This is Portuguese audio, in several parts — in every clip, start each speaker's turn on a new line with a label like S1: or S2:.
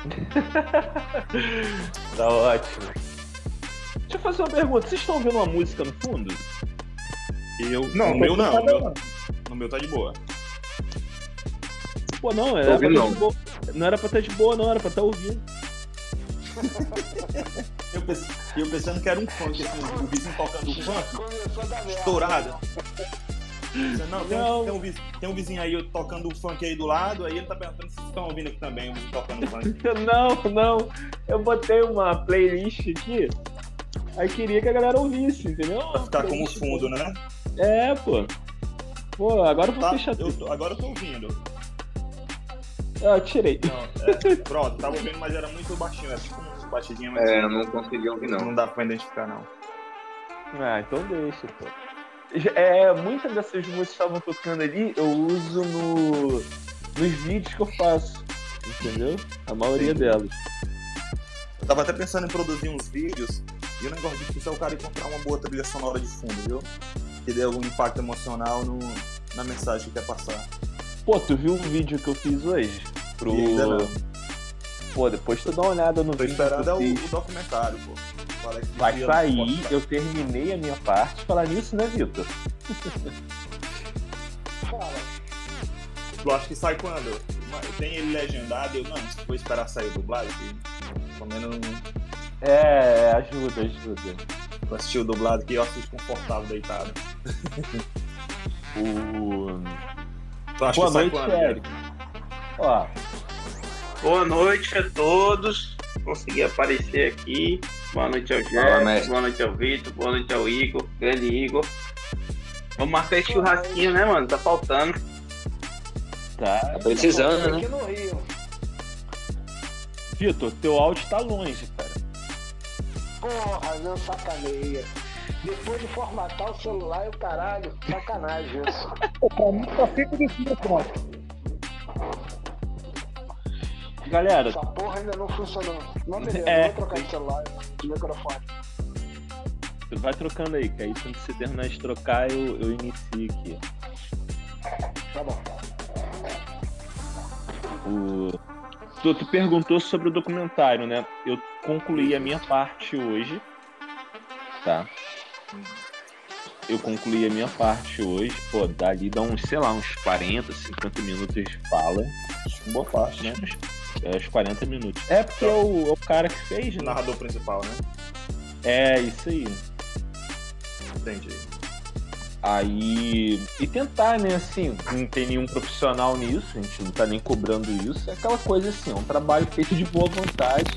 S1: tá ótimo. Deixa eu fazer uma pergunta. Vocês estão ouvindo uma música no fundo?
S2: Eu. Não, no meu não. No meu, no meu tá de boa.
S1: Pô, não, era pra não. Boa. não era pra estar de boa, não, era pra estar ouvindo.
S2: eu, pensando, eu pensando que era um funk, assim, o vizinho tocando funk, estourado. Não, tem, não. Um, tem, um vizinho, tem, um, vizinho aí tocando o funk aí do lado, aí ele tá perguntando estão ouvindo aqui também, tocando funk.
S1: não, não. Eu botei uma playlist aqui, aí queria que a galera ouvisse, entendeu?
S2: Pra ficar como fundo, né?
S1: É, pô. Pô, agora eu vou
S2: tá,
S1: fechar
S2: eu tô, Agora eu tô ouvindo.
S1: Ah, eu tirei.
S2: Não, é, pronto, tava ouvindo, mas era muito baixinho, era tipo um batidinho. Mas
S3: é, eu não consegui ouvir, não.
S2: Não dá pra identificar, não.
S1: Ah, então deixa, pô. É, muitas dessas músicas que estavam tocando ali, eu uso no, nos vídeos que eu faço. Entendeu? A maioria delas.
S2: Eu tava até pensando em produzir uns vídeos, e o negócio difícil é o cara encontrar uma boa trilha sonora de fundo, viu? Que dê algum impacto emocional no, na mensagem que quer passar.
S1: Pô, tu viu o vídeo que eu fiz hoje? Pro... Pô, depois tu dá uma olhada no
S2: Tô
S1: vídeo.
S2: Tô esperando é o, o documentário, pô.
S1: Vai sair, eu terminei a minha parte. Falar nisso, né, Vitor?
S2: Tu acha que sai quando? Tem ele legendado? Eu não, vou esperar sair o dublado. Pelo menos.
S1: É, ajuda, ajuda.
S2: Vou assistir o dublado que eu assisto confortável deitado.
S1: o.
S2: Tu acha Boa que noite, quando,
S1: Eric. Ó.
S4: Boa noite a todos. Consegui aparecer aqui. Boa noite ao Jé, boa noite ao Vitor, boa noite ao Igor, grande Igor. Vamos marcar esse churrasquinho, né, mano? Tá faltando.
S1: Tá.
S3: Tá precisando, né?
S1: Vitor, teu áudio tá longe, cara.
S5: Porra, não sacaneia. Depois de formatar o celular e o caralho, sacanagem isso. pra mim só fica de cima, pronto.
S1: Galera.
S5: Essa porra ainda não funcionou. Não, beleza, é. vou trocar de celular, de microfone.
S1: Vai trocando aí, que aí quando você terminar de trocar, eu, eu inicio aqui.
S5: Tá bom.
S1: O... Tu, tu perguntou sobre o documentário, né? Eu concluí a minha parte hoje. Tá? Eu concluí a minha parte hoje. Pô, dali dá uns, sei lá, uns 40, 50 minutos de fala.
S2: Boa parte, né?
S1: É, uns 40 minutos. É porque é, o, é o cara que fez, né?
S2: O narrador principal, né?
S1: É, isso aí.
S2: Entendi.
S1: Aí. E tentar, né, assim, não tem nenhum profissional nisso, a gente não tá nem cobrando isso. É aquela coisa assim, é um trabalho feito de boa vontade.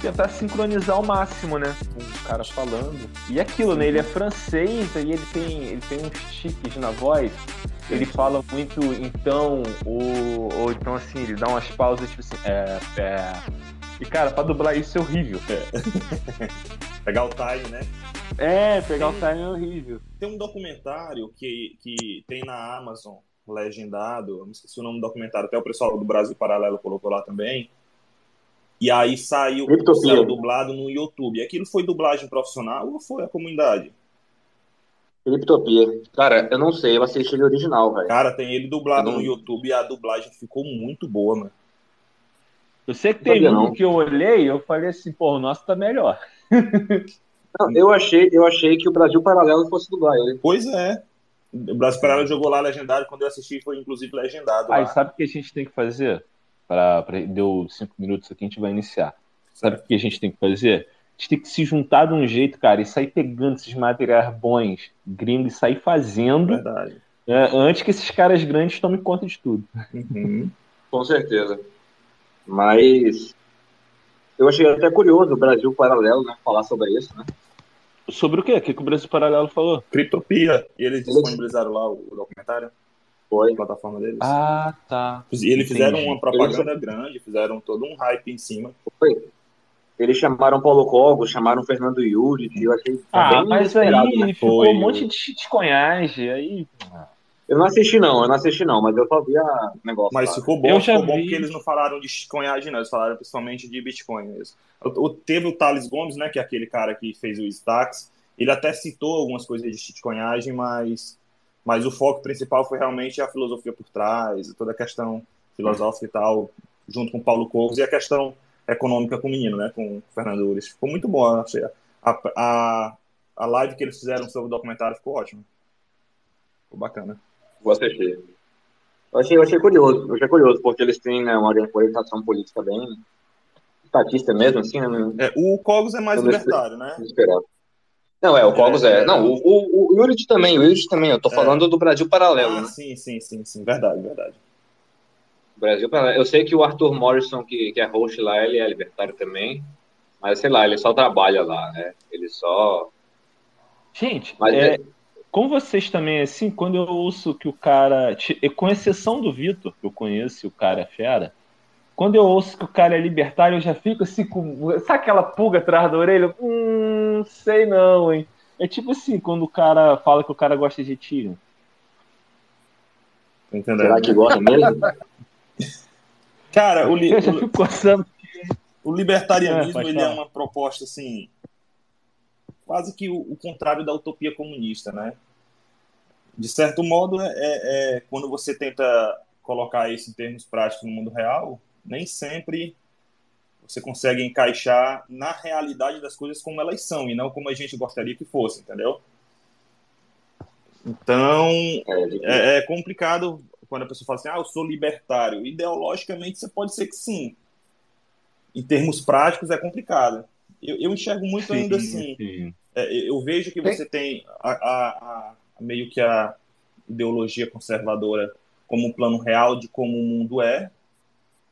S1: Tentar sincronizar ao máximo, né? Com o cara falando. E aquilo, né? Ele é francês, aí ele tem, ele tem uns tiques na voz ele fala muito então, ou, ou então assim, ele dá umas pausas tipo assim, é, é. E cara, pra dublar isso é horrível.
S2: É. pegar o time, né?
S1: É, pegar tem, o time é horrível.
S2: Tem um documentário que, que tem na Amazon, legendado, eu não esqueci o nome do documentário, até o pessoal do Brasil Paralelo colocou lá também. E aí saiu, saiu dublado no YouTube. Aquilo foi dublagem profissional ou foi a comunidade?
S3: Criptopia. Cara, eu não sei, eu assisti ele original, velho.
S2: Cara, tem ele dublado não... no YouTube e a dublagem ficou muito boa, mano.
S1: Eu sei que tem um não. que eu olhei eu falei assim, pô, o nosso tá melhor.
S3: Não, eu achei, eu achei que o Brasil Paralelo fosse dublar ele.
S2: Pois é. O Brasil Paralelo jogou lá legendário, quando eu assisti foi inclusive legendado.
S1: Aí, sabe o que a gente tem que fazer? Pra, pra, deu cinco minutos aqui, a gente vai iniciar. Sabe o que a gente tem que fazer? gente tem que se juntar de um jeito, cara, e sair pegando esses materiais bons, gringos, e sair fazendo.
S2: Verdade.
S1: É, antes que esses caras grandes tomem conta de tudo.
S2: Uhum.
S3: Com certeza. Mas eu achei até curioso o Brasil Paralelo né, falar sobre isso, né?
S1: Sobre o quê? O que, que o Brasil Paralelo falou?
S2: Criptopia. E eles disponibilizaram lá o documentário?
S3: Foi.
S2: A plataforma deles.
S1: Ah, tá.
S2: E eles fizeram Entendi. uma propaganda eles... grande, fizeram todo um hype em cima.
S3: Foi. Eles chamaram Paulo Cogos, chamaram Fernando Yuri, eu achei
S1: ah, bem mas aí né? ficou Foi, um monte de chitconhagem, aí...
S3: Eu não assisti não, eu não assisti não, mas eu só vi a negócio.
S2: Mas lá. ficou bom, eu ficou bom porque eles não falaram de chitconhagem não, eles falaram principalmente de Bitcoin mesmo. O, teve o Thales Gomes, né, que é aquele cara que fez o Stacks, ele até citou algumas coisas de chitconhagem, mas, mas o foco principal foi realmente a filosofia por trás, toda a questão filosófica e tal, junto com o Paulo Cogos, e a questão econômica com o menino, né? Com o Fernando Ures. Ficou muito bom, achei. A, a, a live que eles fizeram sobre o documentário ficou ótimo. Ficou bacana.
S3: Vou assistir. Eu achei, eu achei curioso, eu achei curioso, porque eles têm né, uma orientação política bem estatista mesmo, assim, né?
S2: É, o Cogos é mais libertário, né?
S3: Não, é, o Cogos é. é. Não, o, o, o Yurid também, o Yurid também, eu tô é. falando do Brasil Paralelo. Ah,
S2: né? sim, sim, sim, sim, verdade, verdade.
S3: Brasil Paralelo. Eu sei que o Arthur Morrison, que, que é host lá, ele é libertário também, mas sei lá, ele só trabalha lá, né? Ele só.
S1: Gente, mas é, é... com vocês também, assim, quando eu ouço que o cara, com exceção do Vitor, que eu conheço, o cara é fera, quando eu ouço que o cara é libertário, eu já fico assim com. Sabe aquela pulga atrás da orelha? Hum, sei não, hein? É tipo assim, quando o cara fala que o cara gosta de tiro.
S3: Entendeu? Será que gosta mesmo?
S2: cara, o, li... eu já fico coçando. o libertarianismo é, ele é uma proposta assim. Quase que o, o, contrário da utopia comunista, né? De certo modo, é, é, é quando você tenta colocar isso em termos práticos no mundo real, nem sempre você consegue encaixar na realidade das coisas como elas são e não como a gente gostaria que fosse, entendeu? Então, é, é complicado quando a pessoa fala assim, ah, eu sou libertário. Ideologicamente, você pode ser que sim. Em termos práticos, é complicado. Eu, eu enxergo muito sim, ainda assim. É, eu vejo que você tem a, a, a, meio que a ideologia conservadora como um plano real de como o mundo é,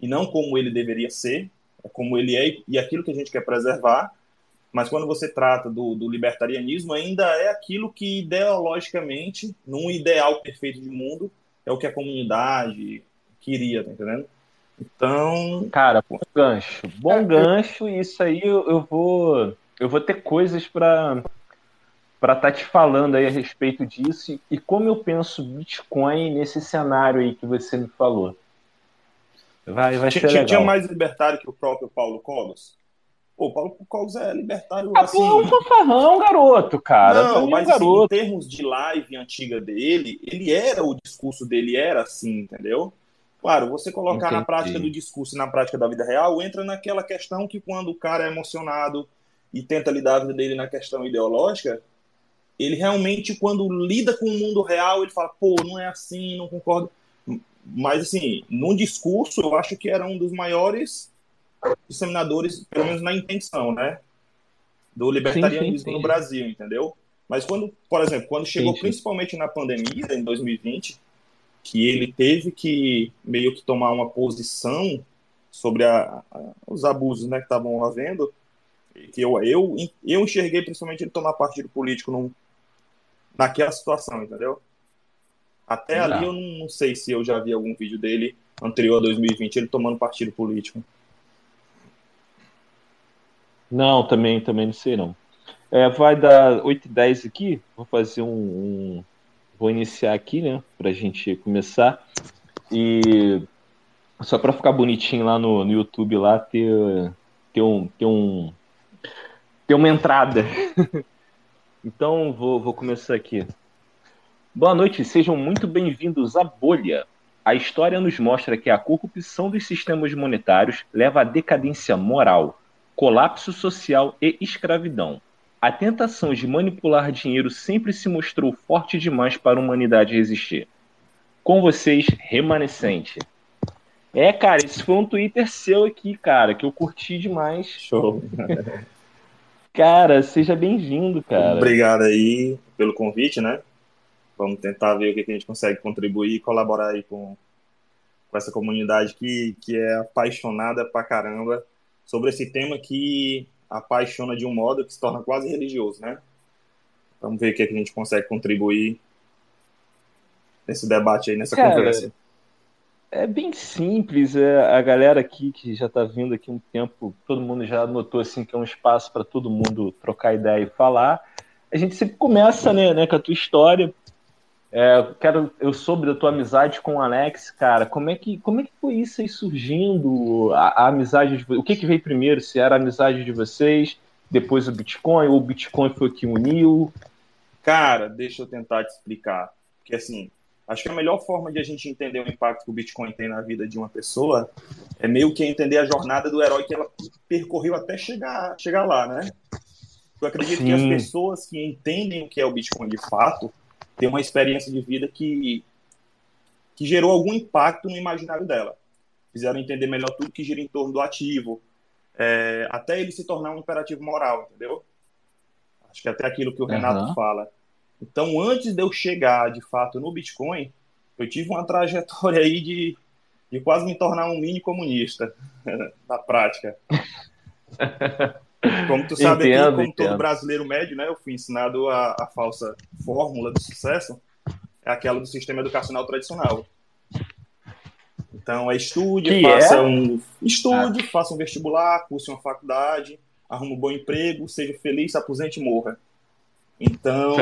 S2: e não como ele deveria ser, é como ele é e aquilo que a gente quer preservar. Mas quando você trata do, do libertarianismo, ainda é aquilo que ideologicamente, num ideal perfeito de mundo, é o que a comunidade queria, tá entendendo? Então.
S1: Cara, bom gancho. Bom é, gancho, e isso aí eu, eu vou. Eu vou ter coisas para para estar tá te falando aí a respeito disso e, e como eu penso Bitcoin nesse cenário aí que você me falou. Vai, vai ser legal.
S2: Tinha mais libertário que o próprio Paulo Cogos? Pô, o Paulo Cogos é libertário
S1: ah, assim... Pô, é um fanfarrão, garoto, cara.
S2: Não, mas assim, garoto. em termos de live antiga dele, ele era, o discurso dele era assim, entendeu? Claro, você colocar Entendi. na prática do discurso e na prática da vida real, entra naquela questão que quando o cara é emocionado e tenta lidar a vida dele na questão ideológica, ele realmente, quando lida com o mundo real, ele fala, pô, não é assim, não concordo. Mas, assim, no discurso, eu acho que era um dos maiores disseminadores, pelo menos na intenção, né? Do libertarianismo sim, sim, sim. no Brasil, entendeu? Mas quando, por exemplo, quando chegou principalmente na pandemia, em 2020, que ele teve que meio que tomar uma posição sobre a, a, os abusos né, que estavam havendo, que eu, eu, eu enxerguei principalmente ele tomar partido político num, naquela situação, entendeu? Até Exato. ali eu não, não, sei se eu já vi algum vídeo dele anterior a 2020, ele tomando partido político.
S1: Não, também, também não sei não. É, vai dar 8 e 10 aqui, vou fazer um, um Vou iniciar aqui, né, pra gente começar. E só para ficar bonitinho lá no, no YouTube lá ter, ter, um, ter, um, ter uma entrada. então vou, vou começar aqui. Boa noite, sejam muito bem-vindos à Bolha. A história nos mostra que a corrupção dos sistemas monetários leva à decadência moral, colapso social e escravidão. A tentação de manipular dinheiro sempre se mostrou forte demais para a humanidade resistir. Com vocês, remanescente. É, cara, esse foi um Twitter seu aqui, cara, que eu curti demais.
S2: Show.
S1: cara, seja bem-vindo, cara.
S2: Obrigado aí pelo convite, né? Vamos tentar ver o que a gente consegue contribuir e colaborar aí com, com essa comunidade que, que é apaixonada pra caramba sobre esse tema que apaixona de um modo que se torna quase religioso, né? Vamos ver o que a gente consegue contribuir nesse debate aí, nessa Cara, conversa.
S1: É bem simples, é, a galera aqui que já está vindo aqui um tempo, todo mundo já notou assim que é um espaço para todo mundo trocar ideia e falar. A gente sempre começa né, né, com a tua história, é, quero, eu soube da tua amizade com o Alex, cara. Como é que, como é que foi isso aí surgindo? A, a amizade de, O que, que veio primeiro? Se era a amizade de vocês, depois o Bitcoin, ou o Bitcoin foi que uniu?
S2: Cara, deixa eu tentar te explicar. Porque assim, Acho que a melhor forma de a gente entender o impacto que o Bitcoin tem na vida de uma pessoa é meio que entender a jornada do herói que ela percorreu até chegar, chegar lá, né? Eu acredito Sim. que as pessoas que entendem o que é o Bitcoin de fato têm uma experiência de vida que, que gerou algum impacto no imaginário dela. Fizeram entender melhor tudo que gira em torno do ativo, é, até ele se tornar um imperativo moral, entendeu? Acho que até aquilo que o Renato uhum. fala. Então, antes de eu chegar, de fato, no Bitcoin, eu tive uma trajetória aí de, de quase me tornar um mini comunista na prática. Como tu sabe, entendo, aqui, como entendo. todo brasileiro médio, né, eu fui ensinado a, a falsa fórmula do sucesso, é aquela do sistema educacional tradicional. Então, é estude, que faça é? um estude, ah. faça um vestibular, curse uma faculdade, arrume um bom emprego, seja feliz, se aposente e morra. Então,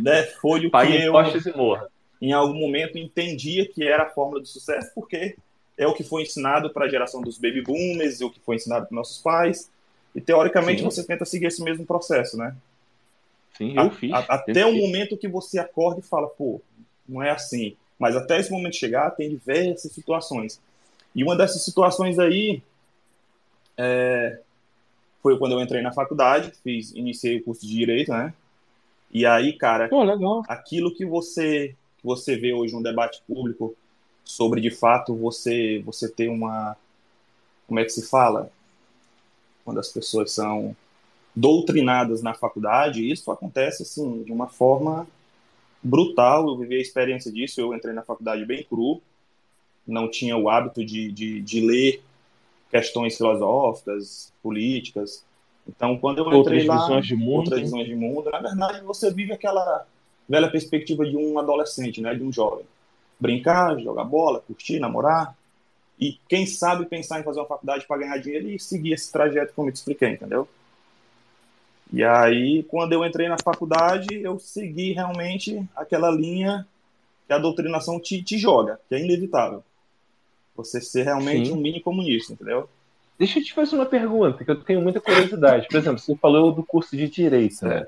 S2: né, foi o Pague que eu,
S1: e morra.
S2: em algum momento, entendia que era a fórmula do sucesso, porque é o que foi ensinado para a geração dos baby boomers, é o que foi ensinado para nossos pais, e teoricamente Sim. você tenta seguir esse mesmo processo, né?
S1: Sim, eu a, fiz. A,
S2: até o momento que você acorda e fala, pô, não é assim. Mas até esse momento chegar, tem diversas situações. E uma dessas situações aí é, foi quando eu entrei na faculdade, fiz, iniciei o curso de direito, né? E aí, cara,
S1: Pô,
S2: aquilo que você que você vê hoje no debate público sobre de fato você você ter uma como é que se fala quando as pessoas são doutrinadas na faculdade, isso acontece assim de uma forma brutal. Eu vivi a experiência disso. Eu entrei na faculdade bem cru, não tinha o hábito de, de, de ler questões filosóficas, políticas. Então, quando eu entrei outras lá, visões de mundo, outras visões de mundo, na verdade, você vive aquela velha perspectiva de um adolescente, né, de um jovem. Brincar, jogar bola, curtir, namorar, e quem sabe pensar em fazer uma faculdade para ganhar dinheiro e seguir esse trajeto como eu te expliquei, entendeu? E aí, quando eu entrei na faculdade, eu segui realmente aquela linha que a doutrinação te, te joga, que é inevitável. Você ser realmente Sim. um mini comunista, entendeu?
S1: Deixa eu te fazer uma pergunta, que eu tenho muita curiosidade. Por exemplo, você falou do curso de Direito, né?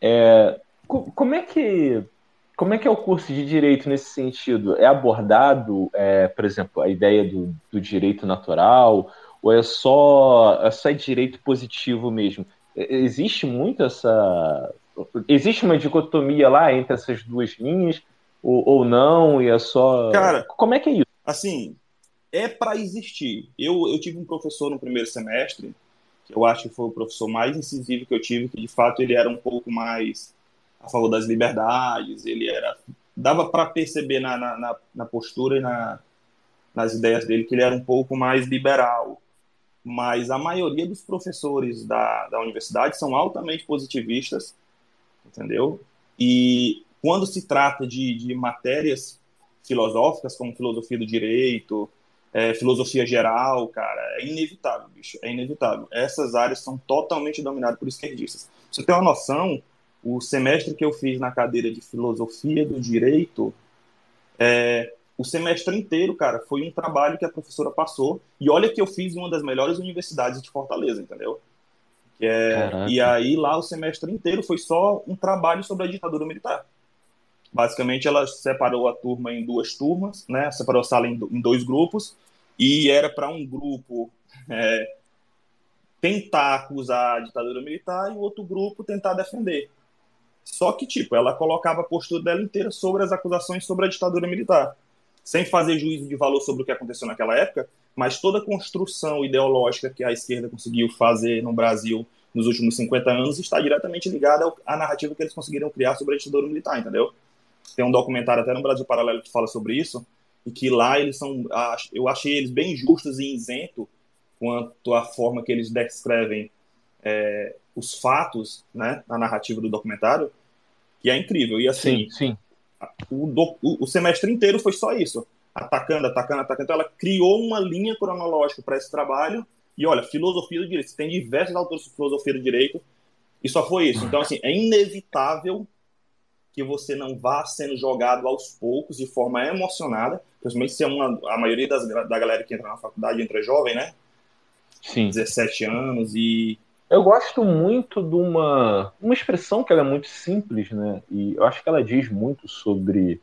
S1: É, como é que como é que é o curso de direito nesse sentido? É abordado, é, por exemplo, a ideia do, do, direito natural, ou é só, é só direito positivo mesmo? Existe muito essa. Existe uma dicotomia lá entre essas duas linhas, ou, ou não, e é só.
S2: Cara,
S1: como é que é isso?
S2: Assim, é para existir. Eu, eu tive um professor no primeiro semestre, que eu acho que foi o professor mais incisivo que eu tive, que de fato ele era um pouco mais a favor das liberdades, ele era. dava para perceber na, na, na, postura e na, nas ideias dele que ele era um pouco mais liberal. Mas a maioria dos professores da, da universidade são altamente positivistas, entendeu? E quando se trata de, de matérias filosóficas, como filosofia do direito, é, filosofia geral, cara, é inevitável, bicho, é inevitável. Essas áreas são totalmente dominadas por esquerdistas. Você tem uma noção, o semestre que eu fiz na cadeira de filosofia do direito, é, o semestre inteiro, cara, foi um trabalho que a professora passou, e olha que eu fiz em uma das melhores universidades de Fortaleza, entendeu? É, e aí lá o semestre inteiro foi só um trabalho sobre a ditadura militar. Basicamente, ela separou a turma em duas turmas, né? Separou a sala em, em dois grupos e era para um grupo é, tentar acusar a ditadura militar e o outro grupo tentar defender. Só que, tipo, ela colocava a postura dela inteira sobre as acusações sobre a ditadura militar, sem fazer juízo de valor sobre o que aconteceu naquela época, mas toda a construção ideológica que a esquerda conseguiu fazer no Brasil nos últimos 50 anos está diretamente ligada à narrativa que eles conseguiram criar sobre a ditadura militar, entendeu? Tem um documentário até no Brasil Paralelo que fala sobre isso, e que lá eles são, eu achei eles bem justos e isento quanto à forma que eles descrevem é, os fatos, né, na narrativa do documentário, que é incrível. E assim,
S1: sim, sim.
S2: O, do, o, o, semestre inteiro foi só isso, atacando, atacando, atacando. Então ela criou uma linha cronológica para esse trabalho. E olha, filosofia do direito, tem diversos autores de filosofia do direito, e só foi isso. Então, assim, é inevitável que você não vá sendo jogado aos poucos, de forma emocionada, principalmente se é uma, a maioria das, da galera que entra na faculdade entra jovem, né?
S1: Sim.
S2: 17 anos, e
S1: Eu gosto muito de uma, uma expressão que ela é muito simples, né? E eu acho que ela diz muito sobre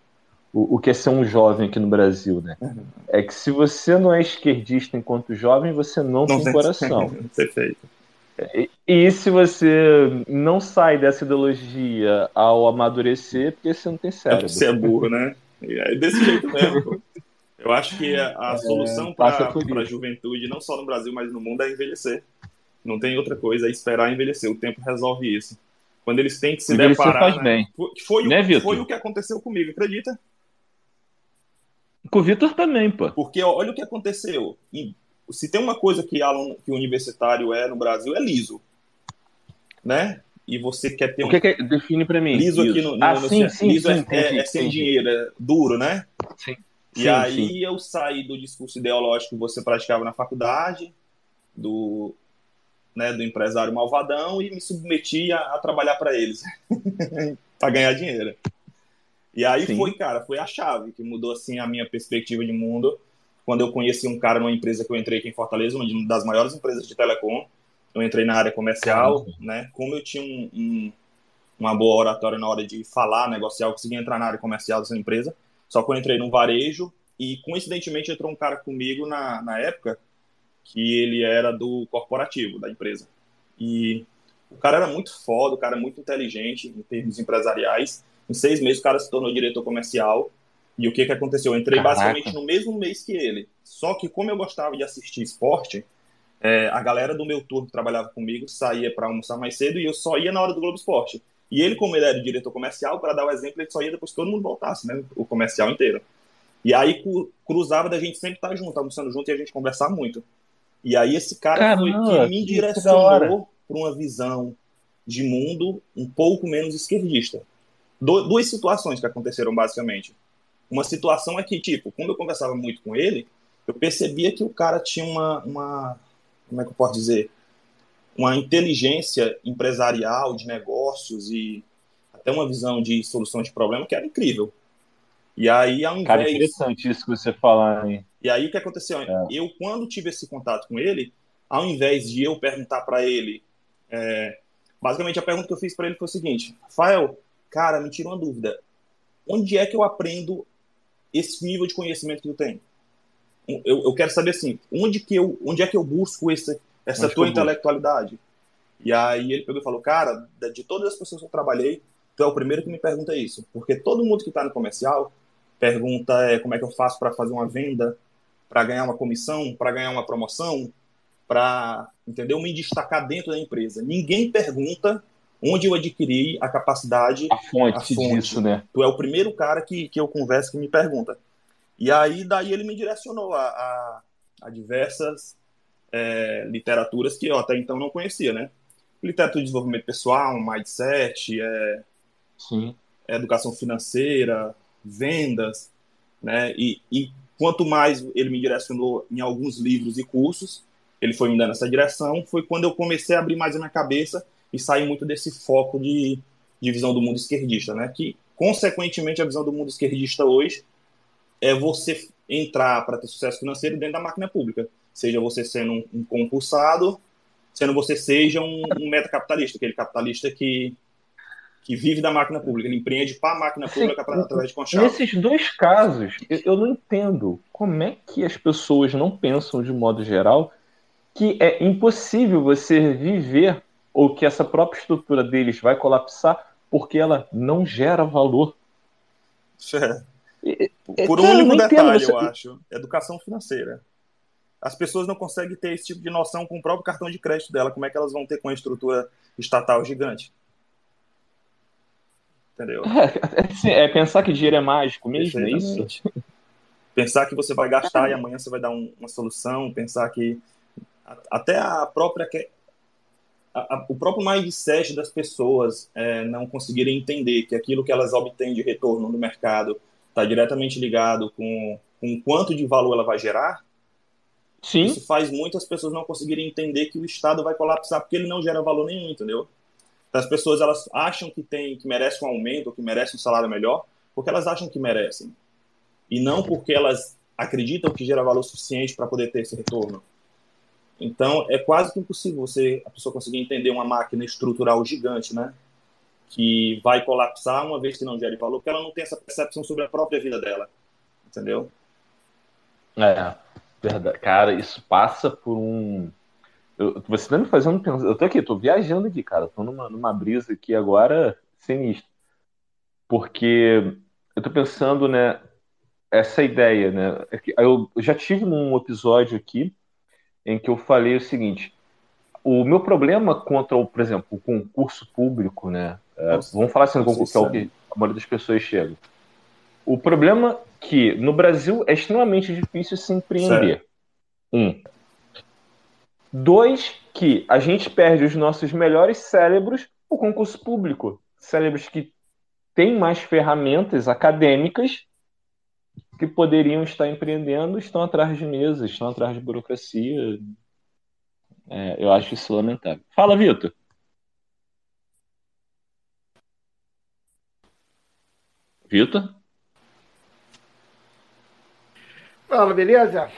S1: o, o que é ser um jovem aqui no Brasil, né? Uhum. É que se você não é esquerdista enquanto jovem, você não, não tem coração.
S2: Perfeito.
S1: E, e se você não sai dessa ideologia ao amadurecer, é porque você não tem cérebro.
S2: É você é burro, né? É desse jeito mesmo. Eu acho que a, a é, solução para a juventude, não só no Brasil, mas no mundo, é envelhecer. Não tem outra coisa, é esperar envelhecer. O tempo resolve isso. Quando eles têm que se envelhecer deparar.
S1: Faz né? bem.
S2: Foi, foi, né, o, foi o que aconteceu comigo, acredita?
S1: Com o Vitor também, pô.
S2: Porque olha o que aconteceu. Se tem uma coisa que, aluno, que o universitário é no Brasil, é liso. Né? E você quer ter
S1: um. O que, que define para mim?
S2: Liso, liso, aqui no. no
S1: ah, sim, sim,
S2: liso
S1: sim,
S2: é, é, é sem dinheiro, é duro, né?
S1: Sim.
S2: E aí eu saí do discurso ideológico que você praticava na faculdade, do, né, do empresário malvadão, e me submeti a, a trabalhar para eles, para ganhar dinheiro. E aí Sim. foi, cara, foi a chave que mudou assim a minha perspectiva de mundo. Quando eu conheci um cara numa empresa que eu entrei aqui em Fortaleza, uma das maiores empresas de telecom, eu entrei na área comercial, Caramba. né? Como eu tinha um, um, uma boa oratória na hora de falar, negociar, eu consegui entrar na área comercial dessa empresa. Só que eu entrei no varejo e coincidentemente entrou um cara comigo na, na época que ele era do corporativo da empresa. E o cara era muito foda, o cara é muito inteligente em termos empresariais. Em seis meses, o cara se tornou diretor comercial. E o que, que aconteceu? Eu entrei Caraca. basicamente no mesmo mês que ele. Só que, como eu gostava de assistir esporte, é, a galera do meu turno que trabalhava comigo saía para almoçar mais cedo e eu só ia na hora do Globo Esporte. E ele, como ele era diretor comercial, para dar o exemplo, ele só ia depois que todo mundo voltasse, né? O comercial inteiro. E aí cruzava da gente sempre estar junto, almoçando junto e a gente conversar muito. E aí esse cara Caramba, foi que me direcionou para uma visão de mundo um pouco menos esquerdista duas situações que aconteceram basicamente. Uma situação é que, tipo, quando eu conversava muito com ele, eu percebia que o cara tinha uma, uma como é que eu posso dizer, uma inteligência empresarial de negócios e até uma visão de solução de problema que era incrível. E aí, ao invés...
S1: Cara, interessante isso que você falar, hein?
S2: E aí, o que aconteceu? É. Eu, quando tive esse contato com ele, ao invés de eu perguntar para ele... É... Basicamente, a pergunta que eu fiz para ele foi o seguinte, Rafael, cara, me tira uma dúvida. Onde é que eu aprendo esse nível de conhecimento que tu tem? Eu, eu quero saber assim, onde que eu, onde é que eu busco esse, essa onde tua intelectualidade? E aí ele pegou e falou, cara, de todas as pessoas que eu trabalhei, tu é o primeiro que me pergunta isso, porque todo mundo que está no comercial pergunta é, como é que eu faço para fazer uma venda, para ganhar uma comissão, para ganhar uma promoção, para entendeu me destacar dentro da empresa. Ninguém pergunta onde eu adquiri a capacidade.
S1: A fonte, a fonte. disso, né?
S2: Tu é o primeiro cara que, que eu converso que me pergunta. E aí, daí ele me direcionou a, a, a diversas é, literaturas que eu até então não conhecia, né? Literatura de desenvolvimento pessoal, mindset, é,
S1: Sim.
S2: Educação financeira, vendas, né? E, e quanto mais ele me direcionou em alguns livros e cursos, ele foi me dando essa direção, foi quando eu comecei a abrir mais a minha cabeça e sair muito desse foco de, de visão do mundo esquerdista, né? Que, consequentemente, a visão do mundo esquerdista hoje é você entrar para ter sucesso financeiro dentro da máquina pública. Seja você sendo um, um compulsado, sendo você seja um, um metacapitalista, aquele capitalista que, que vive da máquina pública, ele empreende para a máquina pública pra, através de conchavo.
S1: Nesses dois casos, eu não entendo como é que as pessoas não pensam, de modo geral, que é impossível você viver ou que essa própria estrutura deles vai colapsar porque ela não gera valor.
S2: É. Por um cara, único detalhe, você... eu acho: educação financeira. As pessoas não conseguem ter esse tipo de noção com o próprio cartão de crédito dela. Como é que elas vão ter com a estrutura estatal gigante? Entendeu?
S1: É, é, pensar que dinheiro é mágico mesmo, é isso?
S2: Pensar que você vai gastar e amanhã você vai dar um, uma solução. Pensar que até a própria a, a, o próprio mindset das pessoas é, não conseguirem entender que aquilo que elas obtêm de retorno no mercado está diretamente ligado com, com o quanto de valor ela vai gerar,
S1: Sim.
S2: isso faz muitas pessoas não conseguirem entender que o Estado vai colapsar porque ele não gera valor nenhum, entendeu? As pessoas elas acham que tem que merece um aumento, que merece um salário melhor, porque elas acham que merecem. E não porque elas acreditam que gera valor suficiente para poder ter esse retorno. Então, é quase que impossível você, a pessoa conseguir entender uma máquina estrutural gigante, né? Que vai colapsar uma vez que não gere valor, porque ela não tem essa percepção sobre a própria vida dela. Entendeu?
S1: É, verdade. Cara, isso passa por um. Eu, você tá me fazendo pensar. Eu tô aqui, tô viajando aqui, cara. Tô numa, numa brisa aqui agora sinistra. Porque eu tô pensando, né? Essa ideia, né? É eu já tive num episódio aqui em que eu falei o seguinte: o meu problema contra, o, por exemplo, o concurso público, né? É, vamos falar assim, concurso, que é o que a maioria das pessoas chega. O problema é que no Brasil é extremamente difícil se empreender. Um. Dois, que a gente perde os nossos melhores cérebros o concurso público. Cérebros que têm mais ferramentas acadêmicas que poderiam estar empreendendo estão atrás de mesas, estão atrás de burocracia. É, eu acho isso lamentável. Fala, Vitor. Vitor?
S5: Fala, beleza?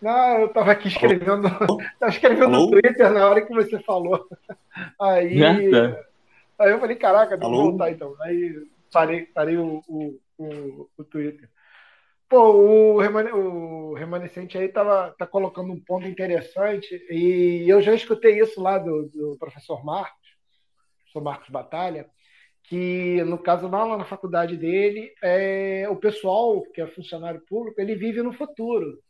S5: Não, eu estava aqui escrevendo, tava escrevendo no Twitter na hora que você falou. Aí, aí eu falei, caraca, deixa eu voltar então. Aí parei, parei o, o, o, o Twitter. Pô, o, remane o remanescente aí tava, tá colocando um ponto interessante, e eu já escutei isso lá do, do professor Marcos, professor Marcos Batalha, que no caso lá na faculdade dele, é, o pessoal que é funcionário público, ele vive no futuro,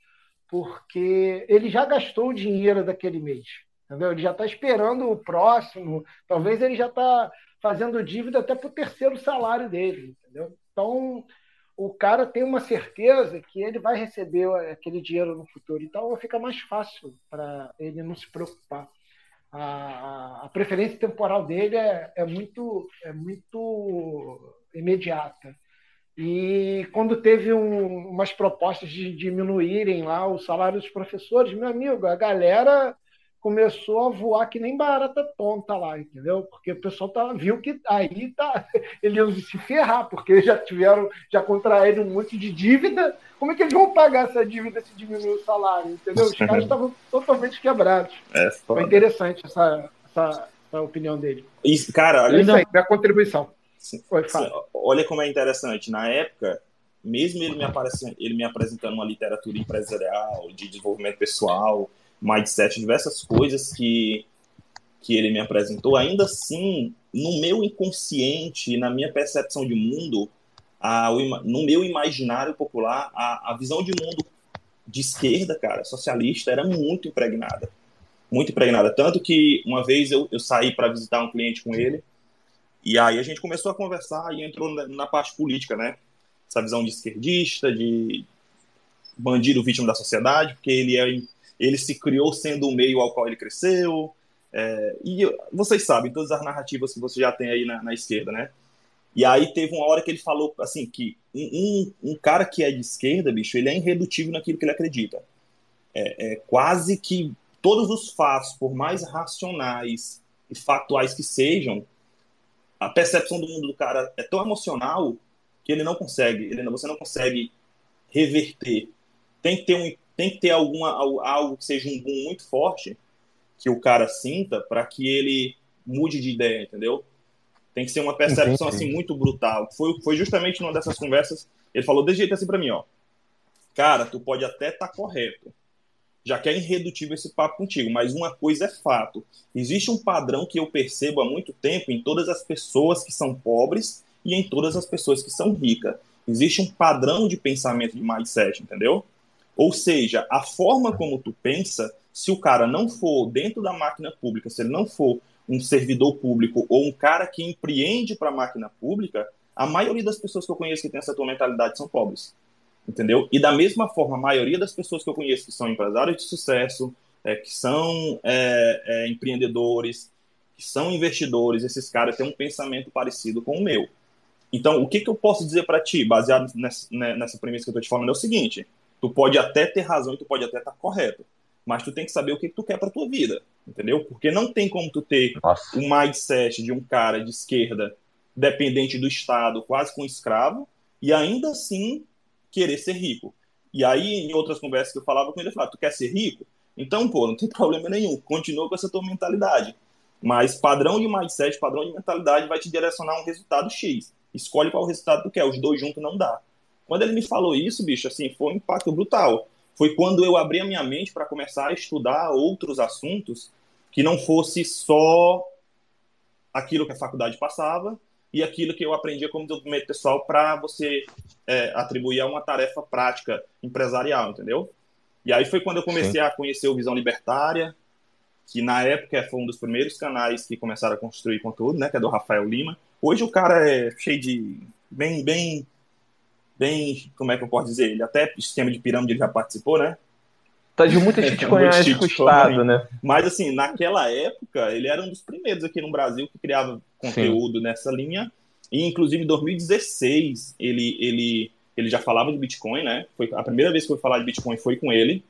S5: porque ele já gastou o dinheiro daquele mês, entendeu? Ele já está esperando o próximo, talvez ele já está fazendo dívida até para o terceiro salário dele, entendeu? Então, o cara tem uma certeza que ele vai receber aquele dinheiro no futuro. Então fica mais fácil para ele não se preocupar. A, a, preferência temporal dele é, é, muito, é muito imediata. E quando teve um, umas propostas de diminuírem lá o salário dos professores, meu amigo, a galera começou a voar que nem barata tonta lá, entendeu? Porque o pessoal tá, viu que aí tá, eles iam se ferrar, porque já tiveram, já contraíram um monte de dívida. Como é que eles vão pagar essa dívida se diminuir o salário, entendeu? Os caras estavam totalmente quebrados. É Foi interessante essa, essa, essa, opinião dele.
S2: Isso, cara, olha
S5: isso aí, minha contribuição.
S2: Olha como é interessante. Na época, mesmo ele me, aparecendo, ele me apresentando uma literatura empresarial, de desenvolvimento pessoal, mindset, diversas coisas que, que ele me apresentou, ainda assim, no meu inconsciente, na minha percepção de mundo, a, no meu imaginário popular, a, a visão de mundo de esquerda, cara, socialista, era muito impregnada. Muito impregnada. Tanto que uma vez eu, eu saí para visitar um cliente com ele, e aí a gente começou a conversar e entrou na, parte política, né? Essa visão de esquerdista, de bandido vítima da sociedade, porque ele é ele se criou sendo o meio ao qual ele cresceu. É, e vocês sabem, todas as narrativas que você já tem aí na, na, esquerda, né? E aí teve uma hora que ele falou assim que um, um, cara que é de esquerda, bicho, ele é irredutível naquilo que ele acredita. É, é quase que todos os fatos, por mais racionais e factuais que sejam, a percepção do mundo do cara é tão emocional que ele não consegue, ele, você não consegue reverter. Tem que ter um tem que ter alguma, algo que seja um boom muito forte que o cara sinta para que ele mude de ideia, entendeu? Tem que ser uma percepção Entendi. assim muito brutal. Foi, foi justamente numa dessas conversas, ele falou de jeito assim para mim, ó. Cara, tu pode até estar tá correto. Já que é irredutível esse papo contigo, mas uma coisa é fato. Existe um padrão que eu percebo há muito tempo em todas as pessoas que são pobres e em todas as pessoas que são ricas. Existe um padrão de pensamento de mindset, entendeu? Ou seja, a forma como tu pensa, se o cara não for dentro da máquina pública, se ele não for um servidor público ou um cara que empreende para a máquina pública, a maioria das pessoas que eu conheço que tem essa tua mentalidade são pobres. Entendeu? E da mesma forma, a maioria das pessoas que eu conheço que são empresários de sucesso, é, que são é, é, empreendedores, que são investidores, esses caras têm um pensamento parecido com o meu. Então, o que, que eu posso dizer para ti, baseado nessa, né, nessa premissa que eu estou te falando, é o seguinte: Tu pode até ter razão e tu pode até estar correto, mas tu tem que saber o que, tu quer para tua vida, entendeu? Porque não tem como tu ter Nossa. um mindset de um cara de esquerda dependente do Estado, quase com um escravo, e ainda assim querer ser rico. E aí, em outras conversas que eu falava com ele, eu falava, tu quer ser rico? Então, pô, não tem problema nenhum. Continua com essa tua mentalidade. Mas padrão de mindset, padrão de mentalidade vai te direcionar a um resultado X. Escolhe qual resultado tu quer. Os dois juntos não dá. Quando ele me falou isso, bicho, assim, foi um impacto brutal. Foi quando eu abri a minha mente para começar a estudar outros assuntos que não fosse só aquilo que a faculdade passava e aquilo que eu aprendia como desenvolvimento pessoal para você é, atribuir a uma tarefa prática empresarial, entendeu? E aí foi quando eu comecei Sim. a conhecer o Visão Libertária, que na época foi um dos primeiros canais que começaram a construir conteúdo, né, que é do Rafael Lima. Hoje o cara é cheio de bem bem bem, como é que eu posso dizer, ele até sistema de pirâmide ele já participou, né?
S1: Tá de muita gente conhece o Estado, né?
S2: Mas assim, naquela época, ele era um dos primeiros aqui no Brasil que criava conteúdo Sim. nessa linha. E inclusive em 2016, ele, ele, ele já falava de Bitcoin, né? Foi a primeira vez que eu fui falar de Bitcoin foi com ele.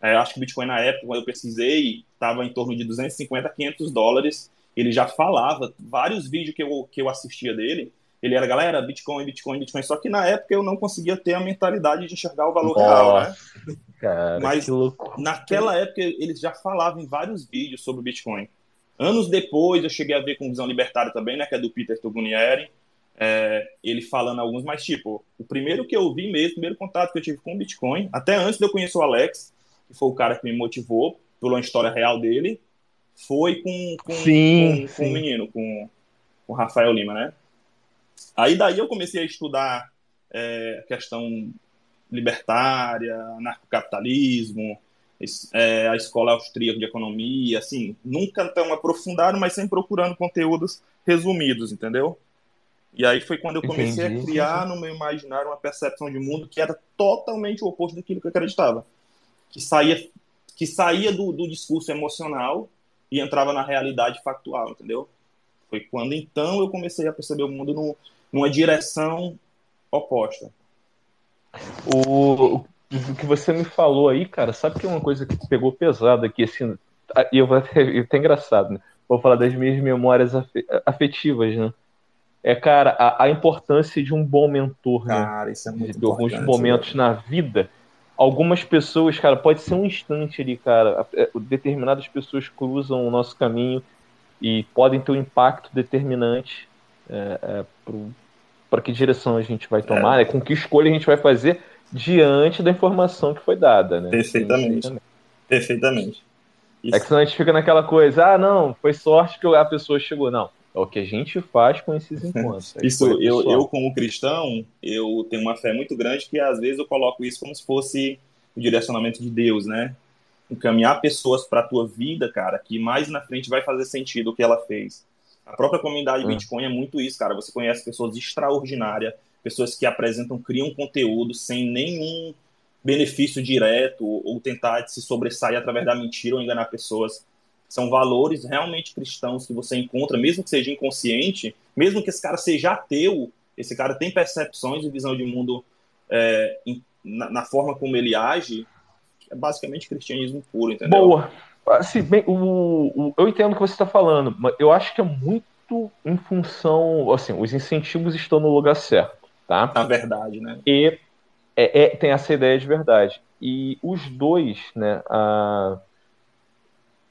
S2: É, acho que Bitcoin na época, quando eu pesquisei, estava em torno de 250 a 500 dólares. Ele já falava, vários vídeos que eu, que eu assistia dele, ele era, galera, Bitcoin, Bitcoin, Bitcoin. Só que na época eu não conseguia ter a mentalidade de enxergar o valor Nossa, real, né? Cara, Mas naquela época eles já falavam em vários vídeos sobre o Bitcoin. Anos depois eu cheguei a ver com Visão Libertária também, né? Que é do Peter Tugunieri. É, ele falando alguns, mas tipo, o primeiro que eu vi mesmo, o primeiro contato que eu tive com o Bitcoin, até antes de eu conhecer o Alex, que foi o cara que me motivou pela história real dele, foi com, com, sim, com, sim. com o menino, com o Rafael Lima, né? Aí daí eu comecei a estudar é, questão libertária, anarcocapitalismo, é, a escola austríaca de economia, assim, nunca tão aprofundado, mas sempre procurando conteúdos resumidos, entendeu? E aí foi quando eu comecei Entendi. a criar no meu imaginário uma percepção de mundo que era totalmente o oposto daquilo que eu acreditava. Que saía, que saía do, do discurso emocional e entrava na realidade factual, entendeu? Foi quando então eu comecei a perceber o mundo no, numa direção oposta.
S1: O, o que você me falou aí, cara, sabe que é uma coisa que pegou pesado aqui, assim, e eu vou até, até engraçado, né? Vou falar das minhas memórias afetivas, né? É, cara, a, a importância de um bom mentor,
S2: né? cara, né? Isso é muito
S1: de alguns momentos né? na vida. Algumas pessoas, cara, pode ser um instante ali, cara. É, determinadas pessoas cruzam o nosso caminho e podem ter um impacto determinante é, é, para que direção a gente vai tomar, é. né? com que escolha a gente vai fazer diante da informação que foi dada. Né?
S2: Perfeitamente. Perfeitamente.
S1: Isso. É que senão a gente fica naquela coisa, ah, não, foi sorte que a pessoa chegou. Não, é o que a gente faz com esses encontros.
S2: isso, eu, eu, como cristão, eu tenho uma fé muito grande que às vezes eu coloco isso como se fosse o direcionamento de Deus, né? Encaminhar pessoas para a tua vida, cara, que mais na frente vai fazer sentido o que ela fez. A própria comunidade hum. Bitcoin é muito isso, cara. Você conhece pessoas extraordinárias, pessoas que apresentam, criam conteúdo sem nenhum benefício direto ou tentar se sobressair através da mentira ou enganar pessoas. São valores realmente cristãos que você encontra, mesmo que seja inconsciente, mesmo que esse cara seja ateu, esse cara tem percepções e visão de mundo é, na, na, forma como ele age, é basicamente cristianismo puro, entendeu?
S1: Boa. Assim, bem, o, o, eu entendo o que você está falando, mas eu acho que é muito em função. Assim, os incentivos estão no lugar certo, tá?
S2: A verdade, né?
S1: E é, é, tem essa ideia de verdade. E os dois, né? A,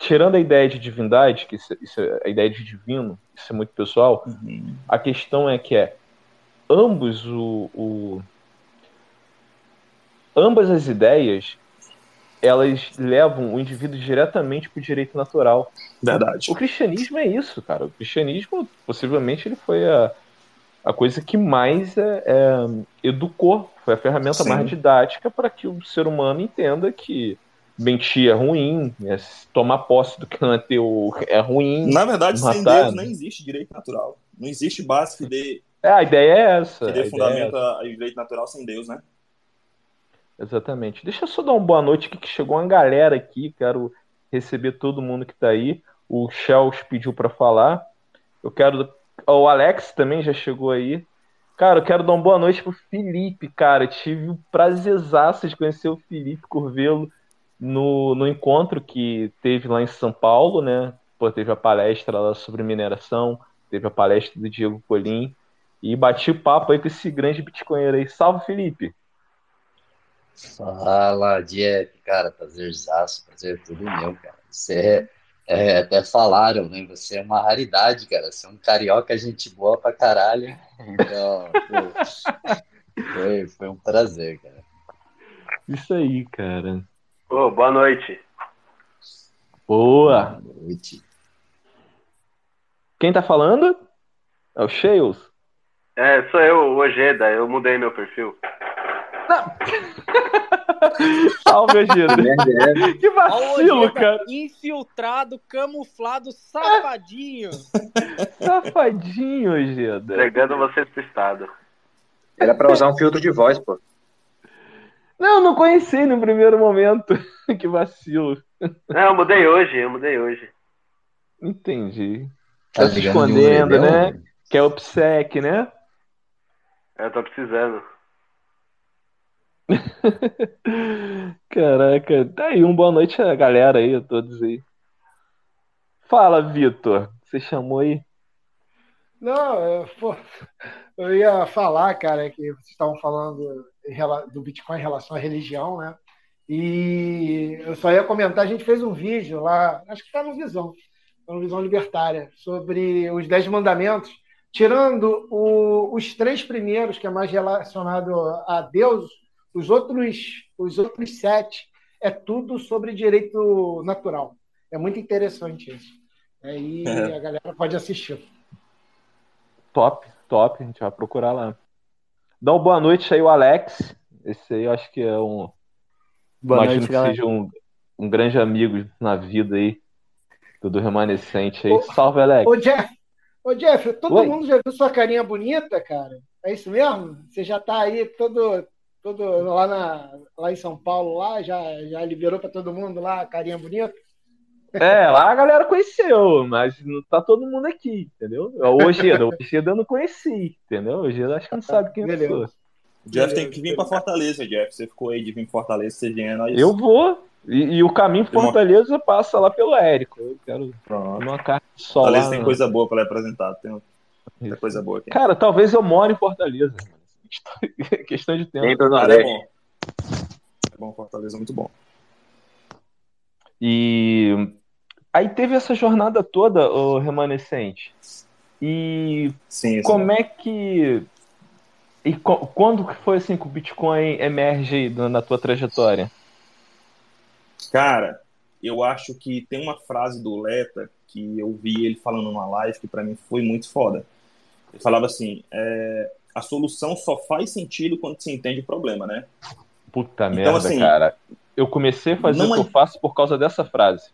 S1: tirando a ideia de divindade, que isso, isso, é, a ideia de divino, isso é muito pessoal, uhum. a questão é que é ambos o, o ambas as ideias elas levam o indivíduo diretamente para o direito natural.
S2: Verdade.
S1: O cristianismo é isso, cara. O cristianismo, possivelmente, ele foi a, a coisa que mais é, é, educou, foi a ferramenta Sim. mais didática para que o ser humano entenda que mentir é ruim, né? tomar posse do que não é teu é ruim.
S2: Na verdade, matar, sem Deus não existe direito natural. Não existe base que dê.
S1: É, a ideia é essa.
S2: Que dê fundamento é direito natural sem Deus, né?
S1: Exatamente. Deixa eu só dar uma boa noite aqui, que chegou uma galera aqui. Quero receber todo mundo que está aí. O Shells pediu para falar. Eu quero. O Alex também já chegou aí. Cara, eu quero dar uma boa noite pro Felipe, cara. Eu tive o prazerzaço de conhecer o Felipe Curvelo no, no encontro que teve lá em São Paulo, né? Pô, teve a palestra lá sobre mineração, teve a palestra do Diego Colim. E bati o papo aí com esse grande bitcoinheiro aí. Salve, Felipe!
S6: Fala, Jeff, cara, prazerzaço, prazer tudo meu, cara. Você é, é, até falaram, né? Você é uma raridade, cara. Você é um carioca, gente boa pra caralho. Então, foi, foi um prazer, cara.
S1: Isso aí, cara.
S7: Ô, boa noite.
S1: Boa. Boa noite. Quem tá falando? É o Shales?
S7: É, sou eu, o Ojeda. Eu mudei meu perfil.
S1: Salve, Ojeda. que vacilo, Ojeda, cara.
S8: Infiltrado, camuflado, safadinho.
S1: safadinho, Ojeda.
S7: Entregando vocês pro Estado.
S3: Era pra usar um filtro de voz, pô.
S1: Não, não conheci no primeiro momento. que vacilo.
S7: Não, eu mudei hoje, eu mudei hoje.
S1: Entendi. Tá, tá se escondendo, né? Que é OPSEC, né?
S7: É, eu tô precisando.
S1: Caraca, tá aí, um boa noite a galera aí, a todos aí. Fala, Vitor. Você chamou aí?
S5: Não, eu, pô, eu ia falar, cara, que vocês estavam falando do Bitcoin em relação à religião, né? E eu só ia comentar, a gente fez um vídeo lá, acho que está no Visão, tá no Visão Libertária, sobre os Dez Mandamentos, tirando o, os três primeiros, que é mais relacionado a Deus, os outros, os outros sete é tudo sobre direito natural. É muito interessante isso. Aí é. a galera pode assistir.
S1: Top, top. A gente vai procurar lá. Dá uma boa noite aí, o Alex. Esse aí eu acho que é um. Boa Imagino noite, que galera. seja um, um grande amigo na vida aí. Do remanescente aí. Ô, Salve, Alex.
S5: Ô, Jeff, ô, Jeff todo Oi? mundo já viu sua carinha bonita, cara? É isso mesmo? Você já tá aí todo, todo lá, na, lá em São Paulo, lá, já, já liberou para todo mundo lá, carinha bonita?
S1: É, lá a galera conheceu, mas não tá todo mundo aqui, entendeu? Hoje hoje eu não conheci, entendeu? Hoje acho que não sabe quem Beleza. eu sou.
S2: Jeff tem que vir para Fortaleza, Jeff. Você ficou aí de vir para Fortaleza, você vier nós.
S1: Eu vou. E, e o caminho para Fortaleza passa lá pelo Érico. Eu quero Pronto. uma carta
S2: só. Fortaleza lá, tem coisa boa para apresentar. Tem muita coisa boa aqui.
S1: Cara, talvez eu more em Fortaleza. Questão de tempo.
S2: Sempre Cara, é bom. É bom, Fortaleza, muito bom.
S1: E aí teve essa jornada toda, o remanescente. E sim, como é que e quando que foi assim que o Bitcoin emerge na tua trajetória?
S2: Cara, eu acho que tem uma frase do Leta que eu vi ele falando numa live que para mim foi muito foda. Ele falava assim: é, a solução só faz sentido quando se entende o problema, né?
S1: Puta então, merda, assim, cara. Eu comecei a fazer o que eu faço por causa dessa frase.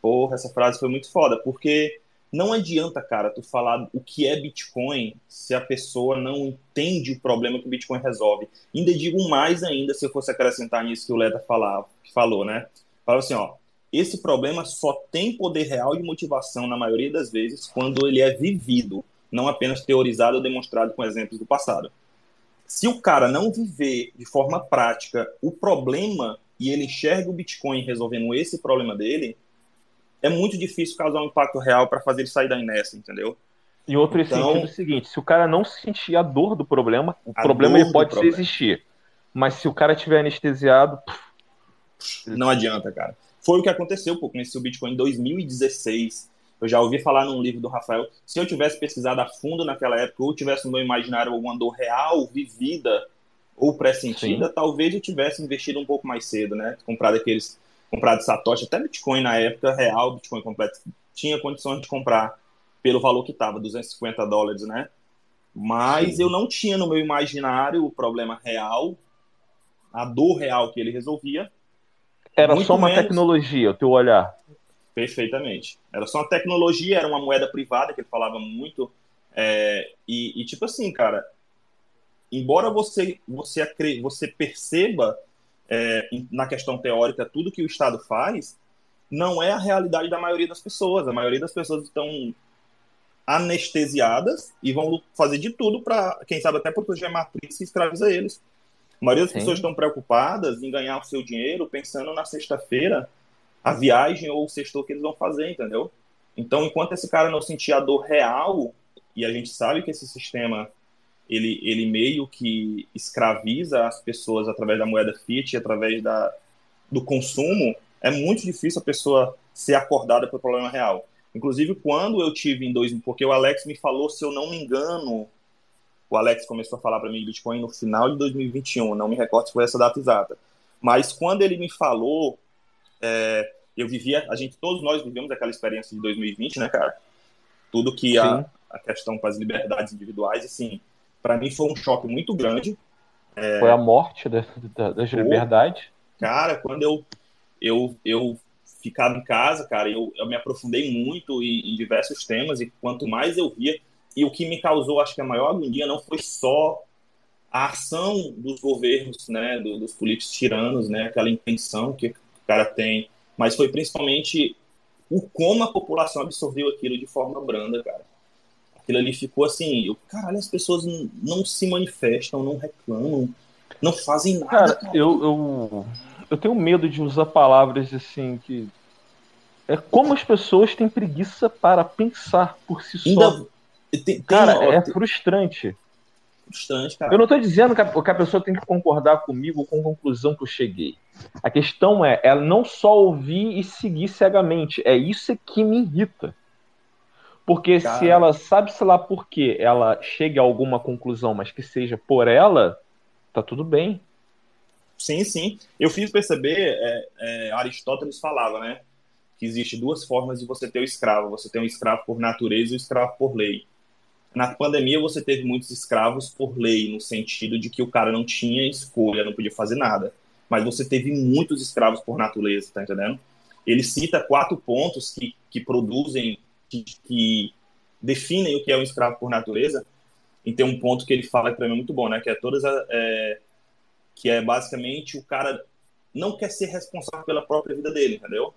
S2: Porra, essa frase foi muito foda, porque não adianta, cara, tu falar o que é Bitcoin se a pessoa não entende o problema que o Bitcoin resolve. Ainda digo mais ainda se eu fosse acrescentar nisso que o Leta falava, falou, né? Fala assim, ó, esse problema só tem poder real de motivação na maioria das vezes quando ele é vivido não apenas teorizado ou demonstrado com exemplos do passado. Se o cara não viver de forma prática o problema e ele enxerga o Bitcoin resolvendo esse problema dele, é muito difícil causar um impacto real para fazer ele sair da inércia, entendeu?
S1: E outro então, sentido é o seguinte: se o cara não sentir a dor do problema, o problema ele pode existir. Mas se o cara tiver anestesiado.
S2: Não adianta, cara. Foi o que aconteceu, pô, conheci o Bitcoin em 2016. Eu já ouvi falar num livro do Rafael. Se eu tivesse pesquisado a fundo naquela época, ou tivesse no meu imaginário alguma dor real, vivida ou pressentida, Sim. talvez eu tivesse investido um pouco mais cedo, né? Comprado aqueles. Comprado Satoshi, até Bitcoin na época, real, Bitcoin completo. Tinha condições de comprar pelo valor que estava, 250 dólares, né? Mas Sim. eu não tinha no meu imaginário o problema real, a dor real que ele resolvia.
S1: Era só uma menos... tecnologia, o teu olhar.
S2: Perfeitamente. Era só uma tecnologia, era uma moeda privada que ele falava muito. É, e, e, tipo assim, cara, embora você você, você perceba é, na questão teórica tudo que o Estado faz, não é a realidade da maioria das pessoas. A maioria das pessoas estão anestesiadas e vão fazer de tudo para, quem sabe, até proteger a matriz e escravizar eles. A maioria das Sim. pessoas estão preocupadas em ganhar o seu dinheiro pensando na sexta-feira a viagem ou o sextor que eles vão fazer, entendeu? Então, enquanto esse cara não sentir a dor real, e a gente sabe que esse sistema ele, ele meio que escraviza as pessoas através da moeda fiat, através da, do consumo, é muito difícil a pessoa ser acordada para o problema real. Inclusive, quando eu tive em dois, porque o Alex me falou, se eu não me engano, o Alex começou a falar para mim de Bitcoin no final de 2021, não me recordo se foi essa data exata. Mas quando ele me falou, é, eu vivia, a gente, todos nós vivemos aquela experiência de 2020, né, cara? Tudo que a, a questão com as liberdades individuais, assim, para mim foi um choque muito grande.
S1: É... Foi a morte da, da, das liberdades.
S2: Cara, quando eu, eu, eu ficava em casa, cara, eu, eu me aprofundei muito em, em, diversos temas e quanto mais eu via, e o que me causou, acho que a maior agonia não foi só a ação dos governos, né, do, dos políticos tiranos, né, aquela intenção que cara tem, mas foi principalmente o como a população absorveu aquilo de forma branda, cara. Aquilo ali ficou assim, eu, caralho, as pessoas não, não se manifestam, não reclamam, não fazem nada. Cara,
S1: cara. Eu, eu, eu tenho medo de usar palavras assim que. É como as pessoas têm preguiça para pensar por si Ainda... só. Tem, tem, cara, é frustrante.
S2: Cara.
S1: Eu não estou dizendo que a, que a, pessoa tem que concordar comigo com a conclusão que eu cheguei. A questão é ela não só ouvir e seguir cegamente. É isso que me irrita. Porque cara. se ela sabe, sei lá por que ela chega a alguma conclusão, mas que seja por ela, tá tudo bem.
S2: Sim, sim. Eu fiz perceber, é, é, Aristóteles falava, né? Que existe duas formas de você ter o escravo. Você tem um escravo por natureza e um escravo por lei. Na pandemia, você teve muitos escravos por lei, no sentido de que o cara não tinha escolha, não podia fazer nada. Mas você teve muitos escravos por natureza, tá entendendo? Ele cita quatro pontos que, que produzem, que, que definem o que é um escravo por natureza. E tem um ponto que ele fala que para mim é muito bom, né? Que é todas as, é, que é basicamente o cara não quer ser responsável pela própria vida dele, entendeu?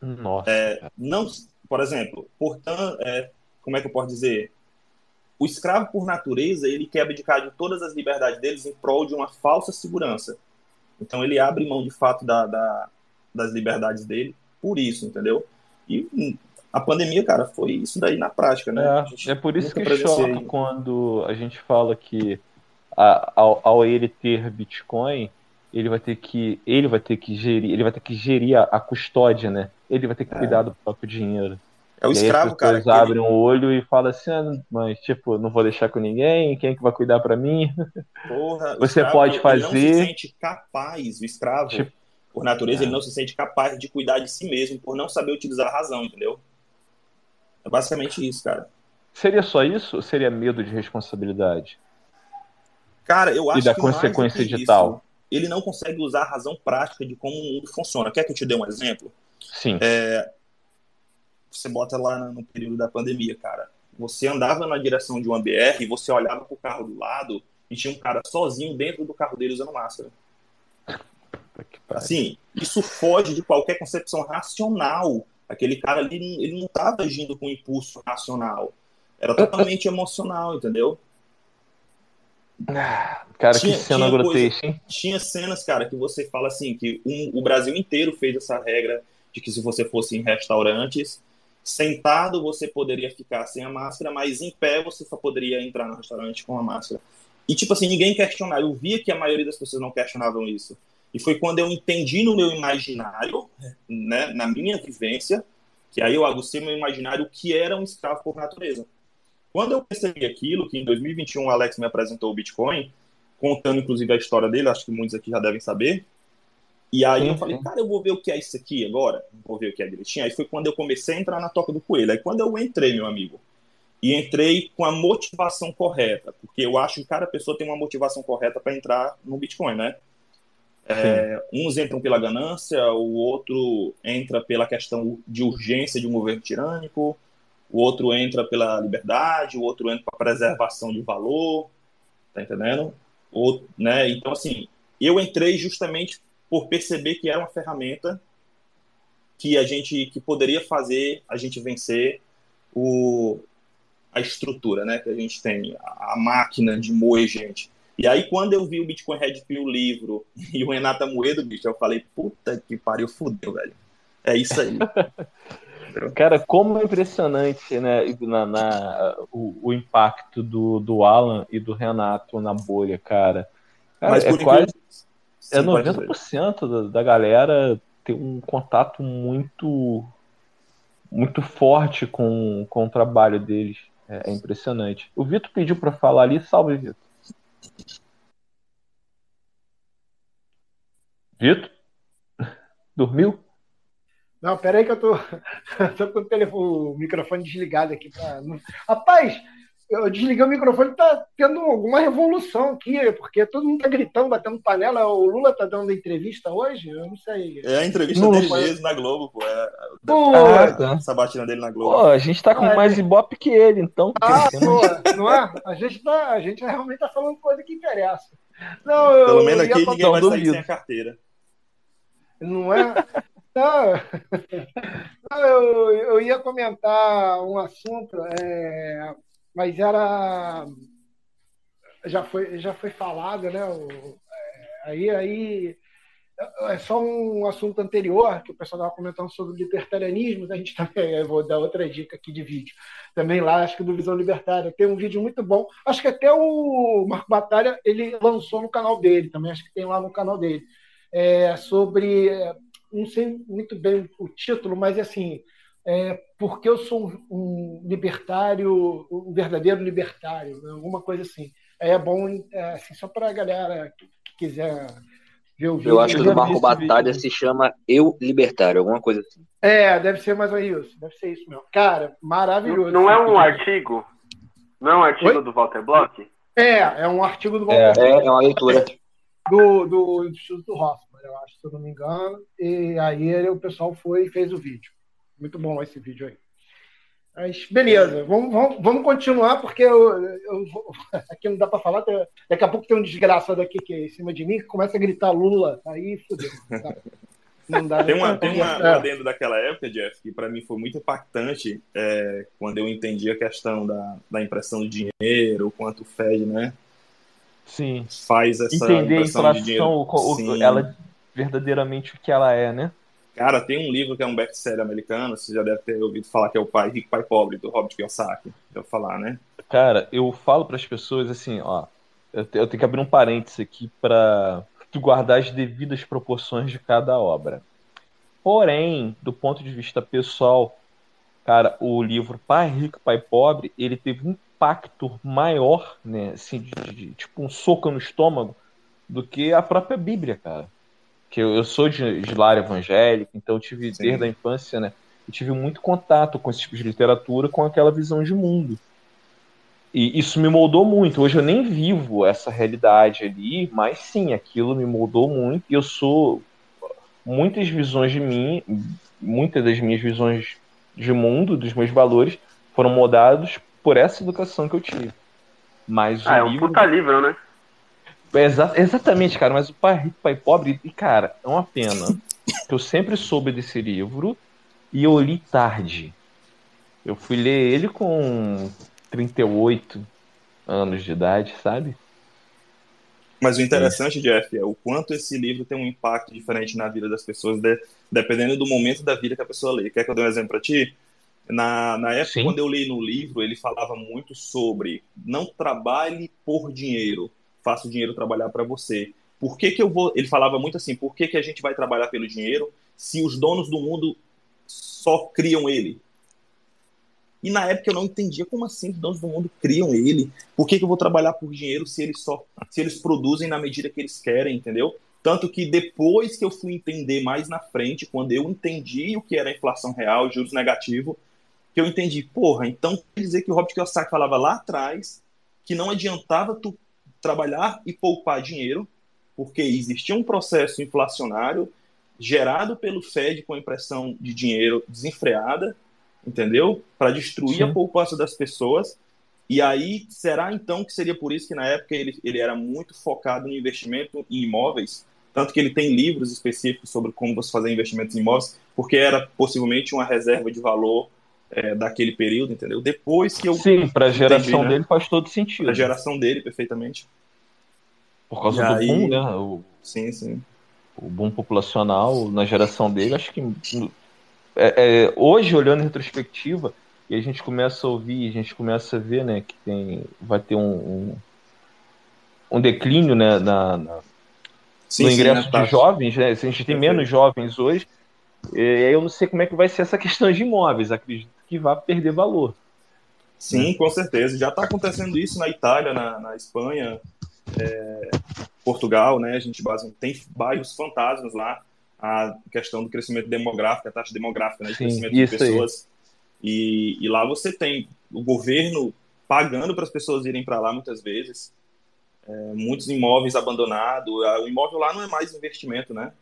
S1: Nossa.
S2: É, não, por exemplo, portanto, é, como é que eu posso dizer? O escravo, por natureza, ele quer abdicar de todas as liberdades deles em prol de uma falsa segurança. Então, ele abre mão, de fato, da, da, das liberdades dele por isso, entendeu? E hum, a pandemia, cara, foi isso daí na prática, né?
S1: É, é por isso que choca quando a gente fala que a, ao, ao, ele ter Bitcoin, ele vai ter que ele vai ter que gerir, ele vai ter que gerir a, a custódia, né? Ele vai ter que é. cuidar do próprio dinheiro.
S2: É o escravo, cara. Eles
S1: abrem ele... o olho e falam assim, ah, mas tipo, não vou deixar com ninguém, quem é que vai cuidar para mim?
S2: Porra,
S1: Você escravo, pode fazer. Ele
S2: não se sente capaz, o escravo, tipo... por natureza, é. ele não se sente capaz de cuidar de si mesmo, por não saber utilizar a razão, entendeu? É basicamente isso, cara.
S1: Seria só isso ou seria medo de responsabilidade?
S2: Cara, eu acho
S1: e da
S2: que
S1: consequência de tal.
S2: Ele não consegue usar a razão prática de como o mundo funciona. Quer que eu te dê um exemplo?
S1: Sim.
S2: É, você bota lá no período da pandemia, cara. Você andava na direção de uma BR e você olhava pro carro do lado e tinha um cara sozinho dentro do carro dele usando máscara. Assim, isso foge de qualquer concepção racional. Aquele cara ali, ele não estava agindo com impulso racional. Era totalmente emocional, entendeu?
S1: Ah, cara, tinha, que cena grotesca, hein?
S2: Tinha cenas, cara, que você fala assim, que um, o Brasil inteiro fez essa regra de que se você fosse em restaurantes, sentado você poderia ficar sem a máscara, mas em pé você só poderia entrar no restaurante com a máscara. E, tipo assim, ninguém questionava. Eu via que a maioria das pessoas não questionavam isso. E foi quando eu entendi no meu imaginário, né, na minha vivência, que aí eu agucei meu imaginário o que era um escravo por natureza. Quando eu percebi aquilo, que em 2021 o Alex me apresentou o Bitcoin, contando inclusive a história dele, acho que muitos aqui já devem saber. E aí sim, eu falei, cara, eu vou ver o que é isso aqui agora, vou ver o que é direitinho. Aí foi quando eu comecei a entrar na toca do coelho. Aí quando eu entrei, meu amigo, e entrei com a motivação correta, porque eu acho que cada pessoa tem uma motivação correta para entrar no Bitcoin, né? É, uns entram pela ganância, o outro entra pela questão de urgência de um governo tirânico, o outro entra pela liberdade, o outro entra para preservação de valor, tá entendendo? Ou, né? Então, assim, eu entrei justamente por perceber que era uma ferramenta que a gente que poderia fazer a gente vencer o, a estrutura, né, que a gente tem, a, a máquina de moer gente. E aí, quando eu vi o Bitcoin Red Pill livro e o Renata Moedo, bicho, eu falei, puta que pariu, fudeu, velho. É isso aí.
S1: Cara, como é impressionante, né, na, na o, o, impacto do, do Alan e do Renato na bolha, cara. cara Mas é quase. É 90% da, da galera ter um contato muito muito forte com, com o trabalho deles. É, é impressionante. O Vitor pediu para falar ali, salve, Vitor. Vitor? Dormiu?
S5: Não, peraí que eu tô, tô com o, telefone, o microfone desligado aqui. Pra... Rapaz, eu desliguei o microfone, tá tendo alguma revolução aqui, porque todo mundo tá gritando, batendo panela. O Lula tá dando entrevista hoje? Eu não sei.
S2: É a entrevista não, dele mesmo na Globo, pô. É, pô ah, tá. Essa batina dele na Globo.
S1: Pô, a gente tá com ah, mais é. ibope que ele, então.
S5: Ah, pô, não é? A gente, tá, a gente realmente tá falando coisa que interessa. Não, eu,
S2: Pelo menos aqui ninguém vai sair sem a carteira.
S5: Não é? Não, não eu, eu ia comentar um assunto, é, mas era. Já foi, já foi falado, né? O, é, aí, aí é só um assunto anterior que o pessoal estava comentando sobre libertarianismo. A gente também, eu vou dar outra dica aqui de vídeo. Também lá, acho que do Visão Libertária. Tem um vídeo muito bom. Acho que até o Marco Batalha ele lançou no canal dele também. Acho que tem lá no canal dele. É, sobre não sei muito bem o título, mas assim, é, porque eu sou um, libertário, um verdadeiro libertário, né? alguma coisa assim. É bom, é, assim, só para a galera que, que, quiser ver o vídeo.
S3: Eu acho que o do Marco Batalha se chama Eu Libertário, alguma coisa assim.
S5: É, deve ser mais ou menos isso, deve ser isso mesmo. Cara, maravilhoso.
S7: Não, não é um artigo? Não é um artigo Oi? do Walter Block?
S5: É, é um artigo do Walter
S3: é, Block. É, é uma leitura.
S5: Do, do Instituto Hoffman eu acho, se eu não me engano. E aí ele, o pessoal foi e fez o vídeo. Muito bom esse vídeo aí. Mas beleza, vamos, vamos, vamos continuar, porque eu, eu, aqui não dá para falar. Daqui a pouco tem um desgraçado aqui que é em cima de mim que começa a gritar Lula, aí fodeu.
S2: Não dá tem uma, tem uma, uma dentro daquela época, Jeff, que para mim foi muito impactante é, quando eu entendi a questão da, da impressão do dinheiro, o quanto o Fed, né?
S1: Sim.
S2: Faz essa
S1: Entender a inflação, o, ela verdadeiramente o que ela é, né?
S2: Cara, tem um livro que é um best-seller americano, você já deve ter ouvido falar que é o Pai Rico, Pai Pobre, do Robert Kiyosaki. Já falar, né?
S1: Cara, eu falo para as pessoas assim, ó, eu, tenho que abrir um parênteses aqui para tu guardar as devidas proporções de cada obra. Porém, do ponto de vista pessoal, cara, o livro Pai Rico, Pai Pobre, ele teve um impacto maior, né, assim, de, de, tipo um soco no estômago, do que a própria Bíblia, cara que eu, eu sou de, de lar evangélico, então eu tive Sim. desde a infância, né? Eu tive muito contato com esse tipo de literatura, com aquela visão de mundo. E isso me moldou muito. Hoje eu nem vivo essa realidade ali, mas sim, aquilo me moldou muito. E eu sou. Muitas visões de mim, muitas das minhas visões de mundo, dos meus valores, foram moldados por essa educação que eu tive. Mas
S7: ah, é um livro... puta livro, né?
S1: Exa exatamente, cara, mas o Pai Rico, Pai Pobre, e cara, é uma pena. que eu sempre soube desse livro e eu li tarde. Eu fui ler ele com 38 anos de idade, sabe?
S2: Mas o interessante, Jeff, é o quanto esse livro tem um impacto diferente na vida das pessoas, de, dependendo do momento da vida que a pessoa lê. Quer que eu dê um exemplo para ti? Na, na época, Sim. quando eu li no livro, ele falava muito sobre não trabalhe por dinheiro, faça o dinheiro trabalhar para você. Por que, que eu vou. Ele falava muito assim: por que, que a gente vai trabalhar pelo dinheiro se os donos do mundo só criam ele? E na época eu não entendia como assim os donos do mundo criam ele. Por que, que eu vou trabalhar por dinheiro se eles só se eles produzem na medida que eles querem, entendeu? Tanto que depois que eu fui entender mais na frente, quando eu entendi o que era inflação real, juros negativos, que eu entendi, porra, então quer dizer que o Robert Kiyosaki falava lá atrás que não adiantava tu trabalhar e poupar dinheiro, porque existia um processo inflacionário gerado pelo Fed com a impressão de dinheiro desenfreada, entendeu? Para destruir Sim. a poupança das pessoas. E aí, será então que seria por isso que na época ele, ele era muito focado no investimento em imóveis? Tanto que ele tem livros específicos sobre como você fazer investimentos em imóveis, porque era possivelmente uma reserva de valor é, daquele período, entendeu? Depois que eu.
S1: Sim, para a geração né? dele faz todo sentido. Para
S2: a geração dele, perfeitamente.
S1: Por causa e do aí... boom, né? O,
S2: sim, sim.
S1: O boom populacional na geração dele, acho que é, é, hoje, olhando em retrospectiva, e a gente começa a ouvir, a gente começa a ver, né, que tem, vai ter um, um, um declínio, né, na, na sim, no ingresso sim, de jovens, né? A gente tem menos jovens hoje. E eu não sei como é que vai ser essa questão de imóveis. Acredito que vai perder valor.
S2: Sim, com certeza. Já está acontecendo isso na Itália, na, na Espanha, é, Portugal, né? A gente tem bairros fantasmas lá. A questão do crescimento demográfico, a taxa demográfica, né? De Sim, crescimento de pessoas. E, e, lá você tem o governo pagando para as pessoas irem para lá muitas vezes. É, muitos imóveis abandonados. O imóvel lá não é mais investimento, né?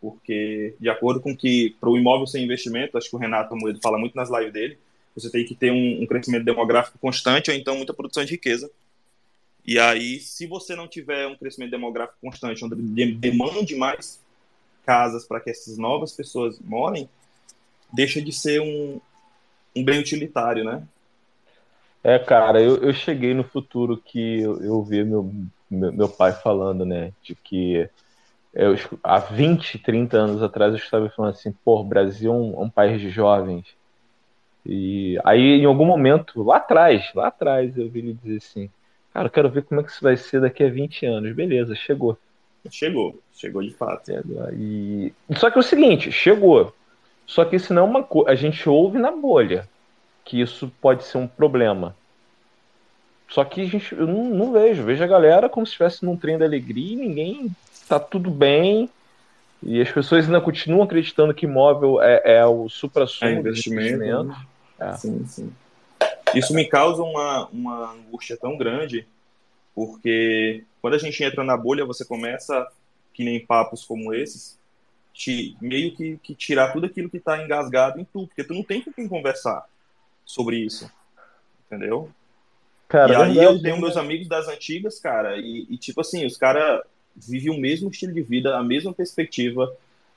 S2: Porque, de acordo com que, para o imóvel ser investimento, acho que o Renato Moedo fala muito nas lives dele, você tem que ter um, um crescimento demográfico constante ou então muita produção de riqueza. E aí, se você não tiver um crescimento demográfico constante, onde demande mais casas para que essas novas pessoas morem, deixa de ser um, um bem utilitário, né?
S1: É, cara, eu, eu cheguei no futuro que eu, eu vi meu, meu, meu pai falando, né, de que eu, há 20, 30 anos atrás eu estava falando assim, pô, o Brasil é um, é um país de jovens, e aí, em algum momento, lá atrás, lá atrás, eu vi ele dizer assim: Cara, eu quero ver como é que isso vai ser daqui a 20 anos. Beleza, chegou.
S2: Chegou, chegou de fato.
S1: E... Só que é o seguinte: chegou. Só que isso não é uma coisa. A gente ouve na bolha que isso pode ser um problema. Só que a gente, eu não, não vejo. Vejo a galera como se estivesse num trem da alegria e ninguém. Tá tudo bem. E as pessoas ainda continuam acreditando que imóvel é, é o supra-sumo
S2: é investimento. Né? É. Sim, sim. Isso me causa uma, uma angústia tão grande, porque quando a gente entra na bolha, você começa, que nem papos como esses, te, meio que, que tirar tudo aquilo que está engasgado em tu, porque tu não tem com quem conversar sobre isso. Entendeu? Cara, e aí verdade, eu tenho meus amigos das antigas, cara, e, e tipo assim, os caras vivem o mesmo estilo de vida, a mesma perspectiva,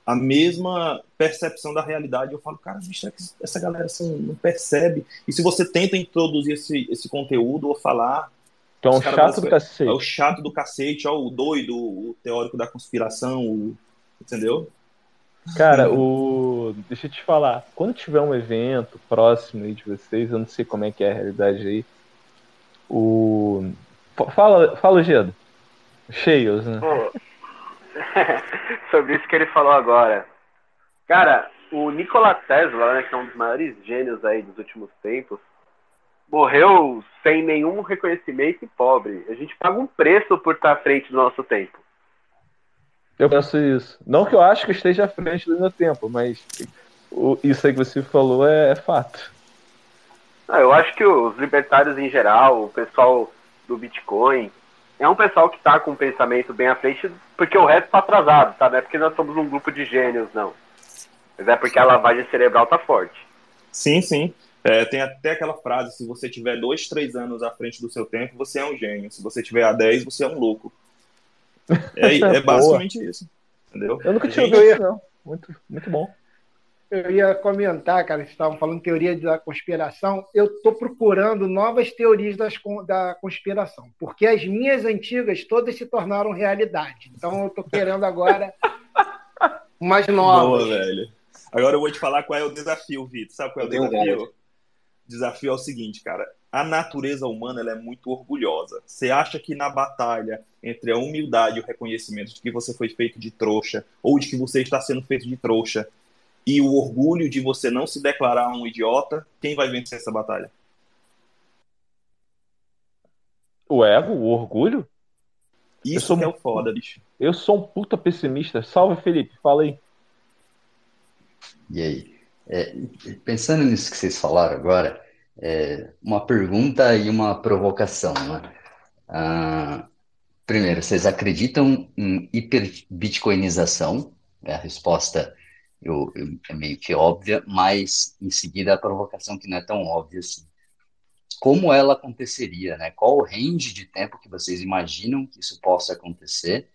S2: a mesma percepção da realidade. Eu falo, cara, bicho, é essa galera assim, não percebe. E se você tenta introduzir esse, esse conteúdo ou falar.
S1: Então, o chato do cacete.
S2: É o chato do cacete, ó, o doido, o teórico da conspiração, o, entendeu?
S1: Cara, o. Deixa eu te falar. Quando tiver um evento próximo aí de vocês, eu não sei como é que é a realidade aí. O. Fala, fala Gedo. Cheios, né? Pô,
S7: sobre isso que ele falou agora. Cara, o Nikola Tesla, né, que é um dos maiores gênios aí dos últimos tempos, morreu sem nenhum reconhecimento e pobre. A gente paga um preço por estar à frente do nosso tempo.
S1: Eu penso isso. Não que eu acho que esteja à frente do meu tempo, mas isso aí que você falou é, é fato.
S7: Ah, eu acho que os libertários em geral, o pessoal do Bitcoin, é um pessoal que está com um pensamento bem à frente, porque o resto está atrasado, tá? Não é porque nós somos um grupo de gênios, não. Mas é porque a lavagem cerebral tá forte.
S2: Sim, sim. É, tem até aquela frase: se você tiver dois, três anos à frente do seu tempo, você é um gênio. Se você tiver a dez, você é um louco. É, é basicamente isso. Entendeu?
S1: Eu nunca tinha ouvido isso, não. Muito, muito bom
S5: eu ia comentar, cara, vocês estavam falando teoria da conspiração. Eu estou procurando novas teorias das, da conspiração, porque as minhas antigas todas se tornaram realidade. Então eu estou querendo agora umas novas.
S2: Boa, velho. Agora eu vou te falar qual é o desafio, Vitor. Sabe qual é o desafio? O desafio é o seguinte, cara. A natureza humana ela é muito orgulhosa. Você acha que na batalha entre a humildade e o reconhecimento de que você foi feito de trouxa ou de que você está sendo feito de trouxa, e o orgulho de você não se declarar um idiota, quem vai vencer essa batalha?
S1: O ego, o orgulho?
S2: Isso sou, que é o foda, bicho.
S1: Eu sou um puta pessimista. Salve, Felipe, fala aí.
S6: E aí? É, pensando nisso que vocês falaram agora, é, uma pergunta e uma provocação. Né? Ah, primeiro, vocês acreditam em hiperbitcoinização? É a resposta eu, eu, é meio que óbvia, mas em seguida a provocação que não é tão óbvia assim. Como ela aconteceria, né? Qual o range de tempo que vocês imaginam que isso possa acontecer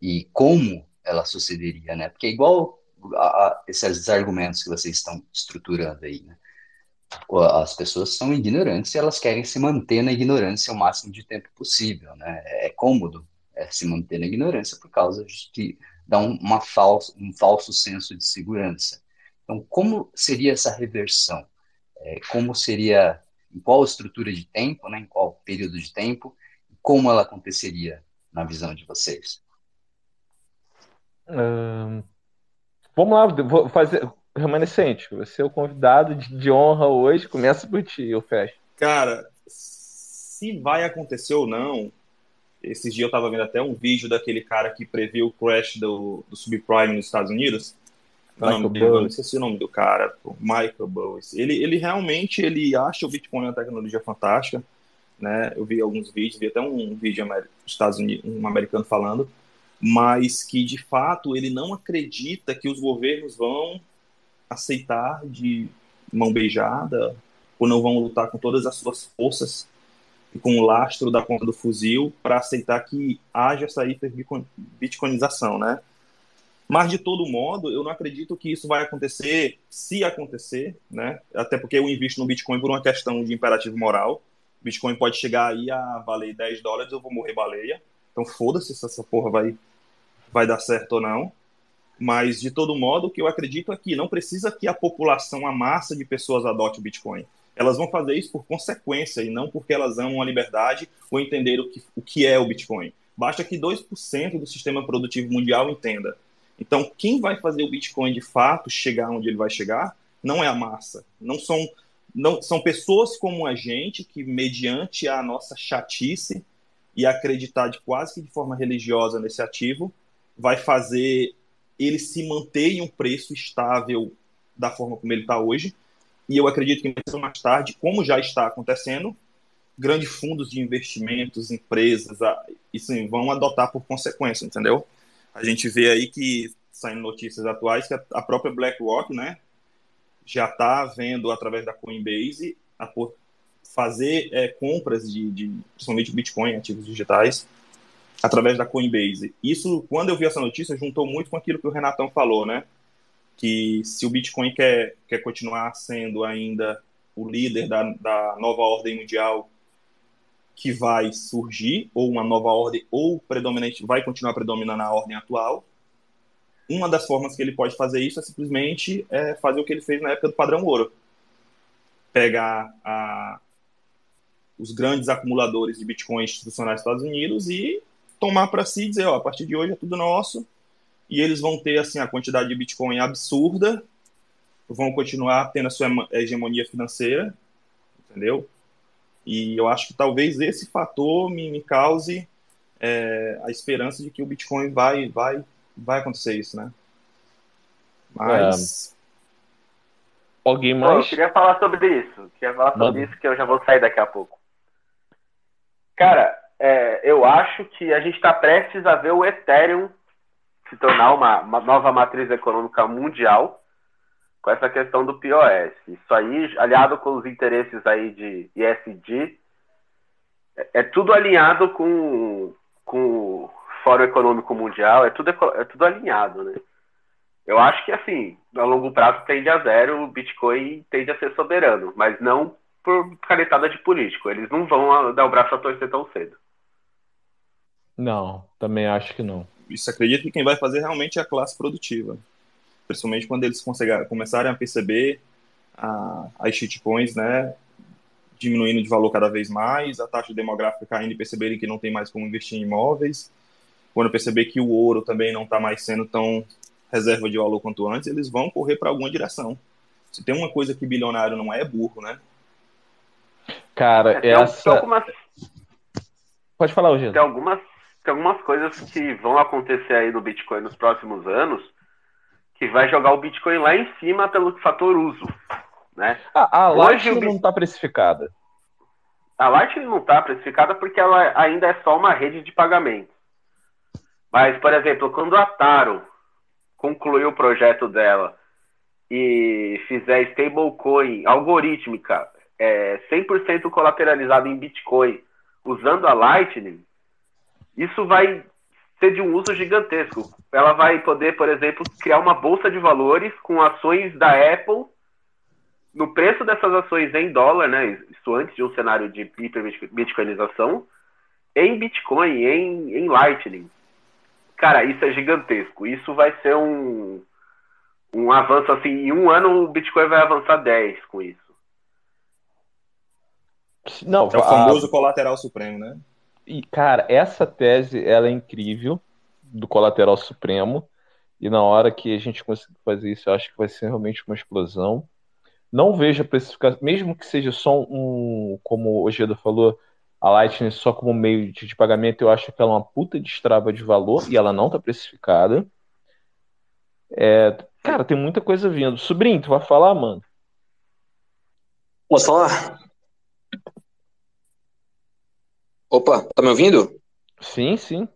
S6: e como ela sucederia, né? Porque é igual a, a esses argumentos que vocês estão estruturando aí, né? As pessoas são ignorantes e elas querem se manter na ignorância o máximo de tempo possível, né? É cômodo é, se manter na ignorância por causa de que dá um, uma falso, um falso senso de segurança. Então, como seria essa reversão? É, como seria, em qual estrutura de tempo, né, em qual período de tempo, como ela aconteceria na visão de vocês?
S1: Hum, vamos lá, vou fazer. Remanescente, você é o convidado de, de honra hoje. Começa por ti, eu fecho.
S2: Cara, se vai acontecer ou não, esses dias eu estava vendo até um vídeo daquele cara que previu o crash do, do subprime nos Estados Unidos. Michael não esqueci o nome do cara, pô, Michael Bowes. Ele, ele realmente ele acha o Bitcoin uma tecnologia fantástica. Né? Eu vi alguns vídeos, vi até um vídeo dos Estados Unidos, um americano falando, mas que de fato ele não acredita que os governos vão aceitar de mão beijada ou não vão lutar com todas as suas forças com o lastro da ponta do fuzil para aceitar que haja essa hiperbitcoinização, né? Mas, de todo modo, eu não acredito que isso vai acontecer, se acontecer, né? Até porque eu invisto no Bitcoin por uma questão de imperativo moral. Bitcoin pode chegar aí a valer 10 dólares, eu vou morrer baleia. Então, foda-se se essa porra vai, vai dar certo ou não. Mas, de todo modo, o que eu acredito é que não precisa que a população, a massa de pessoas adote o Bitcoin. Elas vão fazer isso por consequência e não porque elas amam a liberdade ou entenderam o que, o que é o Bitcoin. Basta que 2% do sistema produtivo mundial entenda. Então, quem vai fazer o Bitcoin de fato chegar onde ele vai chegar não é a massa. Não são, não, são pessoas como a gente que, mediante a nossa chatice e acreditar de quase que de forma religiosa nesse ativo, vai fazer ele se manter em um preço estável da forma como ele está hoje. E eu acredito que mais tarde, como já está acontecendo, grandes fundos de investimentos, empresas, isso vão adotar por consequência, entendeu? A gente vê aí que saindo notícias atuais que a própria BlackRock, né, já está vendo através da Coinbase a fazer é, compras de, de, principalmente Bitcoin, ativos digitais, através da Coinbase. Isso, quando eu vi essa notícia, juntou muito com aquilo que o Renatão falou, né? Que se o Bitcoin quer, quer continuar sendo ainda o líder da, da nova ordem mundial que vai surgir, ou uma nova ordem, ou predominante, vai continuar predominando a ordem atual, uma das formas que ele pode fazer isso é simplesmente é, fazer o que ele fez na época do padrão ouro. Pegar a, os grandes acumuladores de Bitcoin institucionais dos Estados Unidos e tomar para si e dizer, ó, a partir de hoje é tudo nosso, e eles vão ter assim a quantidade de Bitcoin absurda, vão continuar tendo a sua hegemonia financeira, entendeu? E eu acho que talvez esse fator me, me cause é, a esperança de que o Bitcoin vai, vai, vai acontecer isso, né? Mas.
S1: É... Alguém mais?
S7: eu queria falar sobre isso. Queria falar sobre Mano. isso que eu já vou sair daqui a pouco. Cara, é, eu acho que a gente está prestes a ver o Ethereum se tornar uma, uma, nova matriz econômica mundial com essa questão do POS. Isso aí, aliado com os interesses aí de ESG, é, é tudo alinhado com, com o Fórum Econômico Mundial, é tudo, é tudo alinhado, né? Eu acho que, assim, a longo prazo tende a zero, o Bitcoin tende a ser soberano, mas não por canetada de político. Eles não vão dar o braço a torcer tão cedo.
S1: Não, também acho que não.
S2: Isso acredito que quem vai fazer realmente é a classe produtiva. Principalmente quando eles começarem a perceber a, as shitcoins, né, diminuindo de valor cada vez mais, a taxa demográfica caindo e perceberem que não tem mais como investir em imóveis. Quando perceber que o ouro também não está mais sendo tão reserva de valor quanto antes, eles vão correr para alguma direção. Se tem uma coisa que bilionário não é, é burro, né?
S1: Cara, é, essa. Algumas... Pode falar, Eugênio.
S7: Tem algumas tem algumas coisas que vão acontecer aí no Bitcoin nos próximos anos que vai jogar o Bitcoin lá em cima pelo fator uso. Né?
S1: Ah, a Lightning não está precificada.
S7: A Lightning não está precificada porque ela ainda é só uma rede de pagamento. Mas, por exemplo, quando a Taro concluir o projeto dela e fizer stablecoin algorítmica é, 100% colateralizada em Bitcoin usando a Lightning, isso vai ser de um uso gigantesco. Ela vai poder, por exemplo, criar uma bolsa de valores com ações da Apple no preço dessas ações em dólar, né? Isso antes de um cenário de hiper-bitcoinização, em Bitcoin, em, em Lightning. Cara, isso é gigantesco. Isso vai ser um, um avanço assim, em um ano o Bitcoin vai avançar 10 com isso.
S2: Não, é o famoso a... colateral supremo, né?
S1: E, cara, essa tese ela é incrível do colateral supremo. E na hora que a gente conseguir fazer isso, eu acho que vai ser realmente uma explosão. Não vejo a precificação, mesmo que seja só um, como o Ojeda falou, a Lightning só como meio de, de, pagamento, eu acho que ela é uma puta de estrava de valor e ela não tá precificada. É, cara, tem muita coisa vindo. Sobrinho, tu vai falar, mano?
S3: Posso falar? Opa, tá me ouvindo?
S1: Sim, sim.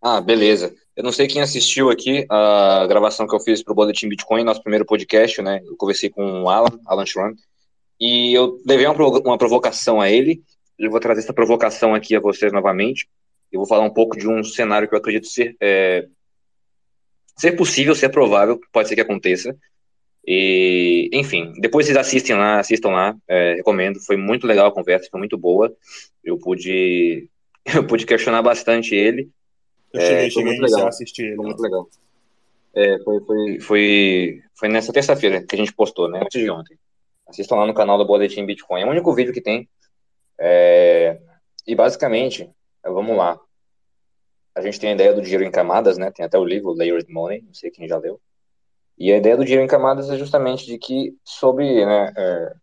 S3: Ah, beleza. Eu não sei quem assistiu aqui a gravação que eu fiz para o Boletim Bitcoin, nosso primeiro podcast, né? Eu conversei com o Alan, Alan Schramm, e eu levei uma, uma provocação a ele. Eu vou trazer essa provocação aqui a vocês novamente. Eu vou falar um pouco de um cenário que eu acredito ser, é, ser possível, ser provável, pode ser que aconteça. E, enfim, depois vocês assistem lá, assistam lá, é, recomendo. Foi muito legal a conversa, foi muito boa. Eu pude, eu pude questionar bastante ele
S2: eu cheguei, é, cheguei a assistir ele.
S3: Foi muito legal. É, foi, foi, foi, foi nessa terça-feira que a gente postou, né? Antes de ontem. Assistam lá no canal do Boletim Bitcoin. É o único vídeo que tem. É, e basicamente, vamos lá. A gente tem a ideia do dinheiro em camadas, né? Tem até o livro Layered Money, não sei quem já leu. E a ideia do dinheiro em camadas é justamente de que sobre, né, é,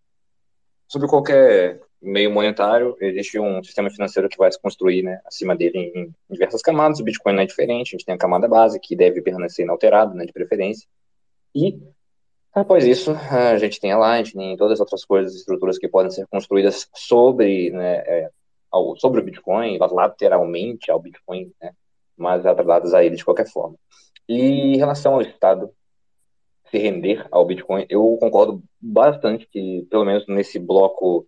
S3: sobre qualquer meio monetário, existe um sistema financeiro que vai se construir né, acima dele em, diversas camadas. O Bitcoin não é diferente, a gente tem a camada base, que deve permanecer inalterado, né, de preferência. E, após isso, a gente tem a Lightning, todas as outras coisas, estruturas que podem ser construídas sobre, né, é, ao, sobre o Bitcoin, lateralmente ao Bitcoin, né, mas atreladas a ele de qualquer forma. E em relação ao Estado se render ao Bitcoin, eu concordo bastante que, pelo menos nesse bloco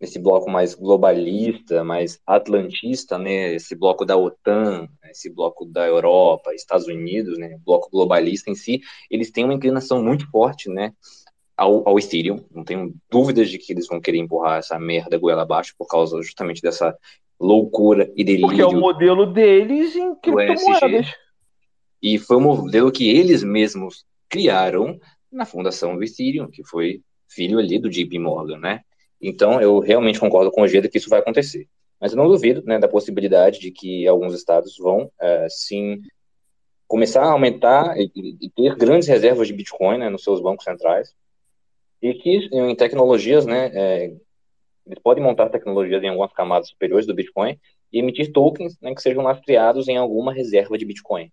S3: esse bloco mais globalista, mais atlantista, né, esse bloco da OTAN, esse bloco da Europa, Estados Unidos, né, bloco globalista em si, eles têm uma inclinação muito forte, né, ao, ao Ethereum. Não tenho dúvidas de que eles vão querer empurrar essa merda goela abaixo por causa justamente dessa loucura e delírio. Porque é
S1: o modelo deles em criptomoedas.
S3: E foi um modelo que eles mesmos criaram na fundação do Ethereum, que foi filho ali do JP Morgan, né? Então, eu realmente concordo com o Geda que isso vai acontecer. Mas eu não duvido né, da possibilidade de que alguns estados vão, é, sim, começar a aumentar e, e, ter grandes reservas de Bitcoin né, nos seus bancos centrais. E que em tecnologias, né, é, eles podem montar tecnologias em algumas camadas superiores do Bitcoin e emitir tokens né, que sejam lastreados em alguma reserva de Bitcoin.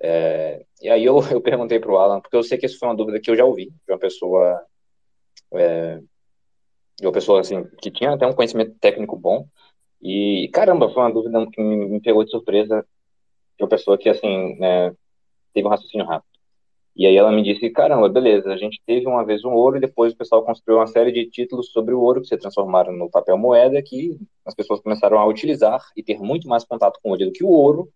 S3: É, e aí eu, eu perguntei para o Alan, porque eu sei que isso foi uma dúvida que eu já ouvi de uma pessoa é, de uma pessoa assim, que tinha até um conhecimento técnico bom. E caramba, foi uma dúvida que me, me pegou de surpresa de uma pessoa que assim, né, teve um raciocínio rápido. E aí ela me disse, caramba, beleza, a gente teve uma vez um ouro e depois o pessoal construiu uma série de títulos sobre o ouro que se transformaram no papel moeda que as pessoas começaram a utilizar e ter muito mais contato com ele do que o ouro.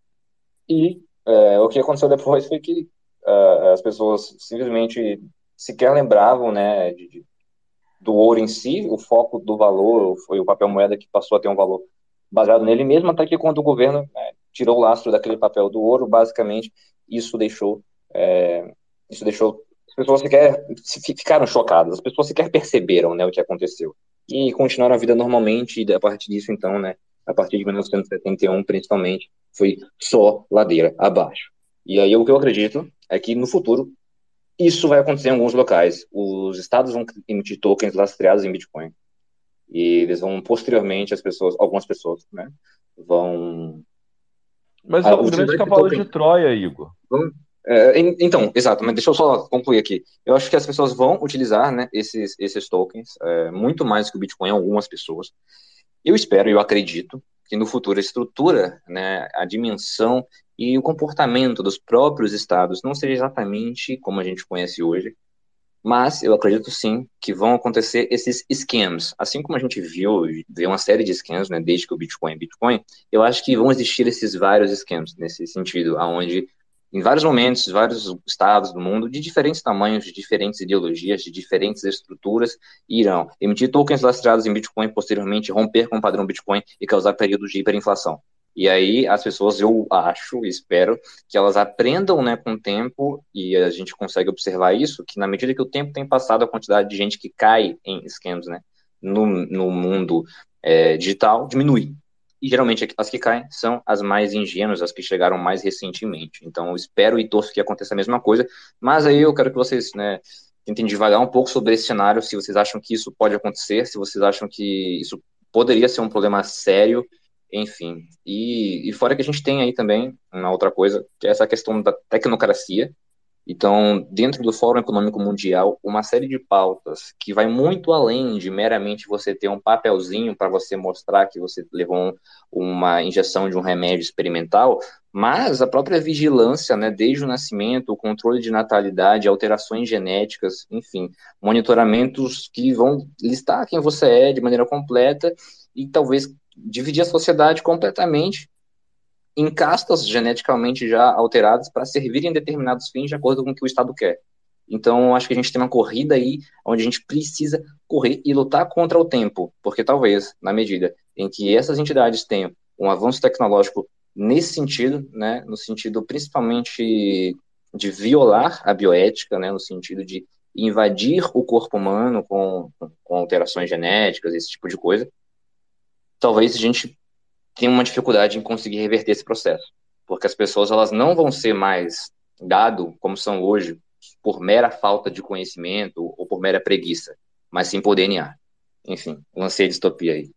S3: E é, o que aconteceu depois foi que uh, as pessoas simplesmente sequer lembravam, né, de, de do ouro em si, o foco do valor foi o papel moeda que passou a ter um valor baseado nele mesmo, até que quando o governo né, tirou o lastro daquele papel do ouro, basicamente isso deixou é, isso deixou as pessoas sequer ficaram chocadas, as pessoas sequer perceberam né, o que aconteceu. E continuaram a vida normalmente e a partir disso então, né, a partir de 1971 principalmente, foi só ladeira abaixo. E aí o que eu acredito é que no futuro isso vai acontecer em alguns locais. Os estados vão emitir tokens lastreados em Bitcoin. E eles vão, posteriormente, as pessoas, algumas pessoas, né, vão...
S1: Mas é ah, o grande cavalo token... de Troia, Igor.
S3: É, então, exato, mas deixa eu só concluir aqui. Eu acho que as pessoas vão utilizar né, esses, esses tokens, é, muito mais que o Bitcoin, algumas pessoas. Eu espero, eu acredito, que no futuro a estrutura, né, a dimensão e o comportamento dos próprios estados não seja exatamente como a gente conhece hoje, mas eu acredito sim que vão acontecer esses scams. Assim como a gente viu, viu uma série de scams, né, desde que o Bitcoin é Bitcoin, eu acho que vão existir esses vários scams nesse sentido, aonde em vários momentos, vários estados do mundo, de diferentes tamanhos, de diferentes ideologias, de diferentes estruturas, irão emitir tokens lastreados em Bitcoin, posteriormente romper com o padrão Bitcoin e causar períodos de hiperinflação. E aí as pessoas, eu acho, espero, que elas aprendam né, com o tempo, e a gente consegue observar isso, que na medida que o tempo tem passado, a quantidade de gente que cai em esquemas né, no, no mundo é, digital diminui. E geralmente as que caem são as mais ingênuas, as que chegaram mais recentemente. Então eu espero e torço que aconteça a mesma coisa, mas aí eu quero que vocês né, tentem devagar um pouco sobre esse cenário, se vocês acham que isso pode acontecer, se vocês acham que isso poderia ser um problema sério, enfim. E, e fora que a gente tem aí também uma outra coisa, que é essa questão da tecnocracia. Então, dentro do Fórum Econômico Mundial, uma série de pautas que vai muito além de meramente você ter um papelzinho para você mostrar que você levou uma injeção de um remédio experimental, mas a própria vigilância, né, desde o nascimento, o controle de natalidade, alterações genéticas, enfim, monitoramentos que vão listar quem você é de maneira completa e talvez dividir a sociedade completamente em castas geneticamente já alteradas para servirem determinados fins de acordo com o que o Estado quer. Então, acho que a gente tem uma corrida aí onde a gente precisa correr e lutar contra o tempo, porque talvez, na medida em que essas entidades tenham um avanço tecnológico nesse sentido, né, no sentido principalmente de violar a bioética, né, no sentido de invadir o corpo humano com, com alterações genéticas, esse tipo de coisa, talvez a gente tenha uma dificuldade em conseguir reverter esse processo, porque as pessoas elas não vão ser mais gado como são hoje por mera falta de conhecimento ou por mera preguiça, mas sim por DNA. Enfim, lancei a distopia aí.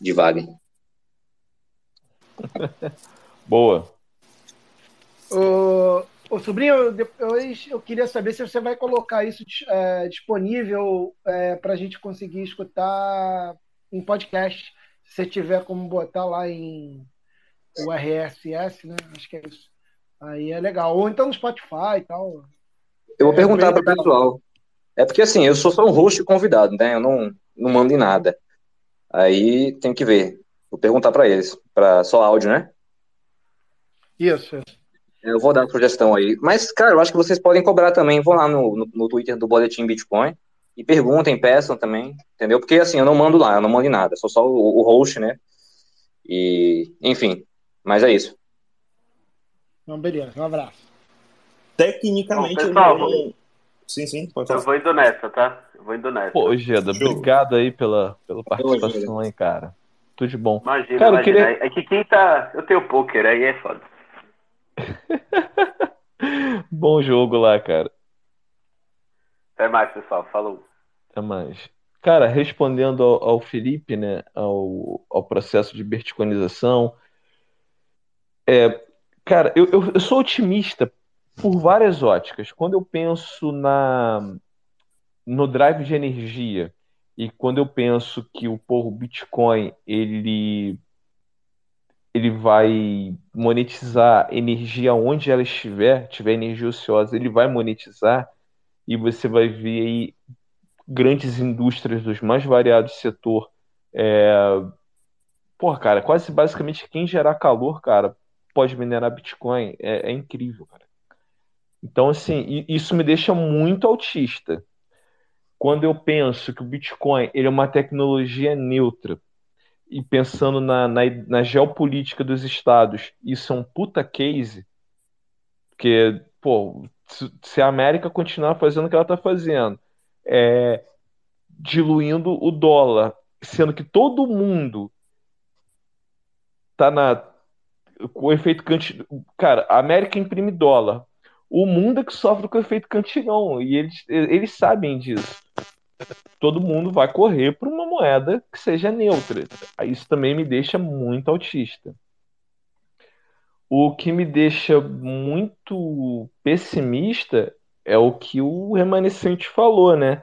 S3: Devagar.
S1: Boa.
S5: Ô, ô, sobrinho, depois eu queria saber se você vai colocar isso é, disponível é, para a gente conseguir escutar em podcast. Se você tiver como botar lá em o RSS, né? Acho que é isso. Aí é legal. Ou então no Spotify e tal.
S3: Eu vou é, perguntar para o pessoal. É porque assim, eu sou só um host convidado, né? Eu não, não mando em nada. Aí tem que ver. Vou perguntar para eles, para só áudio, né?
S5: Isso, isso.
S3: Eu vou dar a sugestão aí. Mas, cara, eu acho que vocês podem cobrar também. Vão lá no, no, no Twitter do Boletim Bitcoin e perguntem, peçam também, entendeu? Porque assim, eu não mando lá, eu não mando em nada, sou só o, o host, né? E, enfim, mas é isso.
S5: Então, beleza, um abraço.
S2: Tecnicamente, Bom, pessoal, eu não... Sim, sim,
S7: pode falar. Eu vou indo nessa, tá? Eu vou indo nessa.
S1: Pô, Geda, obrigado aí pela, pela participação aí, cara. Tudo de bom.
S7: Imagina, cara, imagina. Queria... É que quem tá. Eu tenho poker, aí é foda.
S1: bom jogo lá, cara.
S7: Até mais, pessoal. Falou.
S1: Até mais. Cara, respondendo ao, ao Felipe, né, ao, ao processo de verticalização, é, cara, eu, eu, eu sou otimista por várias óticas. Quando eu penso na no drive de energia e quando eu penso que o povo Bitcoin ele ele vai monetizar energia onde ela estiver, tiver energia ociosa, ele vai monetizar e você vai ver aí grandes indústrias dos mais variados setor. É... Porra, cara, quase basicamente quem gerar calor, cara, pode minerar Bitcoin. É, é incrível, cara. Então, assim, isso me deixa muito autista. Quando eu penso que o Bitcoin ele é uma tecnologia neutra, e pensando na, na, na geopolítica dos estados, isso é um puta case, porque, pô, se a América continuar fazendo o que ela está fazendo, é, diluindo o dólar, sendo que todo mundo tá na com o efeito cantilhão. Cara, a América imprime dólar. O mundo é que sofre com o efeito cantilhão e eles, eles sabem disso. Todo mundo vai correr para uma moeda que seja neutra. Isso também me deixa muito autista. O que me deixa muito pessimista é o que o remanescente falou, né?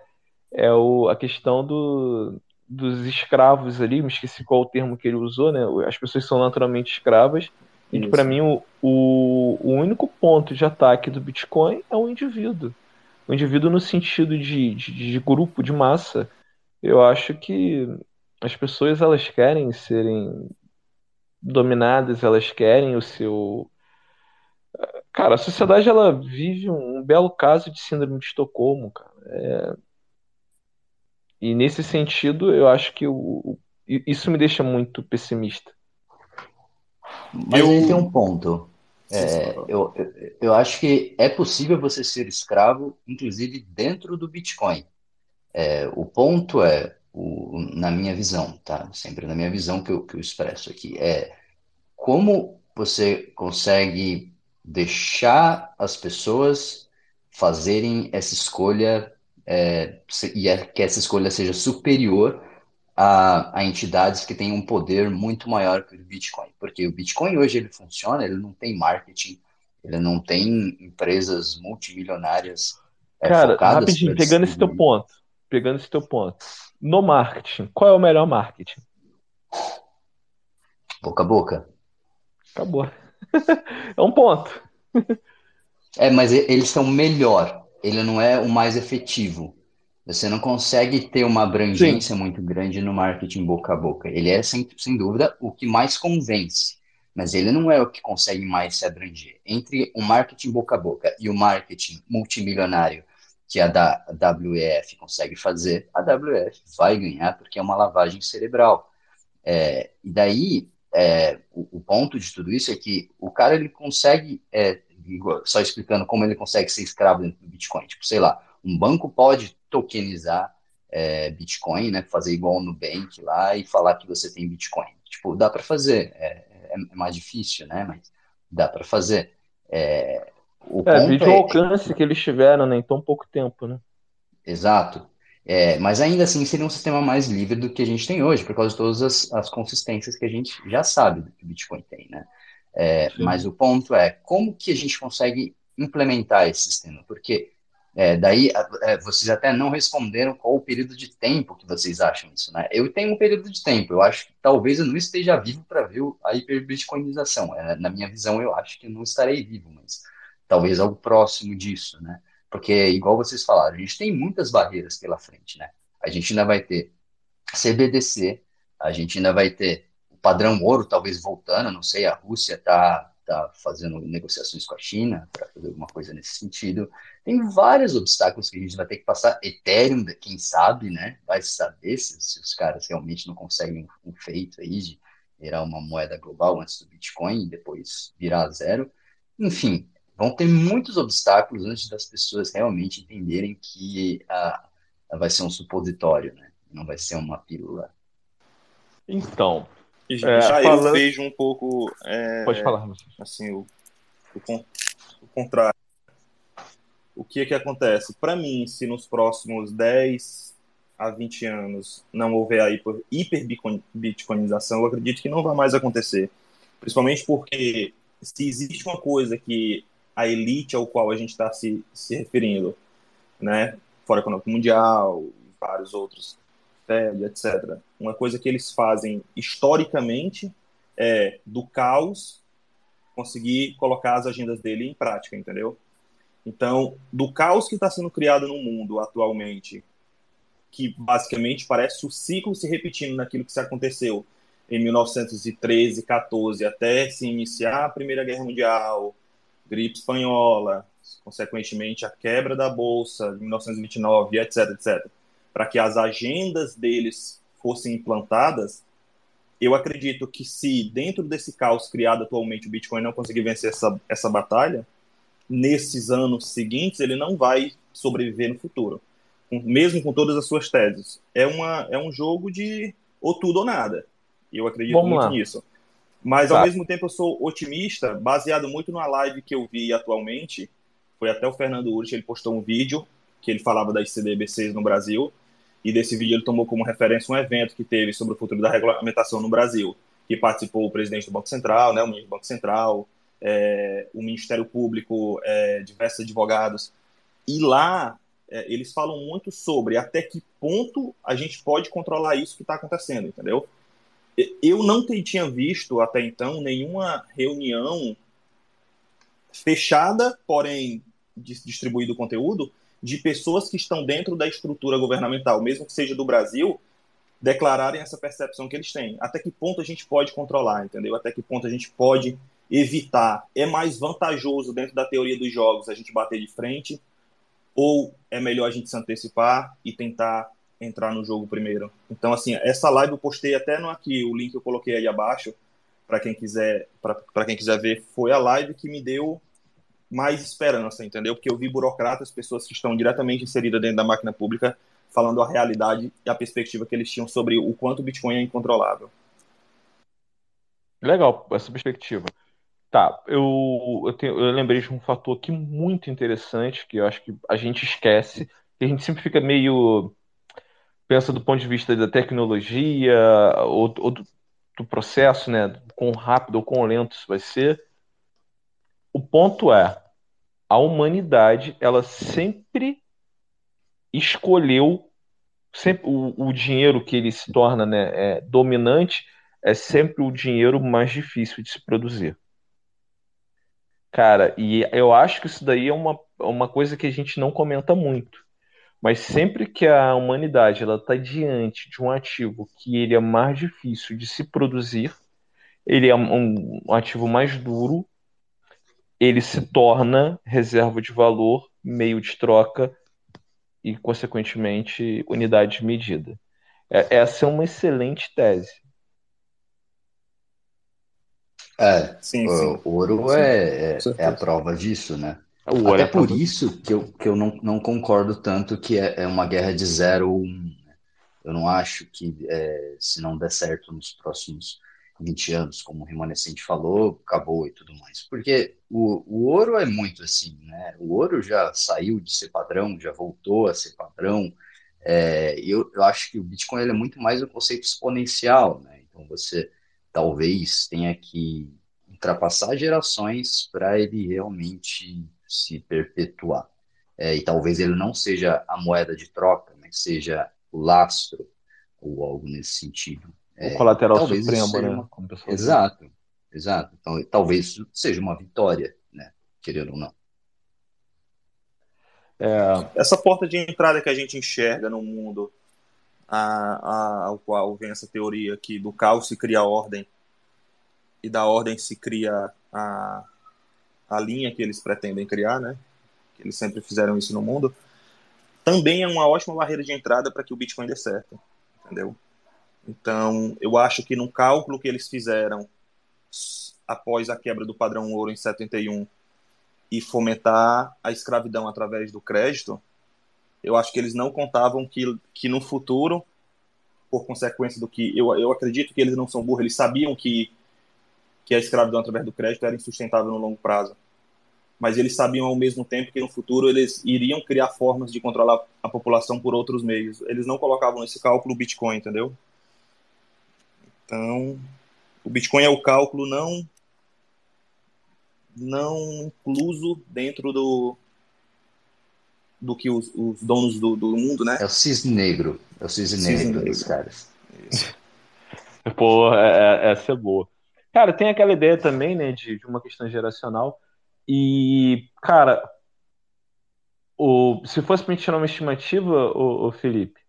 S1: É o, a questão do, dos escravos ali, me esqueci qual o termo que ele usou, né? As pessoas são naturalmente escravas. E para mim o, o, o, único ponto de ataque do Bitcoin é o indivíduo. O indivíduo no sentido de, de, de grupo, de massa. Eu acho que as pessoas elas querem serem dominadas, elas querem o seu. Cara, a sociedade ela vive um belo caso de síndrome de Estocolmo, cara. É... E nesse sentido, eu acho que o... isso me deixa muito pessimista.
S6: Mas eu... aí tem um ponto. É, eu, eu, eu acho que é possível você ser escravo, inclusive dentro do Bitcoin. É, o ponto é, o, na minha visão, tá? Sempre na minha visão que eu, que eu expresso aqui, é como você consegue deixar as pessoas fazerem essa escolha é, e é, que essa escolha seja superior a, a, entidades que têm um poder muito maior que o Bitcoin. Porque o Bitcoin hoje ele funciona, ele não tem marketing, ele não tem empresas multimilionárias
S1: é, Cara, rapidinho, pegando esse teu ponto, pegando esse teu ponto. No marketing, qual é o melhor marketing?
S6: Boca a boca.
S1: Acabou. é um ponto.
S6: é, mas eles são melhor. Ele não é o mais efetivo. Você não consegue ter uma abrangência Sim. muito grande no marketing boca a boca. Ele é, sem, sem dúvida, o que mais convence, mas ele não é o que consegue mais se abranger. Entre o marketing boca a boca e o marketing multimilionário que a da WEF consegue fazer, a WEF vai ganhar porque é uma lavagem cerebral. É, e daí, é, o, o, ponto de tudo isso é que o cara ele consegue, é, só explicando como ele consegue ser escravo dentro do Bitcoin. Tipo, sei lá, um banco pode tokenizar é, Bitcoin, né? Fazer igual no Nubank lá e falar que você tem Bitcoin. Tipo, dá para fazer. É, é, é, mais difícil, né? Mas dá para fazer. É,
S1: o é, vídeo é alcance que eles tiveram né, em tão pouco tempo, né?
S6: Exato. É, mas ainda assim seria um sistema mais livre do que a gente tem hoje, por causa de todas as, as consistências que a gente já sabe do que o Bitcoin tem, né? É, mas o ponto é como que a gente consegue implementar esse sistema? Porque é, daí, é, vocês até não responderam qual o período de tempo que vocês acham isso, né? Eu tenho um período de tempo, eu acho que talvez eu não esteja vivo para ver a hiperbitcoinização. É, na minha visão, eu acho que eu não estarei vivo, mas talvez algo próximo disso, né? Porque, igual vocês falaram, a gente tem muitas barreiras pela frente, né? A gente ainda vai ter CBDC, a gente ainda vai ter o padrão ouro, talvez voltando, não sei, a Rússia está está fazendo negociações com a China para fazer alguma coisa nesse sentido. Tem vários obstáculos que a gente vai ter que passar. Ethereum, quem sabe, né? Vai saber se, se os caras realmente não conseguem um, um feito aí de virar uma moeda global antes do Bitcoin e depois virar zero. Enfim, vão ter muitos obstáculos antes das pessoas realmente entenderem que a, a vai ser um supositório, né? Não vai ser uma pílula.
S1: Então,
S2: é, já falando... eu vejo um pouco. É,
S1: Pode falar,
S2: Assim, o, o, o, contrário. O que é que acontece? Para mim, se nos próximos 10 a 20 anos não houver a hiper, hiperbitcoinização, eu acredito que não vai mais acontecer. Principalmente porque se existe uma coisa que a elite ao qual a gente está se, se referindo, né, Fora Econômico Mundial, vários outros FED, etc. Uma coisa que eles fazem historicamente é do caos conseguir colocar as agendas dele em prática, entendeu? Então, do caos que está sendo criado no mundo atualmente, que basicamente parece o ciclo se repetindo naquilo que se aconteceu em 1913, 14, até se iniciar a Primeira Guerra Mundial, gripe espanhola, consequentemente a quebra da bolsa de 1929, etc, etc para que as agendas deles fossem implantadas, eu acredito que se dentro desse caos criado atualmente o Bitcoin não conseguir vencer essa, essa batalha, nesses anos seguintes ele não vai sobreviver no futuro, mesmo com todas as suas teses. É, uma, é um jogo de ou tudo ou nada. Eu acredito Vamos muito lá. nisso. Mas tá. ao mesmo tempo eu sou otimista, baseado muito numa live que eu vi atualmente. Foi até o Fernando Urich, ele postou um vídeo que ele falava das CDBCs no Brasil, e desse vídeo ele tomou como referência um evento que teve sobre o futuro da regulamentação no Brasil, que participou o presidente do Banco Central, né, o ministro do Banco Central, é, o Ministério Público, é, diversos advogados, e lá é, eles falam muito sobre até que ponto a gente pode controlar isso que está acontecendo, entendeu? Eu não tinha visto até então nenhuma reunião fechada, porém distribuído conteúdo, de pessoas que estão dentro da estrutura governamental, mesmo que seja do Brasil, declararem essa percepção que eles têm. Até que ponto a gente pode controlar, entendeu? Até que ponto a gente pode evitar. É mais vantajoso dentro da teoria dos jogos a gente bater de frente ou é melhor a gente se antecipar e tentar entrar no jogo primeiro? Então, assim, essa live eu postei até no aqui, o link eu coloquei aí abaixo, para quem quiser para quem quiser ver, foi a live que me deu mais esperança, entendeu? Porque eu vi burocratas, pessoas que estão diretamente inseridas dentro da máquina pública, falando a realidade e a perspectiva que eles tinham sobre o quanto o Bitcoin é incontrolável.
S1: Legal, essa perspectiva. Tá, eu, eu, tenho, eu lembrei de um fator aqui muito interessante que eu acho que a gente esquece, que a gente sempre fica meio. Pensa do ponto de vista da tecnologia ou, ou do, do processo, né? Quão rápido ou quão lento isso vai ser. O ponto é, a humanidade, ela sempre escolheu sempre o, o dinheiro que ele se torna né, é, dominante é sempre o dinheiro mais difícil de se produzir. Cara, e eu acho que isso daí é uma, uma coisa que a gente não comenta muito. Mas sempre que a humanidade ela está diante de um ativo que ele é mais difícil de se produzir, ele é um, um ativo mais duro, ele se torna reserva de valor, meio de troca e, consequentemente, unidade de medida. É, essa é uma excelente tese.
S6: É, sim, sim. o ouro sim, é, é, é, a prova disso, né? Até é por isso que eu, que eu não, não concordo tanto que é, é uma guerra de zero ou um. Né? Eu não acho que é, se não der certo nos próximos 20 anos, como o Remanescente falou, acabou e tudo mais. Porque o, o ouro é muito assim, né? O ouro já saiu de ser padrão, já voltou a ser padrão. É, eu, eu acho que o Bitcoin é muito mais um conceito exponencial, né? Então você talvez tenha que ultrapassar gerações para ele realmente se perpetuar. É, e talvez ele não seja a moeda de troca, né? seja o lastro ou algo nesse sentido.
S1: É, o colateral supremo, né? Uma...
S6: Exato, diz. exato. Então, talvez isso seja uma vitória, né? Querendo ou não.
S2: É... Essa porta de entrada que a gente enxerga no mundo a, a, ao qual vem essa teoria que do caos se cria a ordem e da ordem se cria a, a linha que eles pretendem criar, né? Eles sempre fizeram isso no mundo. Também é uma ótima barreira de entrada para que o Bitcoin dê certo, entendeu? Então, eu acho que no cálculo que eles fizeram após a quebra do padrão ouro em 71 e fomentar a escravidão através do crédito, eu acho que eles não contavam que, que no futuro, por consequência do que. Eu, eu acredito que eles não são burros, eles sabiam que, que a escravidão através do crédito era insustentável no longo prazo. Mas eles sabiam ao mesmo tempo que no futuro eles iriam criar formas de controlar a população por outros meios. Eles não colocavam nesse cálculo o Bitcoin, entendeu? Então, o Bitcoin é o cálculo não não incluso dentro do, do que os, os donos do, do, mundo, né?
S6: É o cisne negro. É o cisne, cisne negro, negro dos caras. Isso.
S1: Pô, é, é, essa é boa. Cara, tem aquela ideia também, né, de, de uma questão geracional. E, cara, o, se fosse gente tirar uma estimativa, o, o Felipe,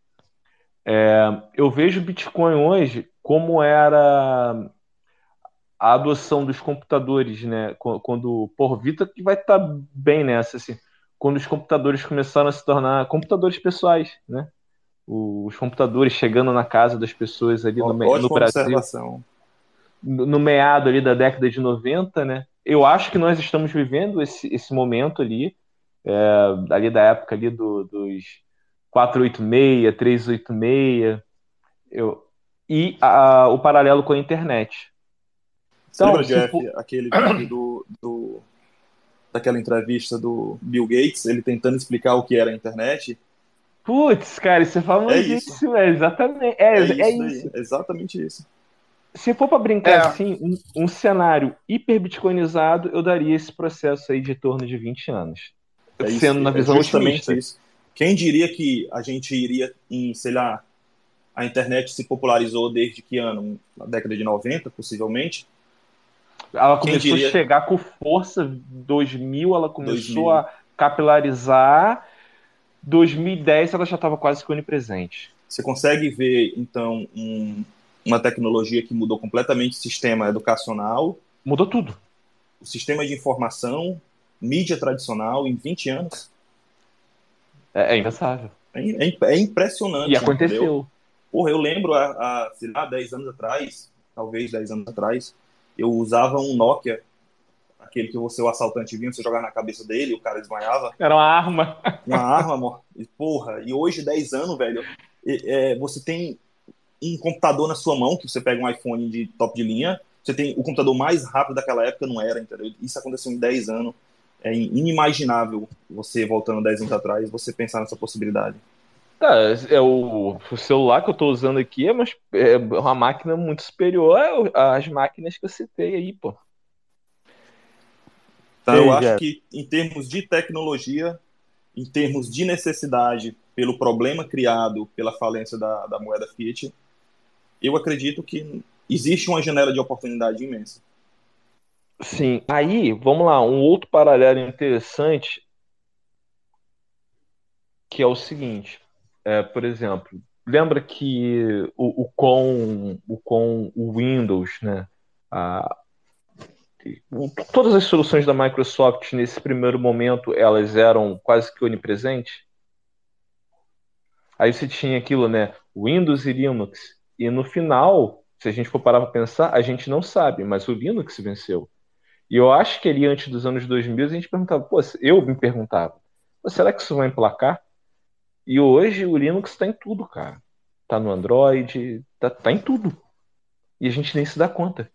S1: é, eu vejo o Bitcoin hoje como era a adoção dos computadores, né? Quando, por Vita que vai estar tá bem nessa, assim quando os computadores começaram a se tornar computadores pessoais, né? Os computadores chegando na casa das pessoas ali no, no Brasil. No, no meado ali da década de 90, né? Eu acho que nós estamos vivendo esse, esse momento ali, é, ali da época ali do, dos 486, 386, eu, e a, o paralelo com a internet.
S2: Então, Você lembra, tipo... Jeff, aquele do, do daquela entrevista do Bill Gates, ele tentando explicar o que era a internet.
S1: Putz, cara, isso é famosíssimo, é, é exatamente. É, é, isso, é isso.
S2: exatamente isso.
S1: Se for para brincar é. assim, um, um, cenário hiper bitcoinizado, eu daria esse processo aí de torno de 20 anos.
S2: É sendo isso, na visão é justamente isso. Quem diria que a gente iria em, sei lá, a internet se popularizou desde que ano? Na década de 90, possivelmente.
S1: Ela começou a chegar com força 2000, ela começou 2000. a capilarizar. 2010 ela já estava quase que onipresente.
S2: Você consegue ver, então, um, uma tecnologia que mudou completamente o sistema educacional.
S1: Mudou tudo.
S2: O sistema de informação, mídia tradicional, em 20 anos.
S1: É, é impensável.
S2: É, é, é, impressionante.
S1: E aconteceu. Entendeu?
S2: Porra, eu lembro há, há, sei lá, 10 anos atrás, talvez 10 anos atrás, eu usava um Nokia, aquele que você, o assaltante vinha, você jogava na cabeça dele, o cara desmaiava.
S1: Era uma arma.
S2: Uma arma, amor. E, porra, e hoje, 10 anos, velho, é, você tem um computador na sua mão, que você pega um iPhone de top de linha, você tem o computador mais rápido daquela época, não era, entendeu? Isso aconteceu em 10 anos. É inimaginável você, voltando 10 anos atrás, você pensar nessa possibilidade.
S1: Tá, é o, o celular que eu estou usando aqui é uma, é uma máquina muito superior às máquinas que eu citei aí, pô.
S2: Então, eu acho que em termos de tecnologia, em termos de necessidade, pelo problema criado pela falência da, da moeda Fiat, eu acredito que existe uma janela de oportunidade imensa.
S1: Sim, aí, vamos lá, um outro paralelo interessante, que é o seguinte, é, por exemplo, lembra que o, o, com, o com o Windows, né, a, todas as soluções da Microsoft nesse primeiro momento elas eram quase que onipresentes? Aí você tinha aquilo, né? Windows e Linux. E no final, se a gente for parar para pensar, a gente não sabe, mas o Linux venceu. E eu acho que ali antes dos anos 2000 a gente perguntava, pô, eu me perguntava, será que isso vai emplacar? E hoje o Linux está em tudo, cara. Tá no Android, tá, tá em tudo. E a gente nem se dá conta.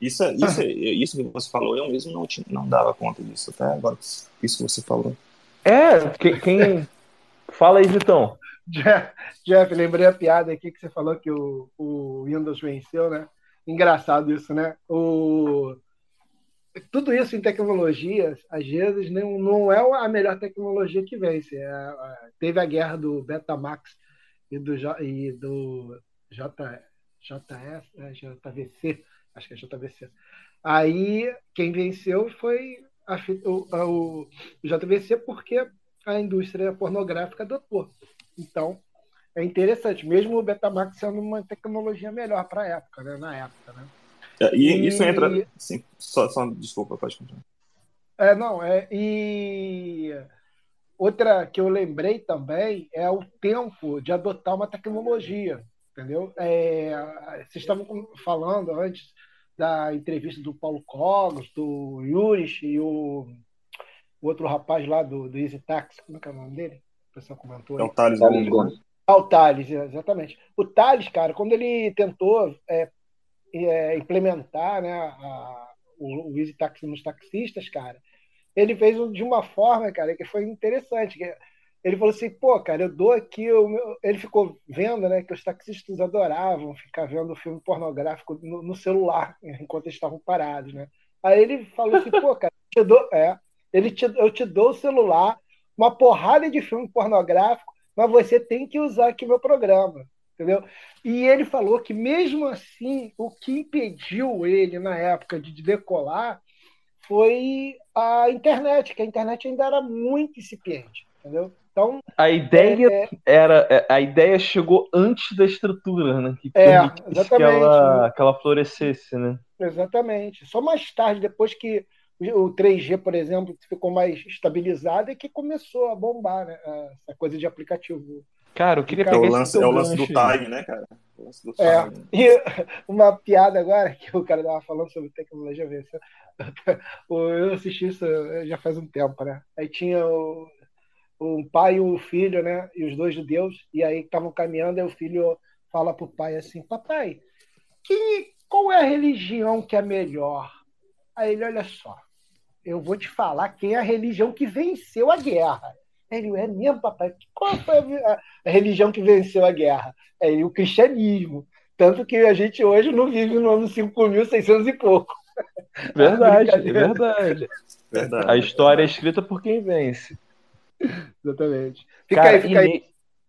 S2: Isso, isso, isso que você falou, eu mesmo não, não dava conta disso até agora. Isso que você falou.
S1: É, quem. quem... Fala aí, Vitão.
S5: Jeff, Jeff, lembrei a piada aqui que você falou que o, o Windows venceu, né? Engraçado isso, né? O, tudo isso em tecnologias, às vezes, não, não é a melhor tecnologia que vence. É, é, teve a guerra do Betamax e do, e do J, JS, né? JVC, acho que é JVC. Aí, quem venceu foi a, o, o, JVC porque a indústria pornográfica adotou. Então, é interessante, mesmo o Betamax sendo uma tecnologia melhor para a época, né? na época. Né?
S2: É, e, e, isso entra. Sim, só, só desculpa, pode continuar.
S5: É, não, é, e outra que eu lembrei também é o tempo de adotar uma tecnologia, entendeu? É, vocês estavam falando antes da entrevista do Paulo Cogos, do Yuris e o, o, outro rapaz lá do, do Easy Taxi, como é que é o nome dele? O pessoal comentou.
S2: É o Thales Gomes.
S5: Ah, o Thales, exatamente. O Thales, cara, quando ele tentou é, é, implementar né, a, o, o Easy Taxi nos taxistas, cara, ele fez de uma forma, cara, que foi interessante. Que ele falou assim, pô, cara, eu dou aqui o meu... Ele ficou vendo, né, que os taxistas adoravam ficar vendo filme pornográfico no, no celular enquanto eles estavam parados, né? Aí ele falou assim, pô, cara, eu te dou, é, ele te, eu te dou o celular, uma porrada de filme pornográfico, mas você tem que usar aqui meu programa, entendeu? E ele falou que mesmo assim, o que impediu ele na época de decolar foi a internet, que a internet ainda era muito incipiente, entendeu? Então,
S1: a ideia é, é era é, a ideia chegou antes da estrutura, né? Que
S5: é, exatamente. Que
S1: ela, que ela florescesse, né?
S5: Exatamente. Só mais tarde, depois que o 3G, por exemplo, ficou mais estabilizado e que começou a bombar, né? Essa coisa de aplicativo.
S1: Cara, eu queria
S2: pegar é o lance, é o lance do time, né, cara? O lance do
S5: é. E uma piada agora que o cara estava falando sobre tecnologia. Eu assisti isso já faz um tempo, né? Aí tinha o, um pai e o filho, né? E os dois judeus, e aí estavam caminhando, e o filho fala pro pai assim: Papai, que, qual é a religião que é melhor? Aí ele, olha só, eu vou te falar quem é a religião que venceu a guerra. Ele, é mesmo, papai? Qual foi a, a religião que venceu a guerra? É o cristianismo. Tanto que a gente hoje não vive no ano 5.600 e pouco.
S1: Verdade, é verdade. verdade. A história é escrita por quem vence.
S5: Exatamente. Fica
S1: cara,
S5: aí, fica e, aí.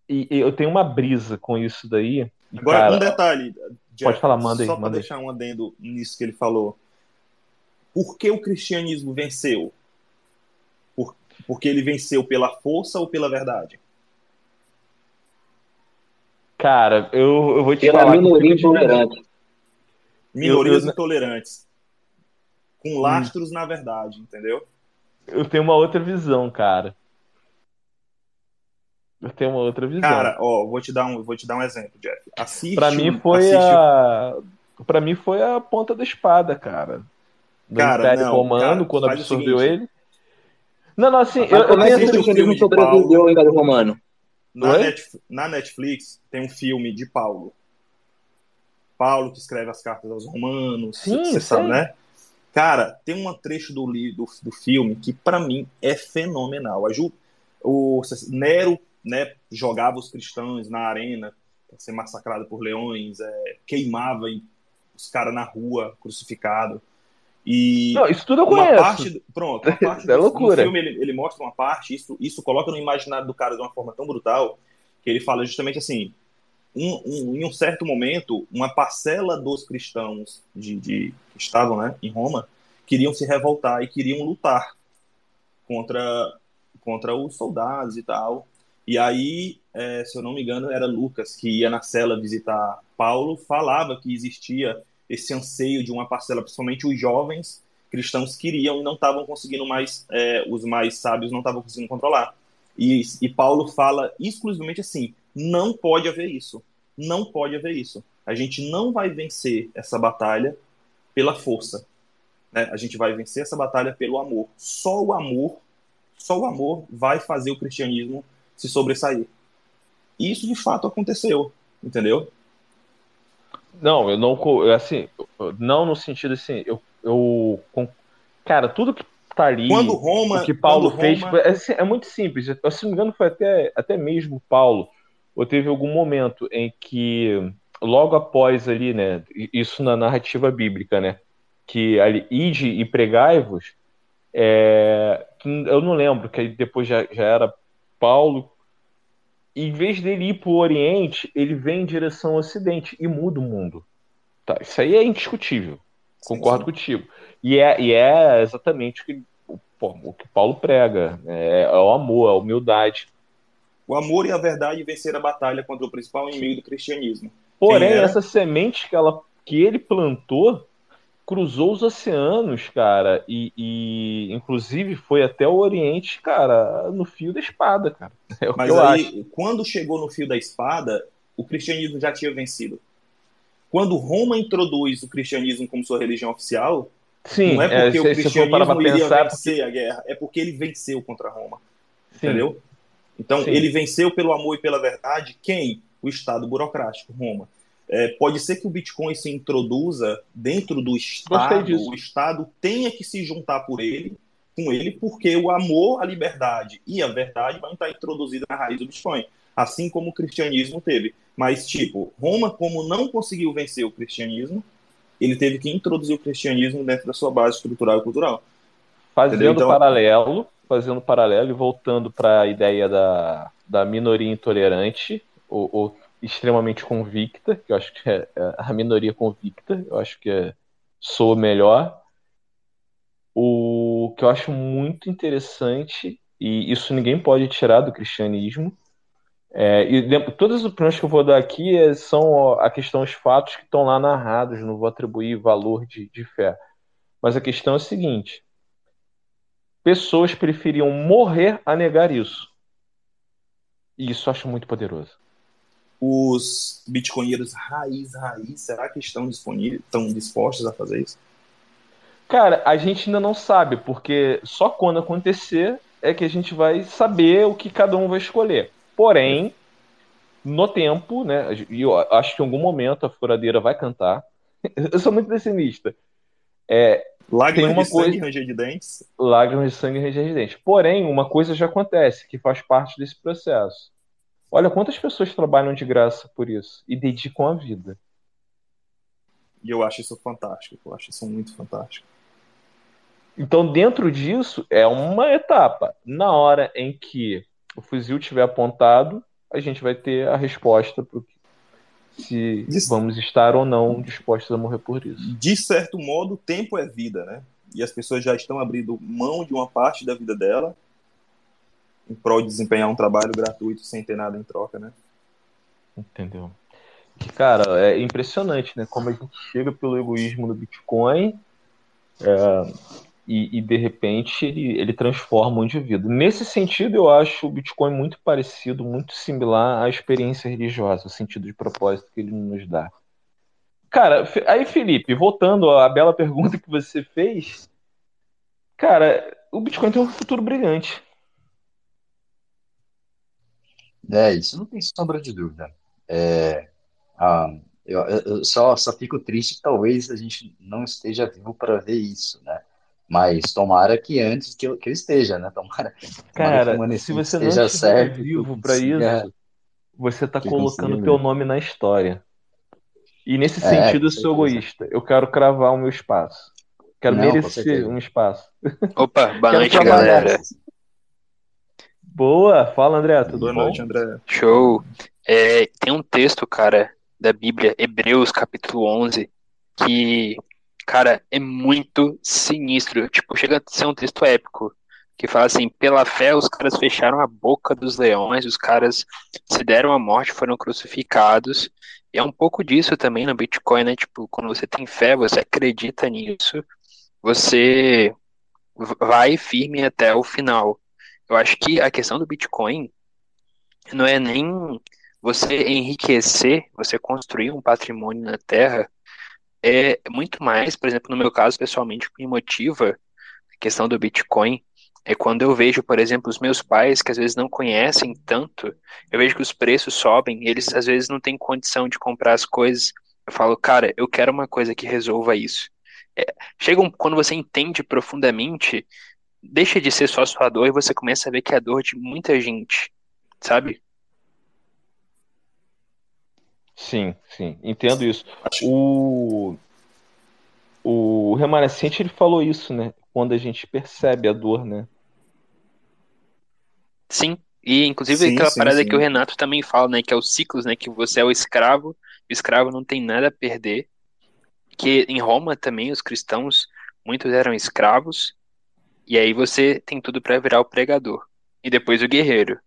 S1: E, e, eu tenho uma brisa com isso daí.
S2: Agora, cara, um detalhe.
S1: Jeff, pode falar, manda aí.
S2: Só
S1: para
S2: deixar um adendo nisso que ele falou. Por que o cristianismo venceu? Por, porque ele venceu pela força ou pela verdade?
S1: Cara, eu, eu vou te
S6: pela
S1: falar.
S6: Minoria intolerante.
S2: Minorias eu, eu... intolerantes. Com lastros hum. na verdade, entendeu?
S1: Eu tenho uma outra visão, cara. Eu tenho uma outra visão.
S2: Cara, ó, vou te dar um, vou te dar um exemplo, Jeff. Assiste.
S1: Pra mim foi assiste... a. Pra mim foi a ponta da espada, cara. Do cara, Império não, Romano, cara, quando absorveu ele. Não, não, assim, eu,
S3: é que o cristianismo sobreviveu ao Império Romano?
S2: Na, Net, na Netflix tem um filme de Paulo. Paulo que escreve as cartas aos romanos, Sim, você sabe, né? Cara, tem um trecho do, do, do filme que para mim é fenomenal. A Ju, o Nero né, jogava os cristãos na arena para ser massacrado por leões, é, queimava os caras na rua, crucificado. E
S1: não, isso tudo eu conheço.
S2: Parte, pronto, uma parte é loucura. No filme ele, ele, mostra uma parte, isso, isso coloca no imaginário do cara de uma forma tão brutal que ele fala justamente assim: um, um, em um certo momento, uma parcela dos cristãos de, de, que estavam né, em Roma queriam se revoltar e queriam lutar contra, contra os soldados e tal. E aí, é, se eu não me engano, era Lucas que ia na cela visitar Paulo, falava que existia esse anseio de uma parcela, principalmente os jovens cristãos queriam e não estavam conseguindo mais, é, os mais sábios não estavam conseguindo controlar. E, e Paulo fala exclusivamente assim: não pode haver isso. Não pode haver isso. A gente não vai vencer essa batalha pela força. Né? A gente vai vencer essa batalha pelo amor. Só o amor, só o amor vai fazer o cristianismo se sobressair. E isso de fato aconteceu, entendeu?
S1: Não, eu não, assim, não no sentido assim, eu, eu cara, tudo que tá ali,
S2: quando Roma,
S1: o que Paulo
S2: Roma...
S1: fez, é, assim, é, muito simples. Eu, se não me engano, foi até, até mesmo Paulo, ou teve algum momento em que, logo após ali, né, isso na narrativa bíblica, né, que ali, ide e pregai-vos, é, eu não lembro, que depois já, já era Paulo em vez dele ir para o Oriente, ele vem em direção ao Ocidente e muda o mundo. Tá, isso aí é indiscutível. Concordo sim. contigo. E é, e é exatamente o que, pô, o que Paulo prega. É, é, o amor, a humildade.
S2: O amor e a verdade venceram a batalha contra o principal inimigo do cristianismo.
S1: Porém, essa semente que, ela, que ele plantou cruzou os oceanos, cara, e, e, inclusive foi até o Oriente, cara, no fio da espada, cara.
S2: É Mas aí, acho. quando chegou no fio da espada, o cristianismo já tinha vencido. Quando Roma introduz o cristianismo como sua religião oficial, Sim, não é porque é, o cristianismo iria vencer porque... a guerra, é porque ele venceu contra Roma. Sim. Entendeu? Então, Sim. ele venceu pelo amor e pela verdade quem? O Estado burocrático, Roma. É, pode ser que o Bitcoin se introduza dentro do Estado, o Estado tenha que se juntar por ele, com ele, porque o amor, a liberdade e a verdade vão estar introduzidos na raiz do Bitcoin, assim como o cristianismo teve. Mas, tipo, Roma, como não conseguiu vencer o cristianismo, ele teve que introduzir o cristianismo dentro da sua base estrutural e cultural.
S1: Fazendo então, paralelo, fazendo paralelo e voltando para a ideia da, da minoria intolerante, o, o extremamente convicta, que eu acho que é, é a minoria convicta, eu acho que é, sou melhor. O que eu acho muito interessante, e isso ninguém pode tirar do cristianismo, é, e todas as opiniões que eu vou dar aqui é, são a questão, os fatos que estão lá narrados, não vou atribuir valor de, de fé. Mas a questão é a seguinte: pessoas preferiam morrer a negar isso. E isso eu acho muito poderoso
S2: os bitcoinheiros raiz, raiz, será que estão disponíveis, estão dispostos a fazer isso?
S1: Cara, a gente ainda não sabe, porque só quando acontecer é que a gente vai saber o que cada um vai escolher. Porém, no tempo, né? E eu acho que em algum momento a furadeira vai cantar. Eu sou muito pessimista. É,
S2: Lágrimas uma de coisa... sangue e ranger de dentes.
S1: Lágrimas de sangue e ranger de dentes. Porém, uma coisa já acontece, que faz parte desse processo. Olha quantas pessoas trabalham de graça por isso e dedicam a vida.
S2: E eu acho isso fantástico, eu acho isso muito fantástico.
S1: Então, dentro disso, é uma etapa. Na hora em que o fuzil estiver apontado, a gente vai ter a resposta para se de... vamos estar ou não dispostos a morrer por isso.
S2: De certo modo, tempo é vida, né? E as pessoas já estão abrindo mão de uma parte da vida dela em prol de desempenhar um trabalho gratuito sem ter nada em troca, né?
S1: Entendeu? Que, cara, é impressionante, né? Como a gente chega pelo egoísmo do Bitcoin, é, e, e, de repente ele, ele transforma o indivíduo. Nesse sentido, eu acho o Bitcoin muito parecido, muito similar à experiência religiosa, o sentido de propósito que ele nos dá. Cara, aí Felipe, voltando à bela pergunta que você fez, cara, o Bitcoin tem um futuro brilhante.
S6: É, isso não tem sombra de dúvida. É, ah, eu, eu, só, só fico triste que talvez a gente não esteja vivo para ver isso, né? Mas tomara que antes que eu, que eu esteja, né? Tomara,
S1: tomara Cara, se você não estiver certo, vivo para isso, você está colocando o teu nome na história. E nesse é, sentido, eu sou egoísta. Eu quero cravar o meu espaço. Quero não, merecer um espaço.
S9: Opa, boa noite, galera.
S1: Boa, fala André, tudo
S2: boa
S1: bom?
S2: Boa noite, André.
S9: Show. É, tem um texto, cara, da Bíblia, Hebreus capítulo 11, que Cara, é muito sinistro. Tipo, chega a ser um texto épico. Que fala assim: pela fé, os caras fecharam a boca dos leões, os caras se deram a morte, foram crucificados. E é um pouco disso também no Bitcoin, né? Tipo, quando você tem fé, você acredita nisso, você vai firme até o final. Eu acho que a questão do Bitcoin não é nem você enriquecer, você construir um patrimônio na Terra é muito mais, por exemplo, no meu caso, pessoalmente, o que me motiva a questão do Bitcoin é quando eu vejo, por exemplo, os meus pais que às vezes não conhecem tanto, eu vejo que os preços sobem eles às vezes não têm condição de comprar as coisas. Eu falo, cara, eu quero uma coisa que resolva isso. É, chega um, quando você entende profundamente, deixa de ser só sua dor e você começa a ver que é a dor de muita gente, sabe?
S1: Sim, sim, entendo isso. O, o remanescente ele falou isso, né? Quando a gente percebe a dor, né?
S9: Sim, e inclusive sim, aquela sim, parada sim. que o Renato também fala, né? Que é os ciclos, né? Que você é o escravo, o escravo não tem nada a perder. Que em Roma também os cristãos, muitos eram escravos, e aí você tem tudo para virar o pregador. E depois o guerreiro.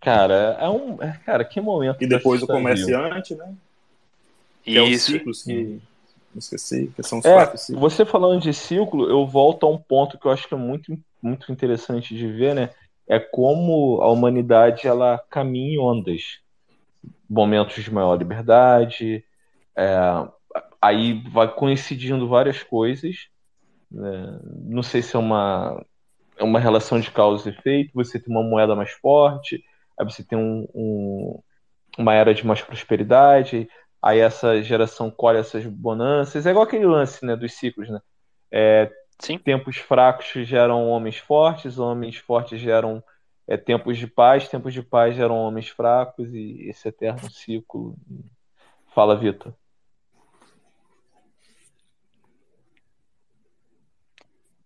S1: Cara, é um. É, cara, que momento.
S2: E depois o comerciante, né? Que Isso. é os ciclos que. Esqueci, que são os
S1: é, quatro ciclos. Você falando de ciclo, eu volto a um ponto que eu acho que é muito, muito interessante de ver, né? É como a humanidade ela caminha em ondas. Momentos de maior liberdade, é, aí vai coincidindo várias coisas. Né? Não sei se é uma, é uma relação de causa e efeito, você tem uma moeda mais forte, aí você tem um, um, uma era de mais prosperidade, aí essa geração colhe essas bonanças. É igual aquele lance né, dos ciclos, né? É,
S9: Sim.
S1: Tempos fracos geram homens fortes, homens fortes geram é, tempos de paz, tempos de paz geram homens fracos, e esse eterno ciclo. Fala, Vitor.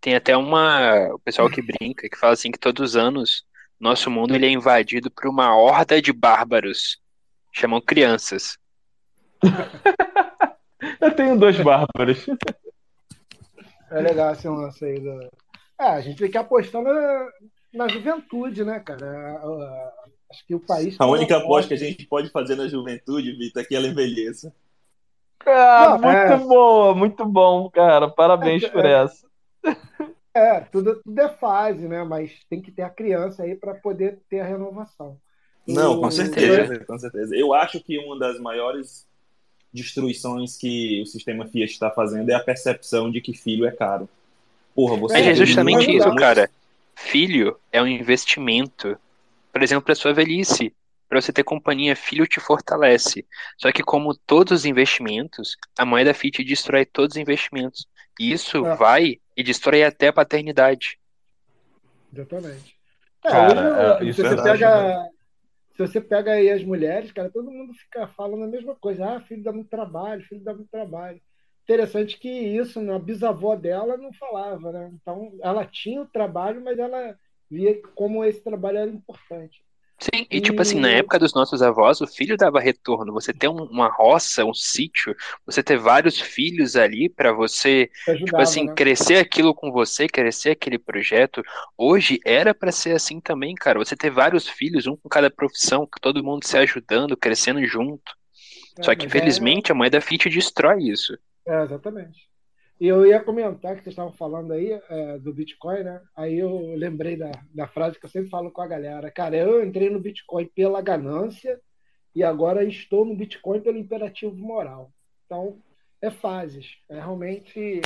S9: Tem até uma. O pessoal que brinca, que fala assim que todos os anos nosso mundo ele é invadido por uma horda de bárbaros. Chamam crianças.
S1: Eu tenho dois bárbaros.
S5: É legal esse lance aí. Do... É, a gente tem que apostar na, na juventude, né, cara? Acho que o país.
S2: A única aposta que a gente pode fazer na juventude, Vitor, é que ela envelheça.
S1: Ah, Não, muito é... boa, muito bom, cara. Parabéns é, por é... essa.
S5: É, tudo, tudo é fase, né? Mas tem que ter a criança aí para poder ter a renovação.
S2: Não, com certeza, com certeza. Eu acho que uma das maiores destruições que o sistema Fiat está fazendo é a percepção de que filho é caro.
S9: Porra, você Mas é justamente isso, cara. Filho é um investimento. Por exemplo, para sua velhice. Para você ter companhia, filho te fortalece. Só que, como todos os investimentos, a moeda Fiat destrói todos os investimentos. E isso é. vai e destrói até a paternidade.
S5: Exatamente. É, cara, hoje, é, se, você verdade, pega, né? se você pega aí as mulheres, cara, todo mundo fica falando a mesma coisa. Ah, filho dá muito trabalho, filho dá muito trabalho. Interessante que isso, na bisavó dela não falava, né? Então, ela tinha o trabalho, mas ela via como esse trabalho era importante.
S9: Sim, e tipo assim, na época dos nossos avós, o filho dava retorno. Você ter um, uma roça, um sítio, você ter vários filhos ali para você, tipo Ajudava, tipo assim, né? crescer aquilo com você, crescer aquele projeto. Hoje era para ser assim também, cara. Você ter vários filhos, um com cada profissão, todo mundo se ajudando, crescendo junto. É, Só que, infelizmente, é... a moeda Fit destrói isso.
S5: É, exatamente. E eu ia comentar que vocês estavam falando aí é, do Bitcoin, né? Aí eu lembrei da, da frase que eu sempre falo com a galera. Cara, eu entrei no Bitcoin pela ganância e agora estou no Bitcoin pelo imperativo moral. Então, é fases. É realmente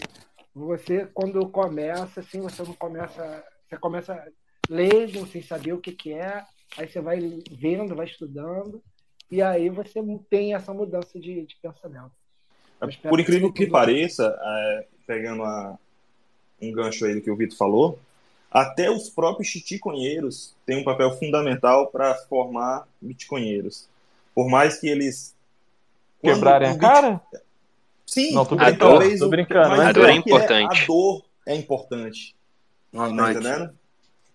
S5: você, quando começa, assim, você não começa. Você começa leigo, sem saber o que, que é, aí você vai vendo, vai estudando, e aí você tem essa mudança de, de pensamento.
S2: Por incrível que, pareça, é, pegando a, um gancho aí do que o Vitor falou, até os próprios chiticonheiros têm um papel fundamental para formar bitcoinheiros. Por mais que eles.
S1: Quebrarem a cara?
S2: Sim,
S9: não, tô brincando, talvez, tô brincando. Mas a dor é, é importante.
S2: É, a dor é importante. Tá entendendo?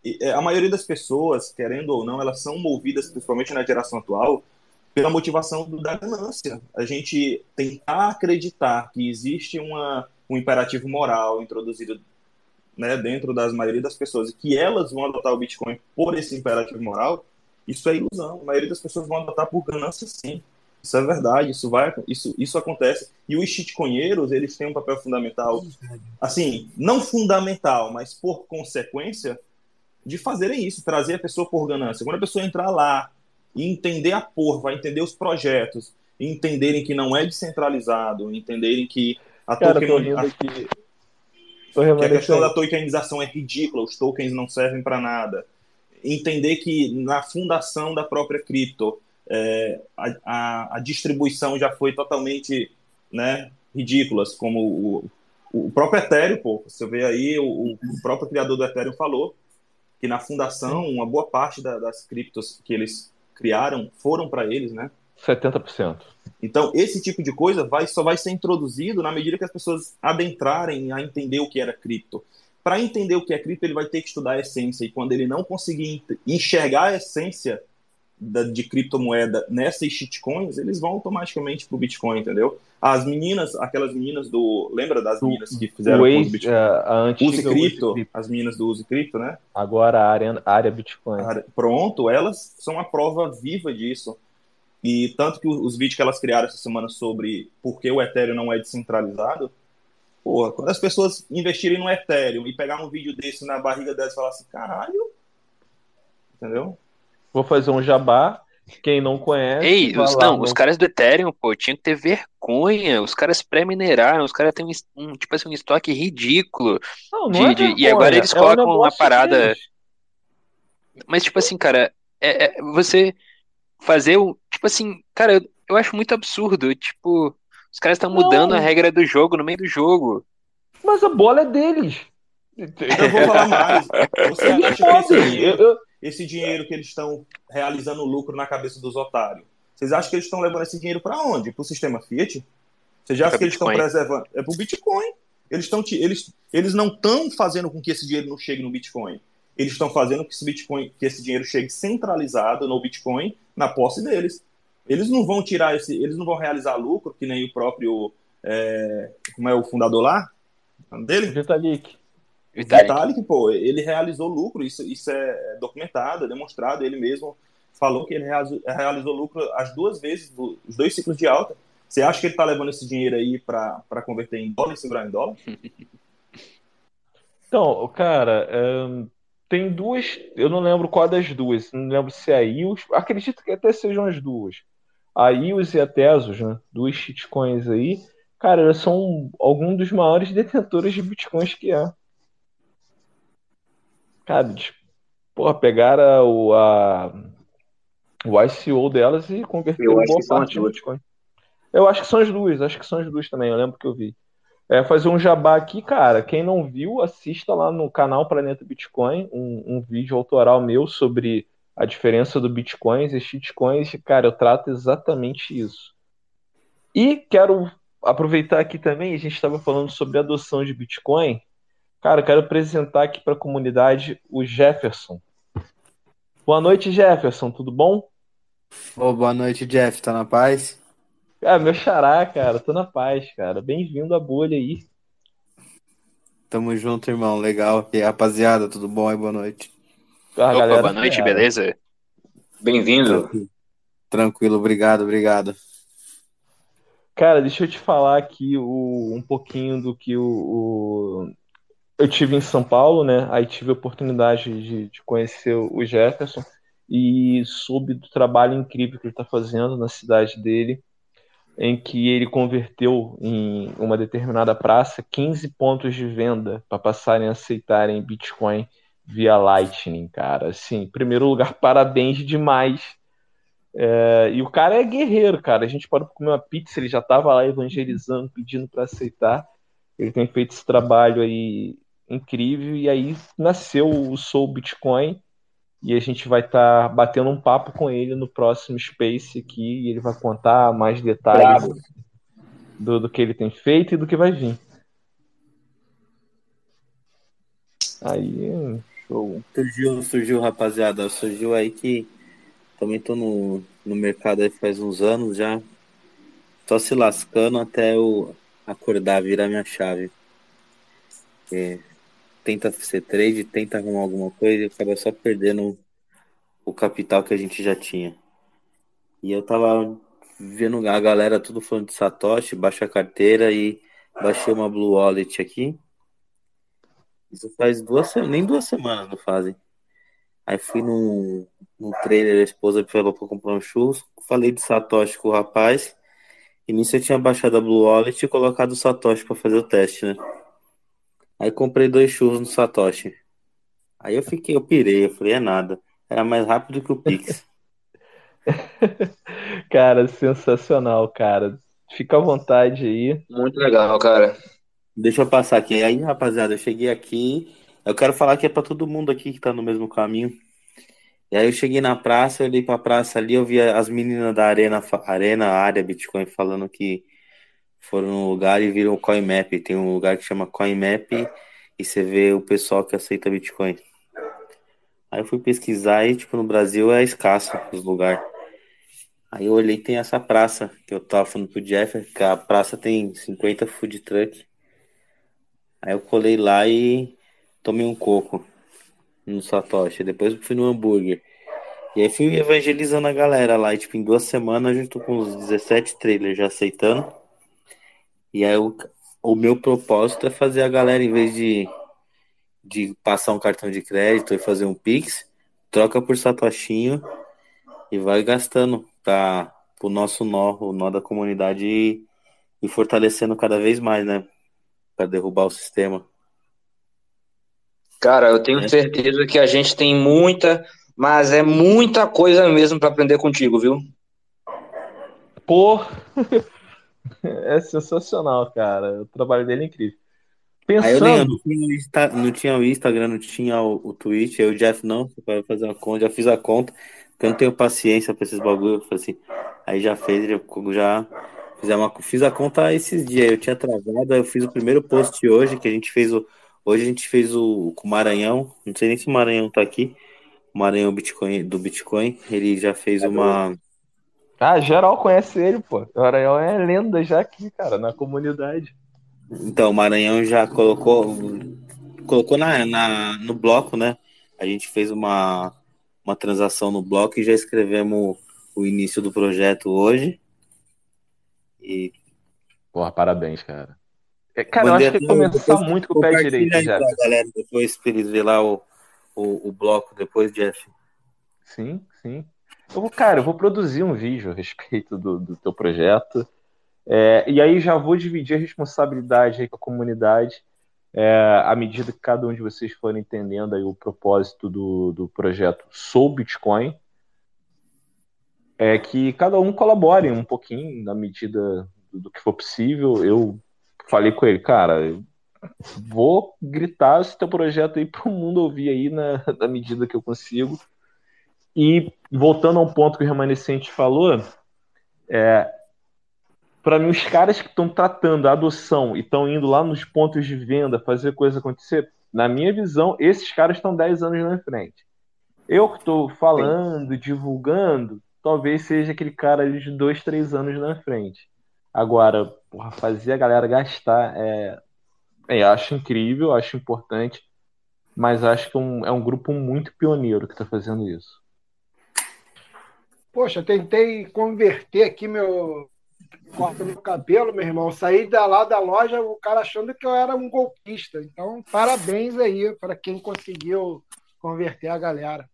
S2: E, é, a maioria das pessoas, querendo ou não, elas são movidas, principalmente na geração atual, pela motivação da ganância. A gente tentar acreditar que existe uma, um imperativo moral introduzido né, dentro das maioria das pessoas e que elas vão adotar o Bitcoin por esse imperativo moral, isso é ilusão. A maioria das pessoas vão adotar por ganância sim. Isso é verdade, isso vai, isso, isso acontece. E os shitcoinheiros, eles têm um papel fundamental, assim, não fundamental, mas por consequência, de fazerem isso, trazer a pessoa por ganância. Quando a pessoa entrar lá, e entender a porra, entender os projetos, entenderem que não é descentralizado, entenderem que a
S1: Cara, token, a,
S2: que a questão da tokenização é ridícula, os tokens não servem para nada. Entender que na fundação da própria cripto é, a, a, a, distribuição já foi totalmente né, ridículas, como o, o próprio Ethereum, pô, você vê aí, o, o próprio criador do Ethereum falou que na fundação uma boa parte da, das criptos que eles criaram foram para eles, né?
S1: 70%.
S2: Então, esse tipo de coisa vai, só vai ser introduzido na medida que as pessoas adentrarem a entender o que era cripto. Para entender o que é cripto, ele vai ter que estudar a essência. E quando ele não conseguir enxergar a essência da, de criptomoeda nessas shitcoins, eles vão automaticamente para o Bitcoin, entendeu? As meninas, aquelas meninas do. Lembra das meninas que fizeram
S1: o Bitcoin? É, a
S2: Use cripto, as meninas do Use Cripto, né?
S1: Agora a área, a área Bitcoin.
S2: Pronto, elas são a prova viva disso. E tanto que os vídeos que elas criaram essa semana sobre por que o Ethereum não é descentralizado, porra, quando as pessoas investirem no Ethereum e pegar um vídeo desse na barriga delas e falar assim, caralho, entendeu?
S1: Vou fazer um jabá. Quem não conhece.
S9: Ei, os, não, no... os caras do Ethereum, pô, tinham que ter vergonha. Os caras pré-mineraram, os caras têm um, um, tipo assim, um estoque ridículo. Não, não de, é de, e agora eles é colocam uma parada. Deles. Mas, tipo assim, cara, é, é, você fazer o. Tipo assim, cara, eu, eu acho muito absurdo. Tipo, os caras estão mudando a regra do jogo no meio do jogo.
S1: Mas a bola é deles.
S2: Eu vou falar mais. Você acha que esse, eu, eu, esse dinheiro que eles estão realizando lucro na cabeça dos otários? Vocês acham que eles estão levando esse dinheiro para onde? Para o sistema Fiat? Vocês acham que eles estão preservando? É para o Bitcoin. Eles, estão, eles, eles não estão fazendo com que esse dinheiro não chegue no Bitcoin. Eles estão fazendo que esse, Bitcoin, que esse dinheiro chegue centralizado no Bitcoin, na posse deles. Eles não vão tirar esse, eles não vão realizar lucro, que nem o próprio, é, como é o fundador lá? dele?
S1: Vitalik.
S2: Vitalik. Vitalik, pô, ele realizou lucro, isso, isso é documentado, é demonstrado, ele mesmo falou que ele realizou, lucro as duas vezes, os dois ciclos de alta. Você acha que ele tá levando esse dinheiro aí para converter em dólar e segurar em dólar?
S1: Então, cara, é, tem duas, eu não lembro qual das duas, não lembro se é a IOS, acredito que até sejam as duas. A IOS e a Tesos, né, duas shitcoins aí, cara, elas são alguns dos maiores detentores de bitcoins que há. Cara, porra, pegaram o, a, o ICO delas e converteram boa parte em Bitcoin. Eu acho que são as duas, acho que são as duas também, eu lembro que eu vi. É, fazer um jabá aqui, cara. Quem não viu, assista lá no canal Planeta Bitcoin, um, um vídeo autoral meu sobre a diferença do Bitcoin e shitcoins. Cara, eu trato exatamente isso. E quero aproveitar aqui também, a gente estava falando sobre adoção de Bitcoin. Cara, eu quero apresentar aqui para a comunidade o Jefferson. Boa noite, Jefferson, tudo bom?
S10: Oh, boa noite, Jeff, tá na paz?
S1: Ah, meu xará, cara, tô na paz, cara. Bem-vindo à bolha aí.
S10: Tamo junto, irmão, legal. E rapaziada, tudo bom aí? Boa noite.
S9: Ah, Opa, galera, boa noite, cara. beleza?
S3: Bem-vindo.
S10: Tranquilo. Tranquilo, obrigado, obrigado.
S1: Cara, deixa eu te falar aqui o, um pouquinho do que o, o, eu tive em São Paulo, né? Aí tive a oportunidade de, de conhecer o Jefferson e soube do trabalho incrível que ele está fazendo na cidade dele, em que ele converteu em uma determinada praça 15 pontos de venda para passarem a aceitarem Bitcoin via Lightning, cara. Assim, em primeiro lugar, parabéns demais é, e o cara é guerreiro, cara. A gente pode comer uma pizza, ele já estava lá evangelizando, pedindo para aceitar. Ele tem feito esse trabalho aí incrível e aí nasceu o Soul Bitcoin e a gente vai estar tá batendo um papo com ele no próximo Space aqui e ele vai contar mais detalhes do, do que ele tem feito e do que vai vir. Aí, show.
S10: Surgiu, surgiu, rapaziada. Surgiu aí que também tô no, no mercado aí faz uns anos já. Só se lascando até eu acordar, virar minha chave. É, tenta ser trade, tenta arrumar alguma coisa e acaba só perdendo o capital que a gente já tinha. E eu tava vendo a galera tudo falando de Satoshi, baixa a carteira e baixei uma Blue Wallet aqui. Isso faz duas nem duas semanas não fazem. Aí fui num, num trailer, a esposa falou pra comprar um churros. Falei de Satoshi com o rapaz. E nisso eu tinha baixado a Blue Wallet e colocado o Satoshi pra fazer o teste, né? Aí comprei dois churros no Satoshi. Aí eu fiquei, eu pirei, eu falei, é nada. Era mais rápido que o Pix.
S1: cara, sensacional, cara. Fica à vontade aí.
S3: Muito legal, cara.
S10: Deixa eu passar aqui. Aí, rapaziada, eu cheguei aqui. Eu quero falar que é para todo mundo aqui que tá no mesmo caminho. E aí eu cheguei na praça, eu olhei pra praça ali, eu vi as meninas da Arena, Arena área Bitcoin falando que foram no lugar e viram o CoinMap. Tem um lugar que chama CoinMap e você vê o pessoal que aceita Bitcoin. Aí eu fui pesquisar e, tipo, no Brasil é escasso os lugares. Aí eu olhei tem essa praça, que eu tava falando pro Jeff, que a praça tem 50 food truck. Aí eu colei lá e tomei um coco no Satoshi. Depois fui no hambúrguer. E aí fui evangelizando a galera lá. E, tipo, em duas semanas tô com uns 17 trailers já aceitando. E aí o, o meu propósito é fazer a galera, em vez de, de passar um cartão de crédito e fazer um Pix, troca por Satoshinho e vai gastando para o nosso nó, o nó da comunidade e, e fortalecendo cada vez mais, né? Para derrubar o sistema.
S3: Cara, eu tenho é. certeza que a gente tem muita, mas é muita coisa mesmo para aprender contigo, viu?
S1: Pô, é sensacional, cara. O trabalho dele é incrível.
S10: Pensando... Aí eu não tinha, Insta, não tinha o Instagram, não tinha o, o Twitch, aí o Jeff não, para fazer uma conta, já fiz a conta, porque eu não tenho paciência para esses bagulho, eu falei assim, aí já fez, já, já fiz, uma, fiz a conta esses dias, eu tinha travado, aí eu fiz o primeiro post hoje, que a gente fez o, Hoje a gente fez o com o Maranhão, não sei nem se o Maranhão tá aqui. O Maranhão Bitcoin, do Bitcoin, ele já fez uma.
S1: Ah, geral conhece ele, pô. O Maranhão é lenda já aqui, cara, na comunidade.
S10: Então, o Maranhão já colocou colocou na, na, no bloco, né? A gente fez uma, uma transação no bloco e já escrevemos o início do projeto hoje.
S1: E. Porra, parabéns, cara. É, cara, eu acho que começar muito com o pé direito, já.
S10: galera, depois pra eles verem lá o, o, o, bloco, depois, Jeff.
S1: Sim, sim. Eu cara, eu vou produzir um vídeo a respeito do, do teu projeto. É, e aí já vou dividir a responsabilidade aí com a comunidade é, à medida que cada um de vocês for entendendo aí o propósito do, do projeto Sou Bitcoin. É que cada um colabore um pouquinho na medida do, do que for possível. Eu falei com ele, cara, vou gritar esse teu projeto aí para o mundo ouvir aí na, na medida que eu consigo. E voltando ao ponto que o remanescente falou, é, para mim, os caras que estão tratando a adoção e estão indo lá nos pontos de venda fazer coisa acontecer, na minha visão, esses caras estão 10 anos na frente. Eu que estou falando, Sim. divulgando, talvez seja aquele cara de 2, 3 anos na frente. Agora, porra, fazer a galera gastar é, é, acho incrível, acho importante, mas acho que é um, é um grupo muito pioneiro que está fazendo isso.
S5: Poxa, tentei converter aqui meu, corta meu cabelo, meu irmão. Saí da lá da loja, o cara achando que eu era um golpista. Então, parabéns aí para quem conseguiu converter a galera.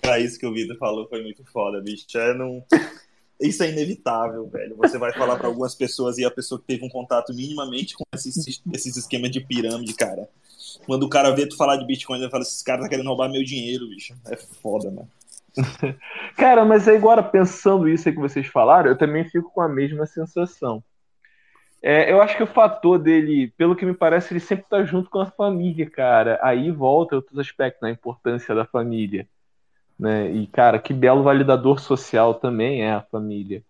S2: Cara, isso que o Vitor falou foi muito foda, bicho. É não... Isso é inevitável, velho. Você vai falar para algumas pessoas e a pessoa que teve um contato minimamente com esses, esses esquemas de pirâmide, cara. Quando o cara vê tu falar de Bitcoin, ele fala: esses caras tá querendo roubar meu dinheiro, bicho. É foda, mano.
S1: Cara, mas agora pensando isso aí que vocês falaram, eu também fico com a mesma sensação. É, eu acho que o fator dele, pelo que me parece, ele sempre tá junto com a família, cara. Aí volta outros aspectos, né? importância da família. Né? E, cara, que belo validador social também é a família.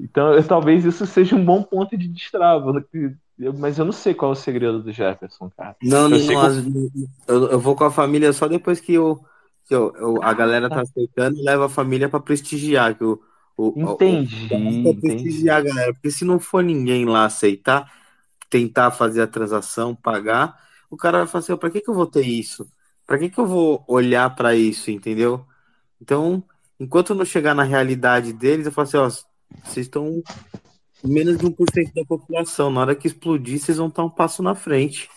S1: Então, eu, talvez isso seja um bom ponto de destrava. Né? Mas eu não sei qual é o segredo do Jefferson, cara.
S10: Não, eu, não, eu, eu vou com a família só depois que eu que eu, eu, a galera tá aceitando e leva a família para prestigiar. Que o, o,
S1: entendi.
S10: O, o, prestigiar a galera, porque se não for ninguém lá aceitar, tentar fazer a transação, pagar, o cara vai falar assim: para que, que eu vou ter isso? Para que, que eu vou olhar para isso, entendeu? Então, enquanto não chegar na realidade deles, eu falo assim: ó, vocês estão menos de 1% da população. Na hora que explodir, vocês vão estar um passo na frente.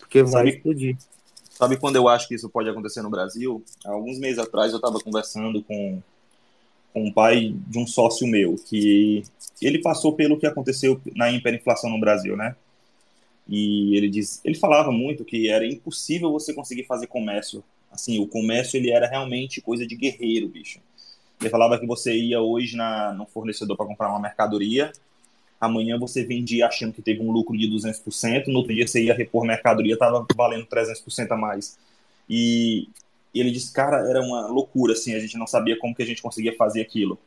S10: Porque vai Sabe, explodir.
S2: Sabe quando eu acho que isso pode acontecer no Brasil? Há alguns meses atrás eu estava conversando com, com um pai de um sócio meu, que ele passou pelo que aconteceu na hiperinflação no Brasil, né? E ele diz, ele falava muito que era impossível você conseguir fazer comércio. Assim, o comércio ele era realmente coisa de guerreiro, bicho. Ele falava que você ia hoje na, no fornecedor para comprar uma mercadoria, amanhã você vendia achando que teve um lucro de 200%, no outro dia você ia repor mercadoria, estava valendo 300% a mais. E ele disse, cara, era uma loucura, assim, a gente não sabia como que a gente conseguia fazer aquilo.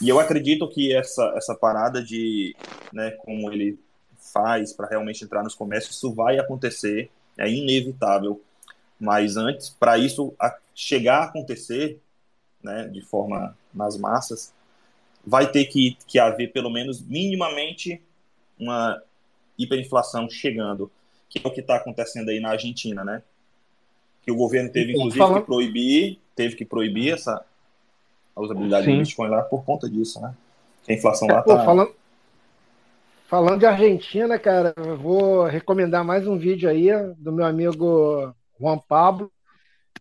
S2: E eu acredito que essa, essa parada de, né, como ele faz para realmente entrar nos comércios, isso vai acontecer, é inevitável. Mas antes, para isso chegar a acontecer, né, de forma nas massas, vai ter que, que haver pelo menos minimamente uma hiperinflação chegando, que é o que está acontecendo aí na Argentina, né? Que o governo teve, inclusive, falando... que proibir, teve que proibir essa a usabilidade Sim. do Bitcoin lá por conta disso, né? Que a inflação lá está...
S5: falando, falando de Argentina, cara, eu vou recomendar mais um vídeo aí do meu amigo Juan Pablo,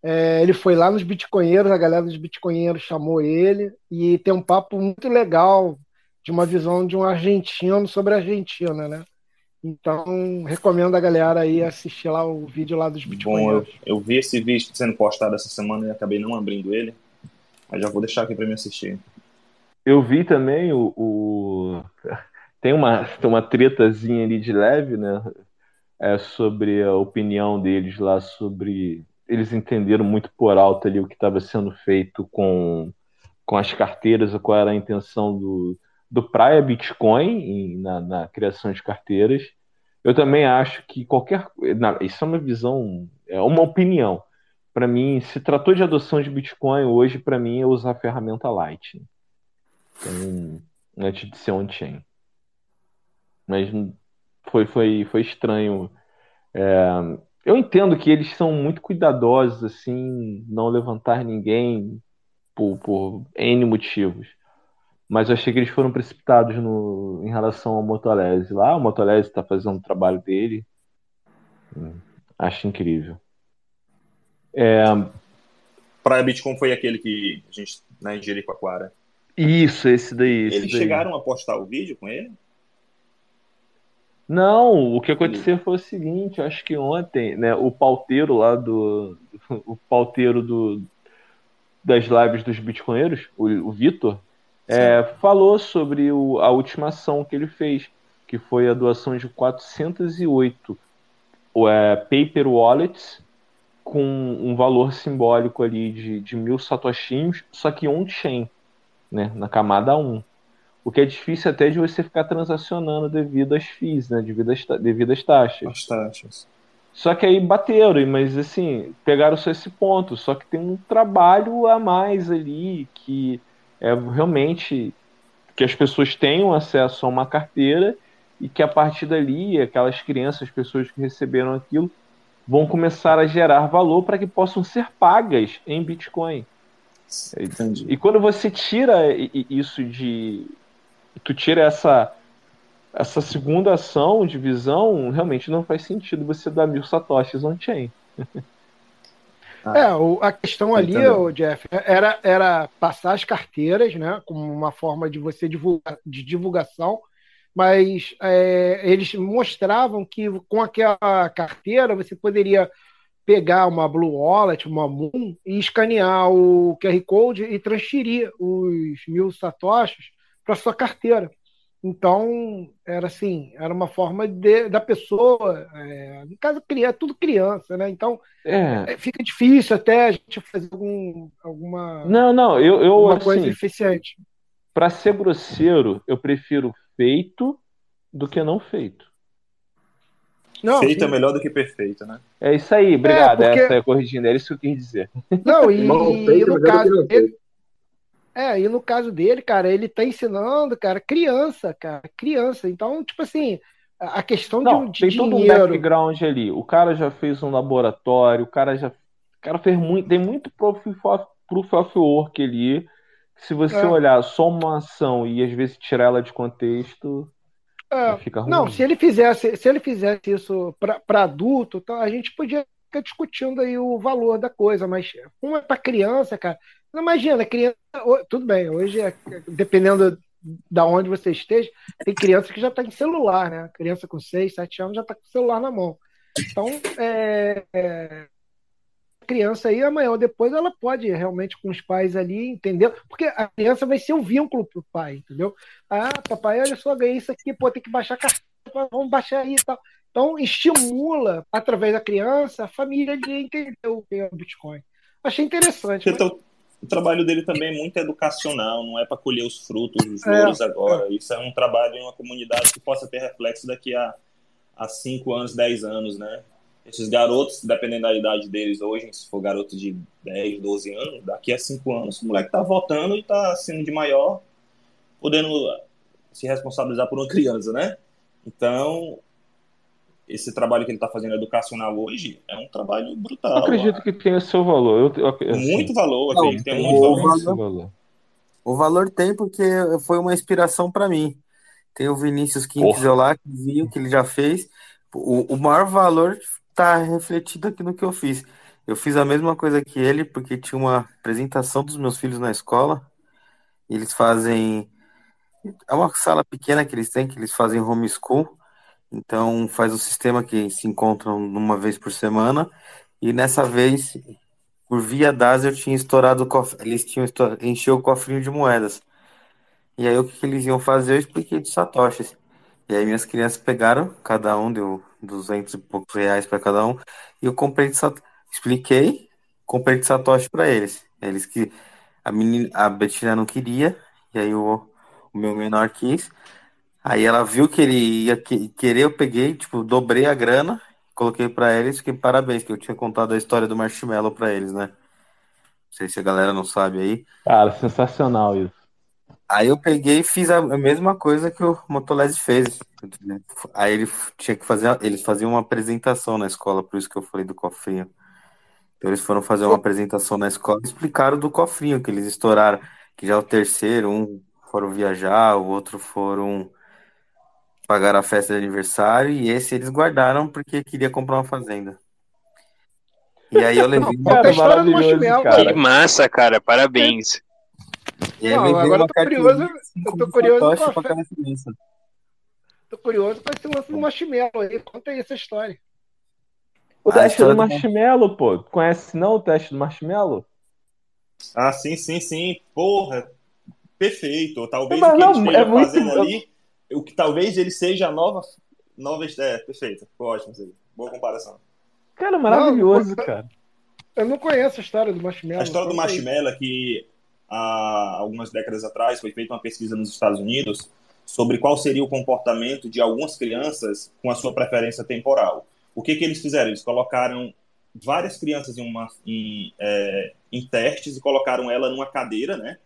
S5: é, ele foi lá nos Bitcoinheiros, a galera dos Bitcoinheiros chamou ele e tem um papo muito legal de uma visão de um argentino sobre a Argentina, né? Então, recomendo a galera aí assistir lá o vídeo lá dos Bitcoinheiros.
S2: Bom, eu, eu vi esse vídeo sendo postado essa semana e acabei não abrindo ele, mas já vou deixar aqui para me assistir.
S1: Eu vi também o, o... tem uma tem uma tretazinha ali de leve, né? É sobre a opinião deles lá sobre eles entenderam muito por alto ali o que estava sendo feito com, com as carteiras, qual era a intenção do, do Praia Bitcoin em, na, na, criação de carteiras. Eu também acho que qualquer. isso é uma visão, é uma opinião. Para mim, se tratou de adoção de Bitcoin, hoje, para mim, é usar a ferramenta Lightning. Então, antes de ser on-chain. Mas foi, foi, foi estranho. É, eu entendo que eles são muito cuidadosos, assim, não levantar ninguém por, por N motivos. Mas eu achei que eles foram precipitados no, em relação ao Motolese. Lá, o Motolese está fazendo o trabalho dele. Hum, acho incrível.
S2: É... Praia Bitcoin foi aquele que a gente, na né, Jericoacoara.
S1: Isso, esse daí. Esse
S2: Eles
S1: daí.
S2: chegaram a postar o vídeo com ele?
S1: Não, o que aconteceu foi o seguinte, acho que ontem, né, o pauteiro lá do. O pauteiro do, das lives dos bitcoinheiros, o, o Vitor, é, falou sobre o, a última ação que ele fez, que foi a doação de 408 é, paper wallets com um valor simbólico ali de, de mil satoshinhos, só que on-chain, né, na camada 1. O que é difícil até de você ficar transacionando devido às FIIs, né? Devido às, devido às taxas.
S2: As taxas.
S1: Só que aí bateram, mas assim, pegaram só esse ponto. Só que tem um trabalho a mais ali que é realmente que as pessoas tenham acesso a uma carteira e que a partir dali, aquelas crianças, as pessoas que receberam aquilo, vão começar a gerar valor para que possam ser pagas em Bitcoin. Entendi. E quando você tira isso de tu tira essa essa segunda ação de visão, realmente não faz sentido você dar mil satoshis on-chain.
S5: é, o, a questão ali, o Jeff, era, era passar as carteiras, né, como uma forma de você divulgar, de divulgação, mas é, eles mostravam que com aquela carteira você poderia pegar uma Blue Wallet, uma Moon e escanear o QR Code e transferir os mil satoshis para sua carteira. Então, era assim, era uma forma de, da pessoa, é, no caso, é tudo criança, né? Então, é. é. fica difícil até a gente fazer algum, alguma.
S1: Não, não, eu. eu
S5: uma
S1: assim,
S5: coisa eficiente.
S1: Para ser grosseiro, eu prefiro feito do que não feito.
S2: Não, feito sim. é melhor do que perfeito, né?
S1: É isso aí, obrigado. É, porque... Essa é corrigindo, é isso que eu quis dizer.
S5: Não, e, e no caso. Ele... É, e no caso dele, cara, ele tá ensinando, cara, criança, cara, criança. Então, tipo assim, a questão
S1: Não,
S5: de,
S1: de tem dinheiro... todo um background ali. O cara já fez um laboratório, o cara já, o cara fez muito, tem muito proof of, proof of work ali. Se você é. olhar só uma ação e às vezes tirar ela de contexto,
S5: é. fica ruim. Não, se ele fizesse, se ele fizesse isso para adulto, então a gente podia ficar discutindo aí o valor da coisa, mas como é para criança, cara, não imagina, criança. Tudo bem, hoje, é, dependendo da onde você esteja, tem criança que já está em celular, né? Criança com 6, 7 anos já está com o celular na mão. Então, é, é, criança aí, amanhã ou depois, ela pode realmente com os pais ali entender, porque a criança vai ser um vínculo para o pai, entendeu? Ah, papai, olha só, ganhei isso aqui, pô, tem que baixar a carteira, vamos baixar aí e tal. Então, estimula, através da criança, a família de entender o que é o Bitcoin. Achei interessante.
S2: Mas o trabalho dele também é muito educacional, não é para colher os frutos, os é, louros é, agora. É. Isso é um trabalho em uma comunidade que possa ter reflexo daqui a, a 5 anos, 10 anos, né? Esses garotos, dependendo da idade deles hoje, se for garoto de 10, 12 anos, daqui a 5 anos, o moleque tá votando e tá sendo de maior, podendo se responsabilizar por uma criança, né? Então, esse trabalho que ele está fazendo educacional hoje é um trabalho brutal.
S1: Eu acredito que tem o seu valor. Eu, eu,
S2: assim, muito valor, não, tem, tem muito valor.
S10: valor. O valor tem porque foi uma inspiração para mim. Tem o Vinícius Quintes lá, que viu que ele já fez. O, o maior valor está refletido aqui no que eu fiz. Eu fiz a mesma coisa que ele, porque tinha uma apresentação dos meus filhos na escola. Eles fazem. É uma sala pequena que eles têm, que eles fazem homeschool. Então faz o sistema que se encontram uma vez por semana. E nessa vez, por via das, eu tinha estourado o cofre, eles tinham estourado, encheu o cofrinho de moedas. E aí o que, que eles iam fazer, eu expliquei de satoshis. E aí minhas crianças pegaram, cada um deu 200 e poucos reais para cada um, e eu comprei de satoshi, expliquei, comprei de satoshi para eles. Eles que a menina, a Betina não queria, e aí o, o meu menor quis. Aí ela viu que ele ia querer, eu peguei, tipo, dobrei a grana, coloquei para eles, fiquei parabéns, que eu tinha contado a história do marshmallow para eles, né? Não sei se a galera não sabe aí.
S1: Cara, sensacional isso.
S10: Aí eu peguei e fiz a mesma coisa que o Motolese fez. Aí ele tinha que fazer, eles faziam uma apresentação na escola, por isso que eu falei do cofrinho. Então eles foram fazer uma apresentação na escola e explicaram do cofrinho que eles estouraram, que já é o terceiro, um foram viajar, o outro foram pagaram a festa de aniversário e esse eles guardaram porque queria comprar uma fazenda. E aí eu levei
S9: cara, maravilhoso, cara. Que massa, cara, parabéns.
S5: E aí Não, agora eu tô curioso, eu tô curioso com a fe... Tô curioso com esse lance do marshmallow aí, conta aí essa história.
S1: O teste do marshmallow, pô, conhece não o teste do marshmallow?
S2: Ah, sim, sim, sim, porra, perfeito, talvez não, o que não, eles é fazendo muito... ali o que talvez ele seja a nova. nova é, perfeito. Ficou ótimo isso aí. Boa comparação.
S1: Cara, maravilhoso, não, cara.
S5: Eu não conheço a história do marshmallow.
S2: A história do marshmallow é que há algumas décadas atrás foi feita uma pesquisa nos Estados Unidos sobre qual seria o comportamento de algumas crianças com a sua preferência temporal. O que, que eles fizeram? Eles colocaram várias crianças em, uma, em, é, em testes e colocaram ela numa cadeira, né?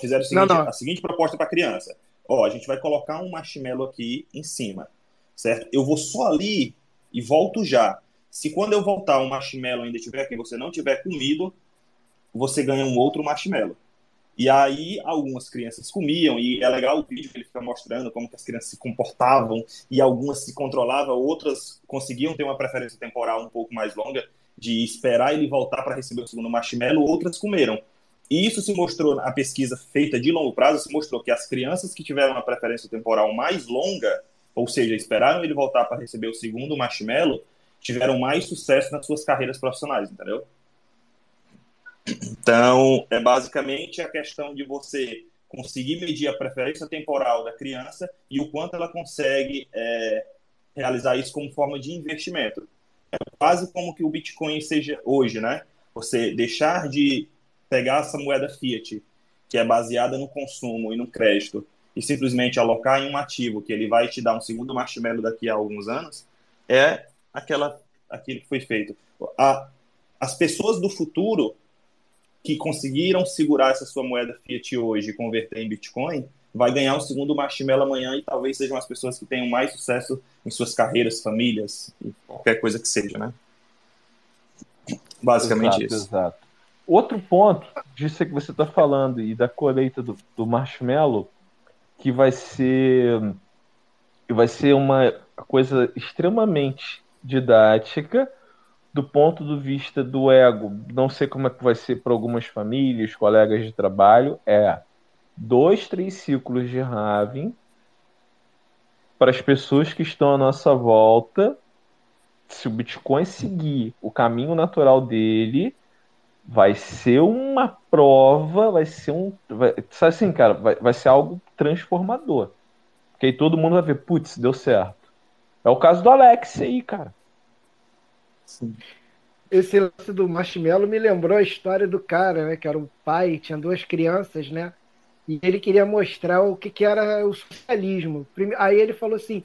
S2: Fizeram seguinte, não, não. a seguinte proposta para a criança: ó, a gente vai colocar um marshmallow aqui em cima, certo? Eu vou só ali e volto já. Se quando eu voltar o marshmallow ainda estiver aqui, você não tiver comido, você ganha um outro marshmallow. E aí algumas crianças comiam, e é legal o vídeo que ele fica mostrando como que as crianças se comportavam, e algumas se controlavam, outras conseguiam ter uma preferência temporal um pouco mais longa, de esperar ele voltar para receber o segundo marshmallow, outras comeram. E isso se mostrou, a pesquisa feita de longo prazo, se mostrou que as crianças que tiveram uma preferência temporal mais longa, ou seja, esperaram ele voltar para receber o segundo marshmallow, tiveram mais sucesso nas suas carreiras profissionais, entendeu? Então, é basicamente a questão de você conseguir medir a preferência temporal da criança e o quanto ela consegue é, realizar isso como forma de investimento. É quase como que o Bitcoin seja hoje, né? Você deixar de pegar essa moeda fiat, que é baseada no consumo e no crédito, e simplesmente alocar em um ativo que ele vai te dar um segundo marshmallow daqui a alguns anos, é aquela aquilo que foi feito. A, as pessoas do futuro que conseguiram segurar essa sua moeda fiat hoje e converter em Bitcoin, vai ganhar um segundo marshmallow amanhã e talvez sejam as pessoas que tenham mais sucesso em suas carreiras, famílias qualquer coisa que seja, né? Basicamente exato, isso.
S1: Exato. Outro ponto disso que você está falando e da colheita do, do marshmallow, que vai ser vai ser uma coisa extremamente didática do ponto de vista do ego, não sei como é que vai ser para algumas famílias, colegas de trabalho, é dois, três ciclos de Raven para as pessoas que estão à nossa volta. Se o Bitcoin seguir o caminho natural dele, vai ser uma prova, vai ser um. Vai, sabe assim, cara, vai, vai ser algo transformador. Porque aí todo mundo vai ver, putz, deu certo. É o caso do Alex aí, cara.
S5: Sim. Esse lance do marshmallow me lembrou a história do cara, né? Que era um pai, tinha duas crianças, né? E ele queria mostrar o que, que era o socialismo. Aí ele falou assim.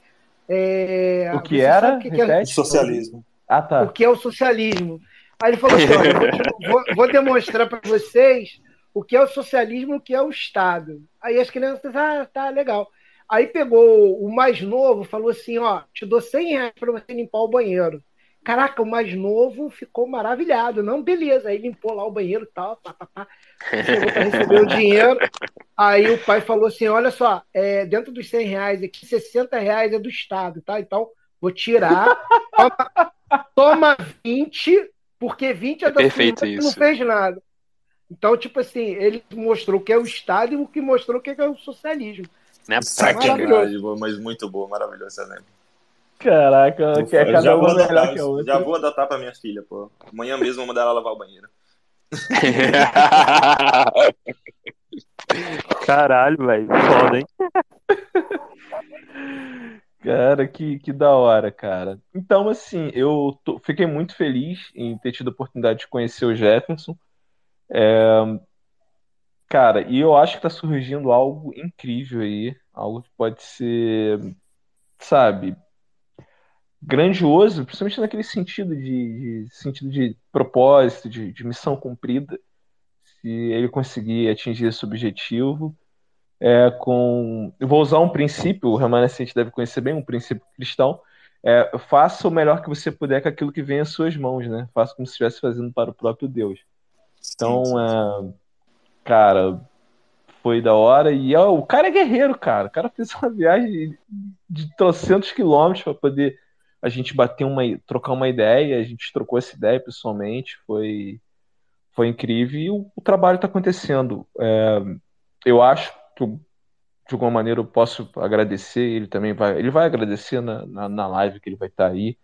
S5: É,
S1: o que era? O
S2: que, que era? Socialismo.
S5: Ah, tá. O que é o socialismo? Aí ele falou assim: vou, vou, vou, demonstrar para vocês o que é o socialismo o que é o Estado. Aí as crianças, ah, tá, legal. Aí pegou o mais novo, falou assim: ó, te dou 100 reais para você limpar o banheiro. Caraca, o mais novo ficou maravilhado. Não, beleza. Aí limpou lá o banheiro e tal, pá, pá, pá. Chegou para receber o dinheiro. Aí o pai falou assim: olha só, é, dentro dos 100 reais aqui, 60 reais é do Estado, tá? Então, vou tirar. Toma, toma 20, porque 20 é, é da
S9: Perfeito isso.
S5: não fez nada. Então, tipo assim, ele mostrou o que é o Estado e o que mostrou o que é o socialismo.
S2: Né? Maravilhoso. Mas muito boa, maravilhoso, né?
S1: Caraca, que é cada uma melhor
S2: que a outra. Já vou adotar pra minha filha, pô. Amanhã mesmo vou mandar ela lavar o banheiro.
S1: Caralho, velho. Foda, hein? Cara, que, que da hora, cara. Então, assim, eu tô, fiquei muito feliz em ter tido a oportunidade de conhecer o Jefferson. É, cara, e eu acho que tá surgindo algo incrível aí. Algo que pode ser, sabe, grandioso, principalmente naquele sentido de, de sentido de propósito, de, de, missão cumprida, se ele conseguir atingir esse objetivo. É, com, eu vou usar um princípio, o remanescente deve conhecer bem, um princípio cristão. É, faça o melhor que você puder com aquilo que vem às suas mãos, né? Faça como se estivesse fazendo para o próprio Deus. Então, sim, sim, sim. É, cara, foi da hora. E ó, o cara é guerreiro, cara. O cara fez uma viagem de trocentos quilômetros para poder a gente bater uma, trocar uma ideia, a gente trocou essa ideia pessoalmente, foi, foi incrível e o, o trabalho está acontecendo. É, eu acho que de alguma maneira eu posso agradecer, ele também vai, ele vai agradecer na, na, na live que ele vai estar tá aí.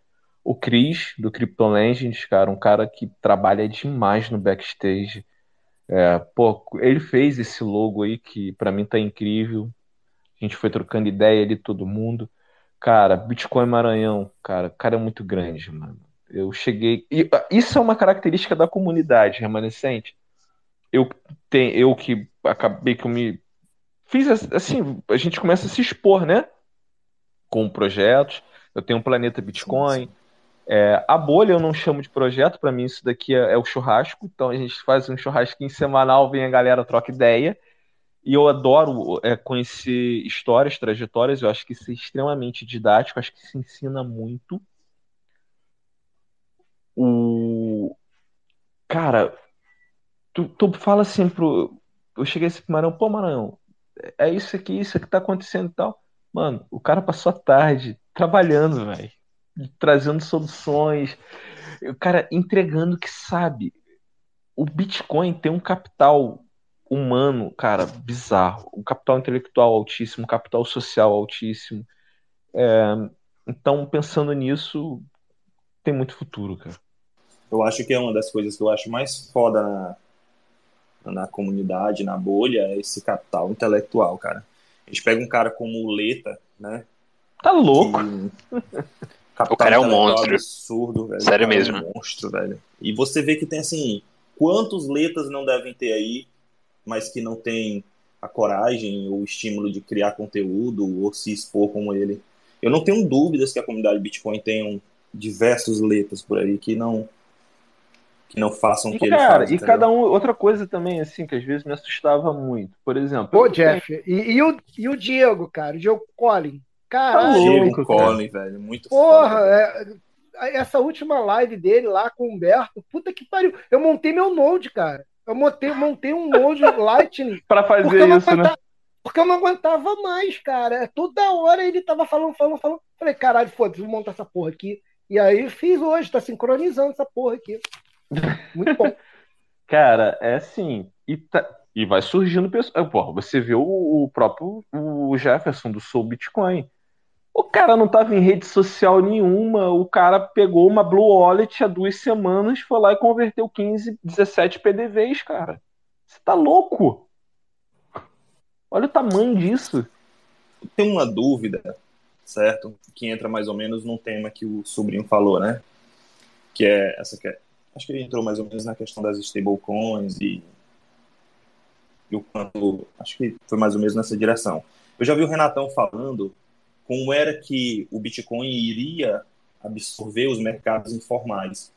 S1: O Cris, do Crypto Legends, cara, um cara que trabalha demais no backstage. É, pô, ele fez esse logo aí que para mim tá incrível. A gente foi trocando ideia ali, todo mundo. Cara, Bitcoin Maranhão, cara, cara é muito grande, mano. Eu cheguei. E, ah, isso é uma característica da comunidade remanescente. Eu, tenho, eu que acabei que eu me. Fiz assim, a gente começa a se expor, né? Com projetos. Eu tenho um planeta Bitcoin. É, a bolha eu não chamo de projeto, para mim isso daqui é, é, o churrasco. Então a gente faz um churrasquinho semanal, vem a galera, troca ideia. E eu adoro é, conhecer histórias, trajetórias, eu acho que isso é extremamente didático, acho que se ensina muito. O... Cara, tu, tu fala assim pro. eu cheguei assim pro Marão, pô, Marão, é isso aqui, isso aqui tá acontecendo e tal. Mano, o cara passou a tarde trabalhando, velho. Trazendo soluções. O cara entregando que sabe. O Bitcoin tem um capital humano, cara, bizarro. Um capital intelectual altíssimo, um capital social altíssimo. É, então, pensando nisso, tem muito futuro, cara.
S2: Eu acho que é uma das coisas que eu acho mais foda na, comunidade, na bolha, é esse capital intelectual, cara. A gente pega um cara como o Leta, né?
S1: Tá louco.
S9: o cara é um monstro.
S2: Absurdo, velho.
S9: Sério mesmo.
S2: É um monstro, velho. E você vê que tem assim, quantos letas não devem ter aí, mas que não tem a coragem ou o estímulo de criar conteúdo ou se expor como ele. Eu não tenho dúvidas que a comunidade Bitcoin tem diversos letas por aí que não que não façam o que cara, ele faz.
S1: E entendeu? cada um, outra coisa também, assim, que às vezes me assustava muito. Por exemplo.
S5: Pô, Jeff, e, e, o, e o Diego, cara, o Diego Collin. Caralho,
S2: tá Diego Collin, velho, muito
S5: Porra, foda, é, essa última live dele lá com o Humberto, puta que pariu. Eu montei meu Node, cara. Eu montei, montei um Node Lightning.
S1: pra fazer isso, né?
S5: Porque eu não aguentava mais, cara. Toda hora ele tava falando, falando, falando. Falei, caralho, foda-se, vou montar essa porra aqui. E aí fiz hoje, tá sincronizando essa porra aqui. Muito bom.
S1: Cara, é assim. E, tá, e vai surgindo pessoas. Porra, você vê o, o, próprio o Jefferson do Soul Bitcoin. O cara não tava em rede social nenhuma. O cara pegou uma Blue Wallet há duas semanas, foi lá e converteu 15, 17 PDVs, cara. Você tá louco? Olha o tamanho disso.
S2: Tem uma dúvida, certo? Que entra mais ou menos num tema que o sobrinho falou, né? Que é essa que é acho que ele entrou mais ou menos na questão das stablecoins e, e o quanto. Acho que foi mais ou menos nessa direção. Eu já vi o Renatão falando como era que o Bitcoin iria absorver os mercados informais.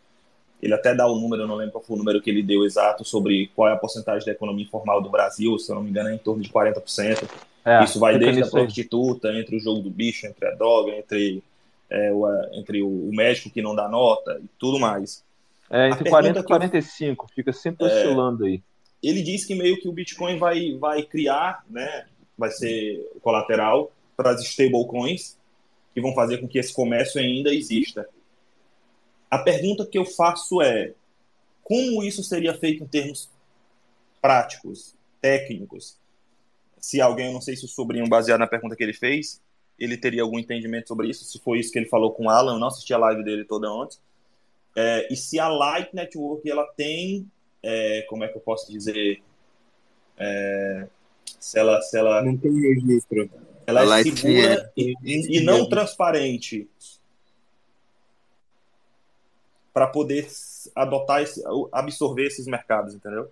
S2: Ele até dá o número, eu não lembro qual foi o número que ele deu exato sobre qual é a porcentagem da economia informal do Brasil, se eu não me engano é em torno de 40%. É, Isso vai desde a prostituta, entre o jogo do bicho, entre a droga, entre, é, o, entre o médico que não dá nota e tudo mais.
S1: É, entre 40 e 45, eu... fica sempre é, oscilando aí.
S2: Ele diz que meio que o Bitcoin vai, vai criar, né, vai ser colateral para as stablecoins, que vão fazer com que esse comércio ainda exista. A pergunta que eu faço é: como isso seria feito em termos práticos, técnicos? Se alguém, eu não sei se o sobrinho, baseado na pergunta que ele fez, ele teria algum entendimento sobre isso, se foi isso que ele falou com o Alan, eu não assisti a live dele toda antes, é, e se a Light Network ela tem, é, como é que eu posso dizer, é, se ela, se ela
S10: não tem registro,
S2: ela a é segura e, e, não transparente para poder adotar esse, absorver esses mercados, entendeu?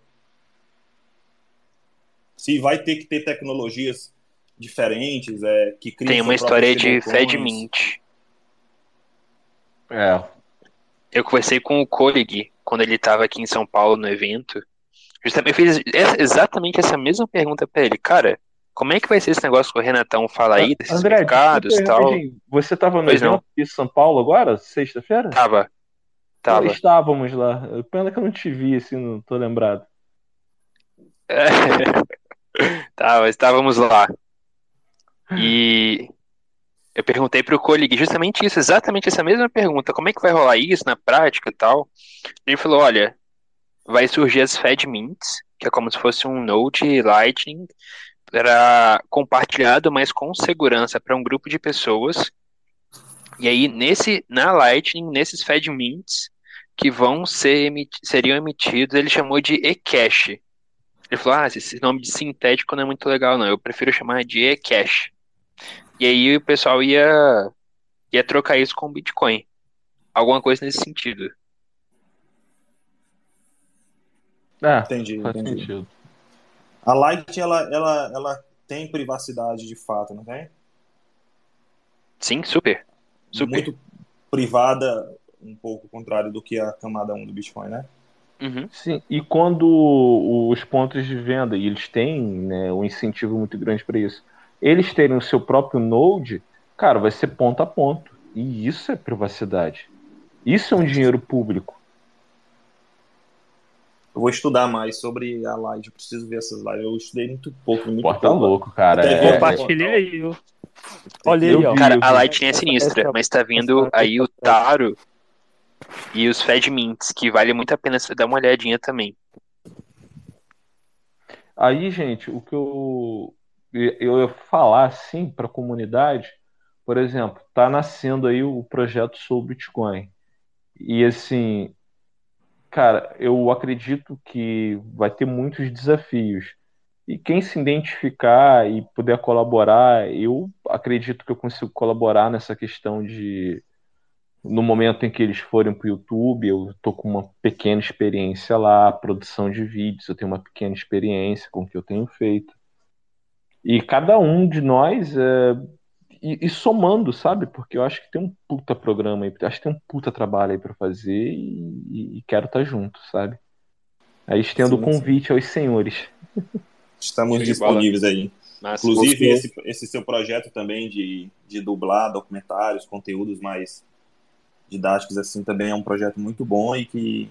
S2: Se vai ter que ter tecnologias diferentes, é, que
S9: Tem uma história de FedMint.
S1: É,
S9: eu conversei com o Kolig quando ele estava aqui em São Paulo no evento. Justamente, eu fiz exatamente essa mesma pergunta para ele. Cara, como é que vai ser esse negócio que o Renatão fala aí, desses André, mercados e tal?
S1: Você estava no evento em São Paulo agora, sexta-feira?
S9: Tava. Tava.
S1: estávamos lá. Pena que eu não te vi, assim, não tô lembrado.
S9: É. tá, estávamos lá. E eu perguntei para o Colig justamente isso, exatamente essa mesma pergunta. Como é que vai rolar isso na prática e tal? Ele falou, olha, vai surgir as FedMints, que é como se fosse um Node Lightning, para compartilhado, mas com segurança para um grupo de pessoas. E aí, nesse, na Lightning, nesses FedMints, que vão ser seriam emitidos, ele chamou de eCash. Ele falou, ah, esse nome de sintético não é muito legal, não. Eu prefiro chamar de eCash. E aí o pessoal ia, ia trocar isso com Bitcoin. Alguma coisa nesse sentido.
S2: É, entendi, entendi. Sentido. A Light, ela, ela, ela tem privacidade de fato, não tem?
S9: Sim, super. super.
S2: Muito privada, um pouco contrário do que a camada 1 do Bitcoin, né?
S9: Uhum.
S1: Sim, e quando os pontos de venda, e eles têm né, um incentivo muito grande para isso, eles terem o seu próprio node, cara, vai ser ponto a ponto. E isso é privacidade. Isso é um dinheiro público.
S2: eu vou estudar mais sobre a live. Eu preciso ver essas lives. Eu estudei muito pouco, muito
S1: tá
S2: pouco.
S1: louco, cara.
S11: É... Compartilhei aí, viu? Olha aí, ó.
S9: Cara, a Lightning é sinistra, mas tá vindo aí o Taro e os Fed Mints, que vale muito a pena você dar uma olhadinha também.
S1: Aí, gente, o que eu, eu falar assim para a comunidade, por exemplo, tá nascendo aí o projeto sobre Bitcoin. E assim, cara, eu acredito que vai ter muitos desafios. E quem se identificar e puder colaborar, eu acredito que eu consigo colaborar nessa questão de no momento em que eles forem para o YouTube, eu estou com uma pequena experiência lá, produção de vídeos, eu tenho uma pequena experiência com o que eu tenho feito. E cada um de nós, é... e, e, somando, sabe? Porque eu acho que tem um puta programa aí, acho que tem um puta trabalho aí para fazer e, e, quero estar tá junto, sabe? Aí estendo o convite sim. aos senhores.
S2: Estamos disponíveis aí. Mas, Inclusive, esse, esse seu projeto também de, de dublar documentários, conteúdos mais didáticos assim também é um projeto muito bom e que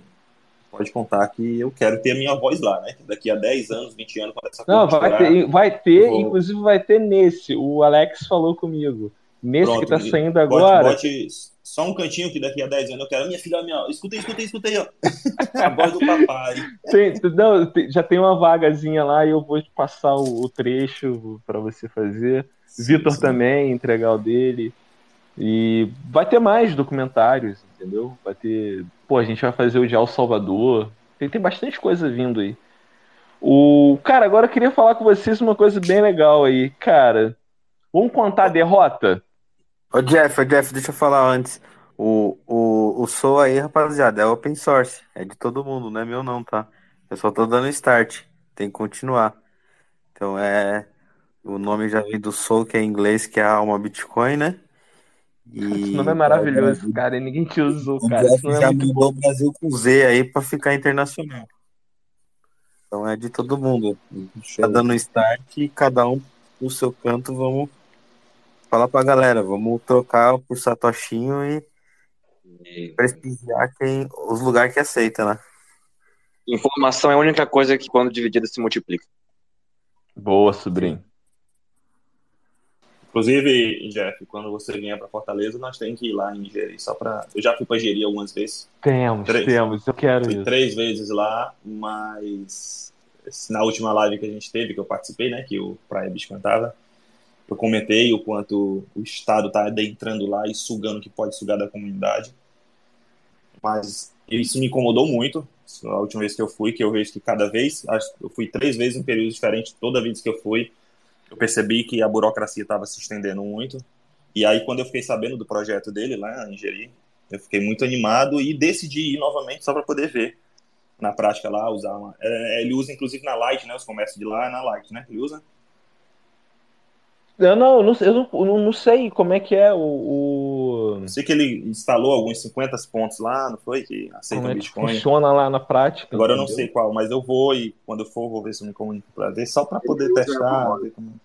S2: pode contar que eu quero ter a minha voz lá, né? Daqui a 10 anos, 20 anos, quando essa
S1: Não, vai ter, vai ter vou... inclusive vai ter nesse. O Alex falou comigo. Nesse Pronto, que tá saindo agora.
S2: Bote, só um cantinho que daqui a 10 anos eu quero. Minha filha, minha. Escutei, escutei, escutei, ó. a voz do papai.
S1: Tem, não, já tem uma vagazinha lá e eu vou te passar o, o trecho para você fazer. Vitor também, entregar o dele. E vai ter mais documentários, entendeu? Vai ter. Pô, a gente vai fazer o de El Salvador. Tem, tem bastante coisa vindo aí. O. Cara, agora eu queria falar com vocês uma coisa bem legal aí. Cara, vamos contar a derrota?
S10: Ô Jeff, ô Jeff, deixa eu falar antes. O, o, o Soul aí, rapaziada, é open source. É de todo mundo, não é meu não, tá? Eu só tô dando start. Tem que continuar. Então é. O nome já vem do Soul, que é em inglês, que é a alma Bitcoin, né?
S1: Esse nome é maravilhoso, cara, e ninguém te usou, o cara.
S10: O já é mandou o Brasil com Z aí pra ficar internacional. Então é de todo mundo. Tá dando start e cada um no seu canto, vamos falar pra galera, vamos trocar por Satoshinho e, e... prestigiar quem, os lugares que aceita, né?
S3: Informação é a única coisa que quando dividida se multiplica.
S1: Boa, sobrinho.
S2: Inclusive, Jeff, quando você vier para Fortaleza, nós temos que ir lá em Jeri, só para. Eu já fui para Jeri algumas vezes.
S1: Temos, três. temos, eu quero
S2: fui
S1: isso.
S2: três vezes lá, mas na última live que a gente teve, que eu participei, né, que o Praia Bicho cantava, eu comentei o quanto o Estado está adentrando lá e sugando o que pode sugar da comunidade. Mas isso me incomodou muito. A última vez que eu fui, que eu vejo que cada vez, eu fui três vezes em períodos diferentes, toda vez que eu fui, eu percebi que a burocracia estava se estendendo muito. E aí, quando eu fiquei sabendo do projeto dele lá em eu fiquei muito animado e decidi ir novamente só para poder ver na prática lá, usar uma. É, ele usa inclusive na Light, né? Os comércios de lá é na Light, né? Ele usa.
S1: Eu não, eu não, eu não, não sei como é que é o, o.
S2: sei que ele instalou alguns 50 pontos lá, não foi? Que aceita como
S1: é
S2: Bitcoin.
S1: funciona lá na prática.
S2: Agora entendeu? eu não sei qual, mas eu vou e quando eu for, vou ver se eu me comunico para ver, só para poder testar. Como...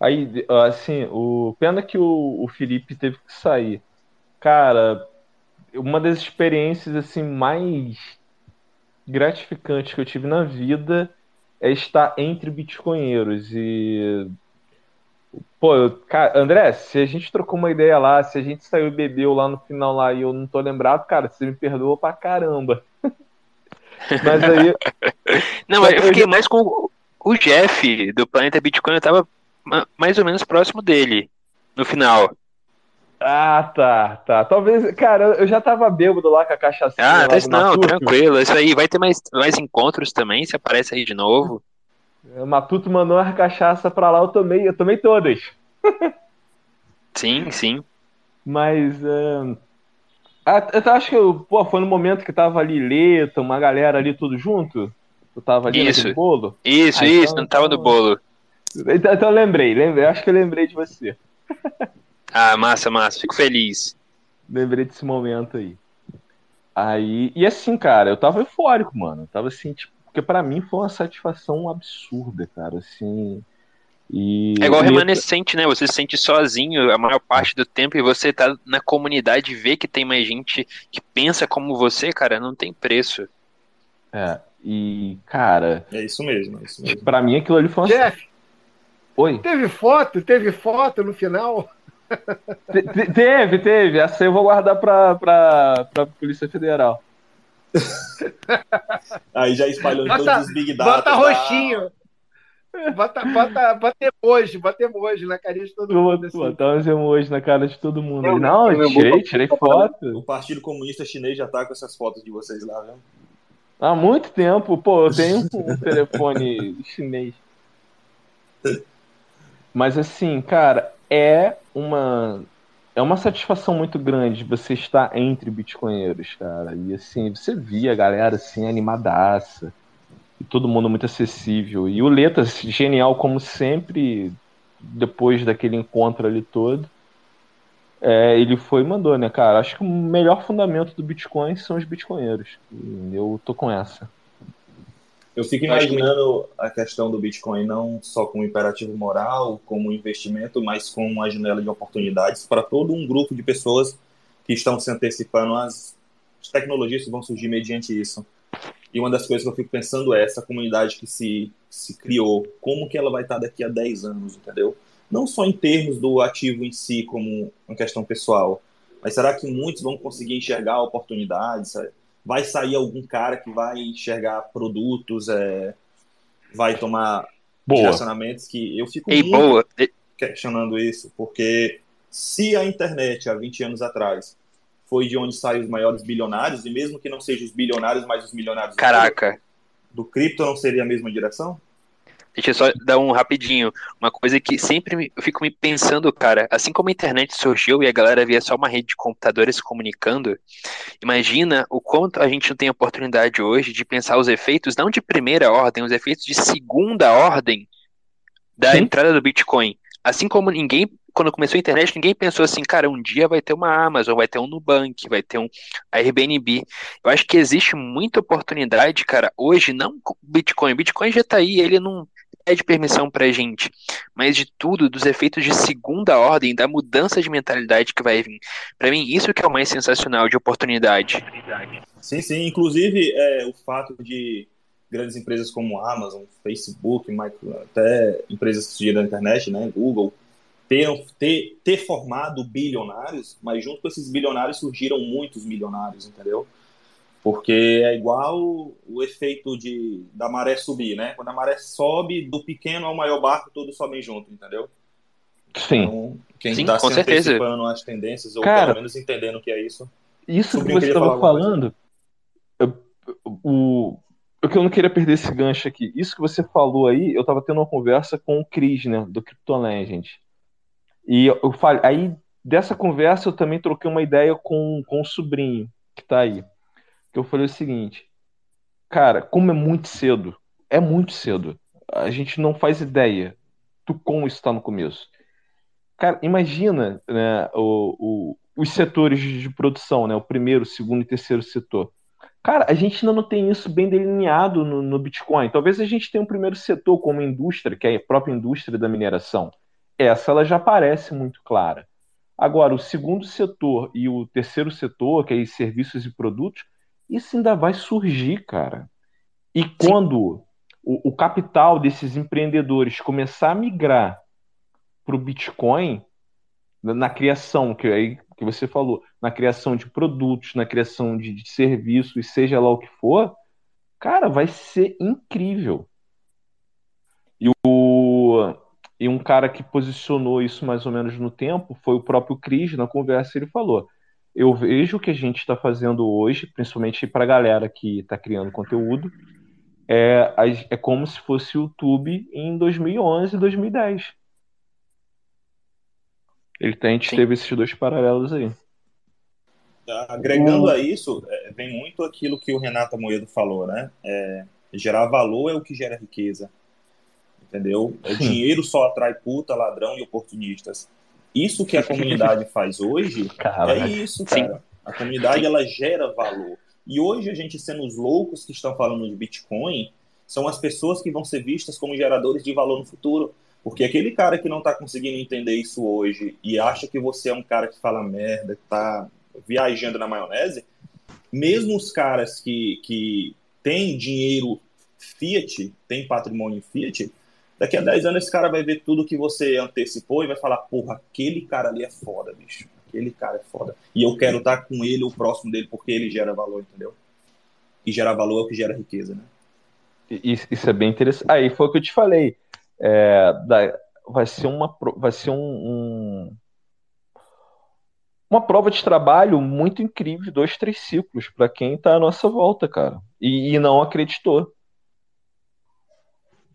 S1: Aí, assim, o pena que o, o Felipe teve que sair. Cara, uma das experiências assim mais gratificantes que eu tive na vida é estar entre bitcoinheiros e pô, eu, cara, André, se a gente trocou uma ideia lá, se a gente saiu e bebeu lá no final lá e eu não tô lembrado, cara, você me perdoa pra caramba. Mas aí
S9: Não, mas eu fiquei mais com o Jeff do Planeta Bitcoin, eu tava mais ou menos próximo dele no final.
S1: Ah, tá, tá. Talvez, cara, eu já tava bêbado lá com a cachaça.
S9: Ah, não, tranquilo. Isso aí vai ter mais, mais encontros também, se aparece aí de novo.
S1: O Matuto mandou a cachaça pra lá, eu tomei, eu tomei todas.
S9: sim, sim.
S1: Mas. Uh... eu acho que eu, pô, foi no momento que tava ali Leta, uma galera ali tudo junto. Eu tava ali
S9: isso.
S1: no bolo.
S9: Isso, ah, isso, então, não tava no então- bolo.
S1: Então, então eu lembrei, lembrei, acho que eu lembrei de você.
S9: Ah, massa, massa. Fico feliz.
S1: Lembrei desse momento aí. Aí, e assim, cara, eu tava eufórico, mano. Eu tava assim, tipo, porque para mim foi uma satisfação absurda, cara, assim.
S9: E... É igual remanescente, né? Você se sente sozinho a maior parte do tempo e você tá na comunidade e vê que tem mais gente que pensa como você, cara, não tem preço.
S1: É, e, cara.
S2: É isso mesmo, é isso mesmo.
S1: Pra mim aquilo ali foi uma.
S5: Jeff, Oi. Teve foto? Teve foto no final?
S1: Te, teve, teve. Essa eu vou guardar pra, pra, pra Polícia Federal.
S2: Aí já espalhou bota, todos os Big Data.
S5: Bota roxinho. Bota, bota, bota emoji, bota emoji na carinha de todo mundo. Assim.
S1: Botar uns emojis na cara de todo mundo. Não, não eu tirei, tirei foto.
S2: O Partido Comunista Chinês já tá com essas fotos de vocês lá, viu?
S1: Há muito tempo. Pô, eu tenho um telefone chinês. Mas assim, cara, é uma é uma satisfação muito grande você estar entre bitcoinheiros, cara. E assim, você via a galera assim animadaça e todo mundo muito acessível. E o Letas, genial como sempre, depois daquele encontro ali todo, é, ele foi e mandou, né, cara? Acho que o melhor fundamento do Bitcoin são os bitcoinheiros. E eu tô com essa.
S2: Eu fico imaginando a questão do Bitcoin não só como imperativo moral, como investimento, mas como uma janela de oportunidades para todo um grupo de pessoas que estão se antecipando às tecnologias que vão surgir mediante isso. E uma das coisas que eu fico pensando é essa comunidade que se, se criou, como que ela vai estar daqui a 10 anos, entendeu? Não só em termos do ativo em si, como uma questão pessoal, mas será que muitos vão conseguir enxergar oportunidades? Vai sair algum cara que vai enxergar produtos, é, vai tomar boa. direcionamentos que eu fico
S9: Ei, muito boa.
S2: questionando isso, porque se a internet há 20 anos atrás foi de onde saem os maiores bilionários, e mesmo que não sejam os bilionários, mas os milionários
S9: Caraca.
S2: do, do cripto, não seria a mesma direção?
S9: Deixa eu só dar um rapidinho. Uma coisa que sempre eu fico me pensando, cara, assim como a internet surgiu e a galera via só uma rede de computadores se comunicando, imagina o quanto a gente não tem oportunidade hoje de pensar os efeitos, não de primeira ordem, os efeitos de segunda ordem da Sim. entrada do Bitcoin. Assim como ninguém quando começou a internet, ninguém pensou assim, cara, um dia vai ter uma Amazon, vai ter um Nubank, vai ter um Airbnb. Eu acho que existe muita oportunidade, cara, hoje, não com Bitcoin. Bitcoin já tá aí, ele não pede permissão pra gente, mas de tudo, dos efeitos de segunda ordem, da mudança de mentalidade que vai vir. Para mim, isso que é o mais sensacional de oportunidade.
S2: Sim, sim. Inclusive, é, o fato de grandes empresas como Amazon, Facebook, até empresas que surgiram na internet, né, Google, ter, ter, ter formado bilionários, mas junto com esses bilionários surgiram muitos milionários, entendeu? Porque é igual o efeito de, da maré subir, né? Quando a maré sobe, do pequeno ao maior barco, todos sobem junto, entendeu?
S1: Sim. Então,
S2: quem está se certeza. antecipando às tendências, ou Cara, pelo menos entendendo o que é isso.
S1: Isso que você estava falando, eu, o, o que eu não queria perder esse gancho aqui, isso que você falou aí, eu estava tendo uma conversa com o Cris, né, do CryptoLegend. E eu falei, aí dessa conversa eu também troquei uma ideia com, com o sobrinho que tá aí. Eu falei o seguinte, cara, como é muito cedo, é muito cedo. A gente não faz ideia do como isso está no começo. Cara, imagina né, o, o, os setores de produção, né, o primeiro, segundo e terceiro setor. Cara, a gente ainda não tem isso bem delineado no, no Bitcoin. Talvez a gente tenha um primeiro setor como indústria, que é a própria indústria da mineração essa ela já parece muito clara. Agora, o segundo setor e o terceiro setor, que é serviços e produtos, isso ainda vai surgir, cara. E quando o, o, capital desses empreendedores começar a migrar para o Bitcoin, na, na, criação, que aí que você falou, na criação de produtos, na criação de, de serviços, seja lá o que for, cara, vai ser incrível. E o e um cara que posicionou isso mais ou menos no tempo foi o próprio Cris, na conversa ele falou: Eu vejo o que a gente está fazendo hoje, principalmente para a galera que está criando conteúdo, é, é como se fosse o YouTube em 2011 e 2010. Ele tem, a gente Sim. teve esses dois paralelos aí.
S2: Agregando a isso, é, vem muito aquilo que o Renato Moedo falou, né? É, gerar valor é o que gera riqueza entendeu? O dinheiro só atrai puta, ladrão e oportunistas. Isso que a comunidade faz hoje é isso, cara. Sim. A comunidade ela gera valor. E hoje a gente sendo os loucos que estão falando de Bitcoin, são as pessoas que vão ser vistas como geradores de valor no futuro. Porque aquele cara que não tá conseguindo entender isso hoje e acha que você é um cara que fala merda, que tá viajando na maionese, mesmo os caras que, que têm dinheiro Fiat, têm patrimônio Fiat, daqui a 10 anos esse cara vai ver tudo que você antecipou e vai falar, porra, aquele cara ali é foda, bicho. Aquele cara é foda. E eu quero estar com ele ou próximo dele porque ele gera valor, entendeu? E gerar valor é o que gera riqueza, né?
S1: Isso, é bem interessante. Aí foi o que eu te falei. É, vai ser uma, vai ser um, um, uma prova de trabalho muito incrível, dois, três ciclos, para quem está à nossa volta, cara. E, e não acreditou.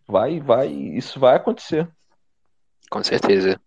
S1: Vai, vai, isso vai acontecer.
S9: Com certeza.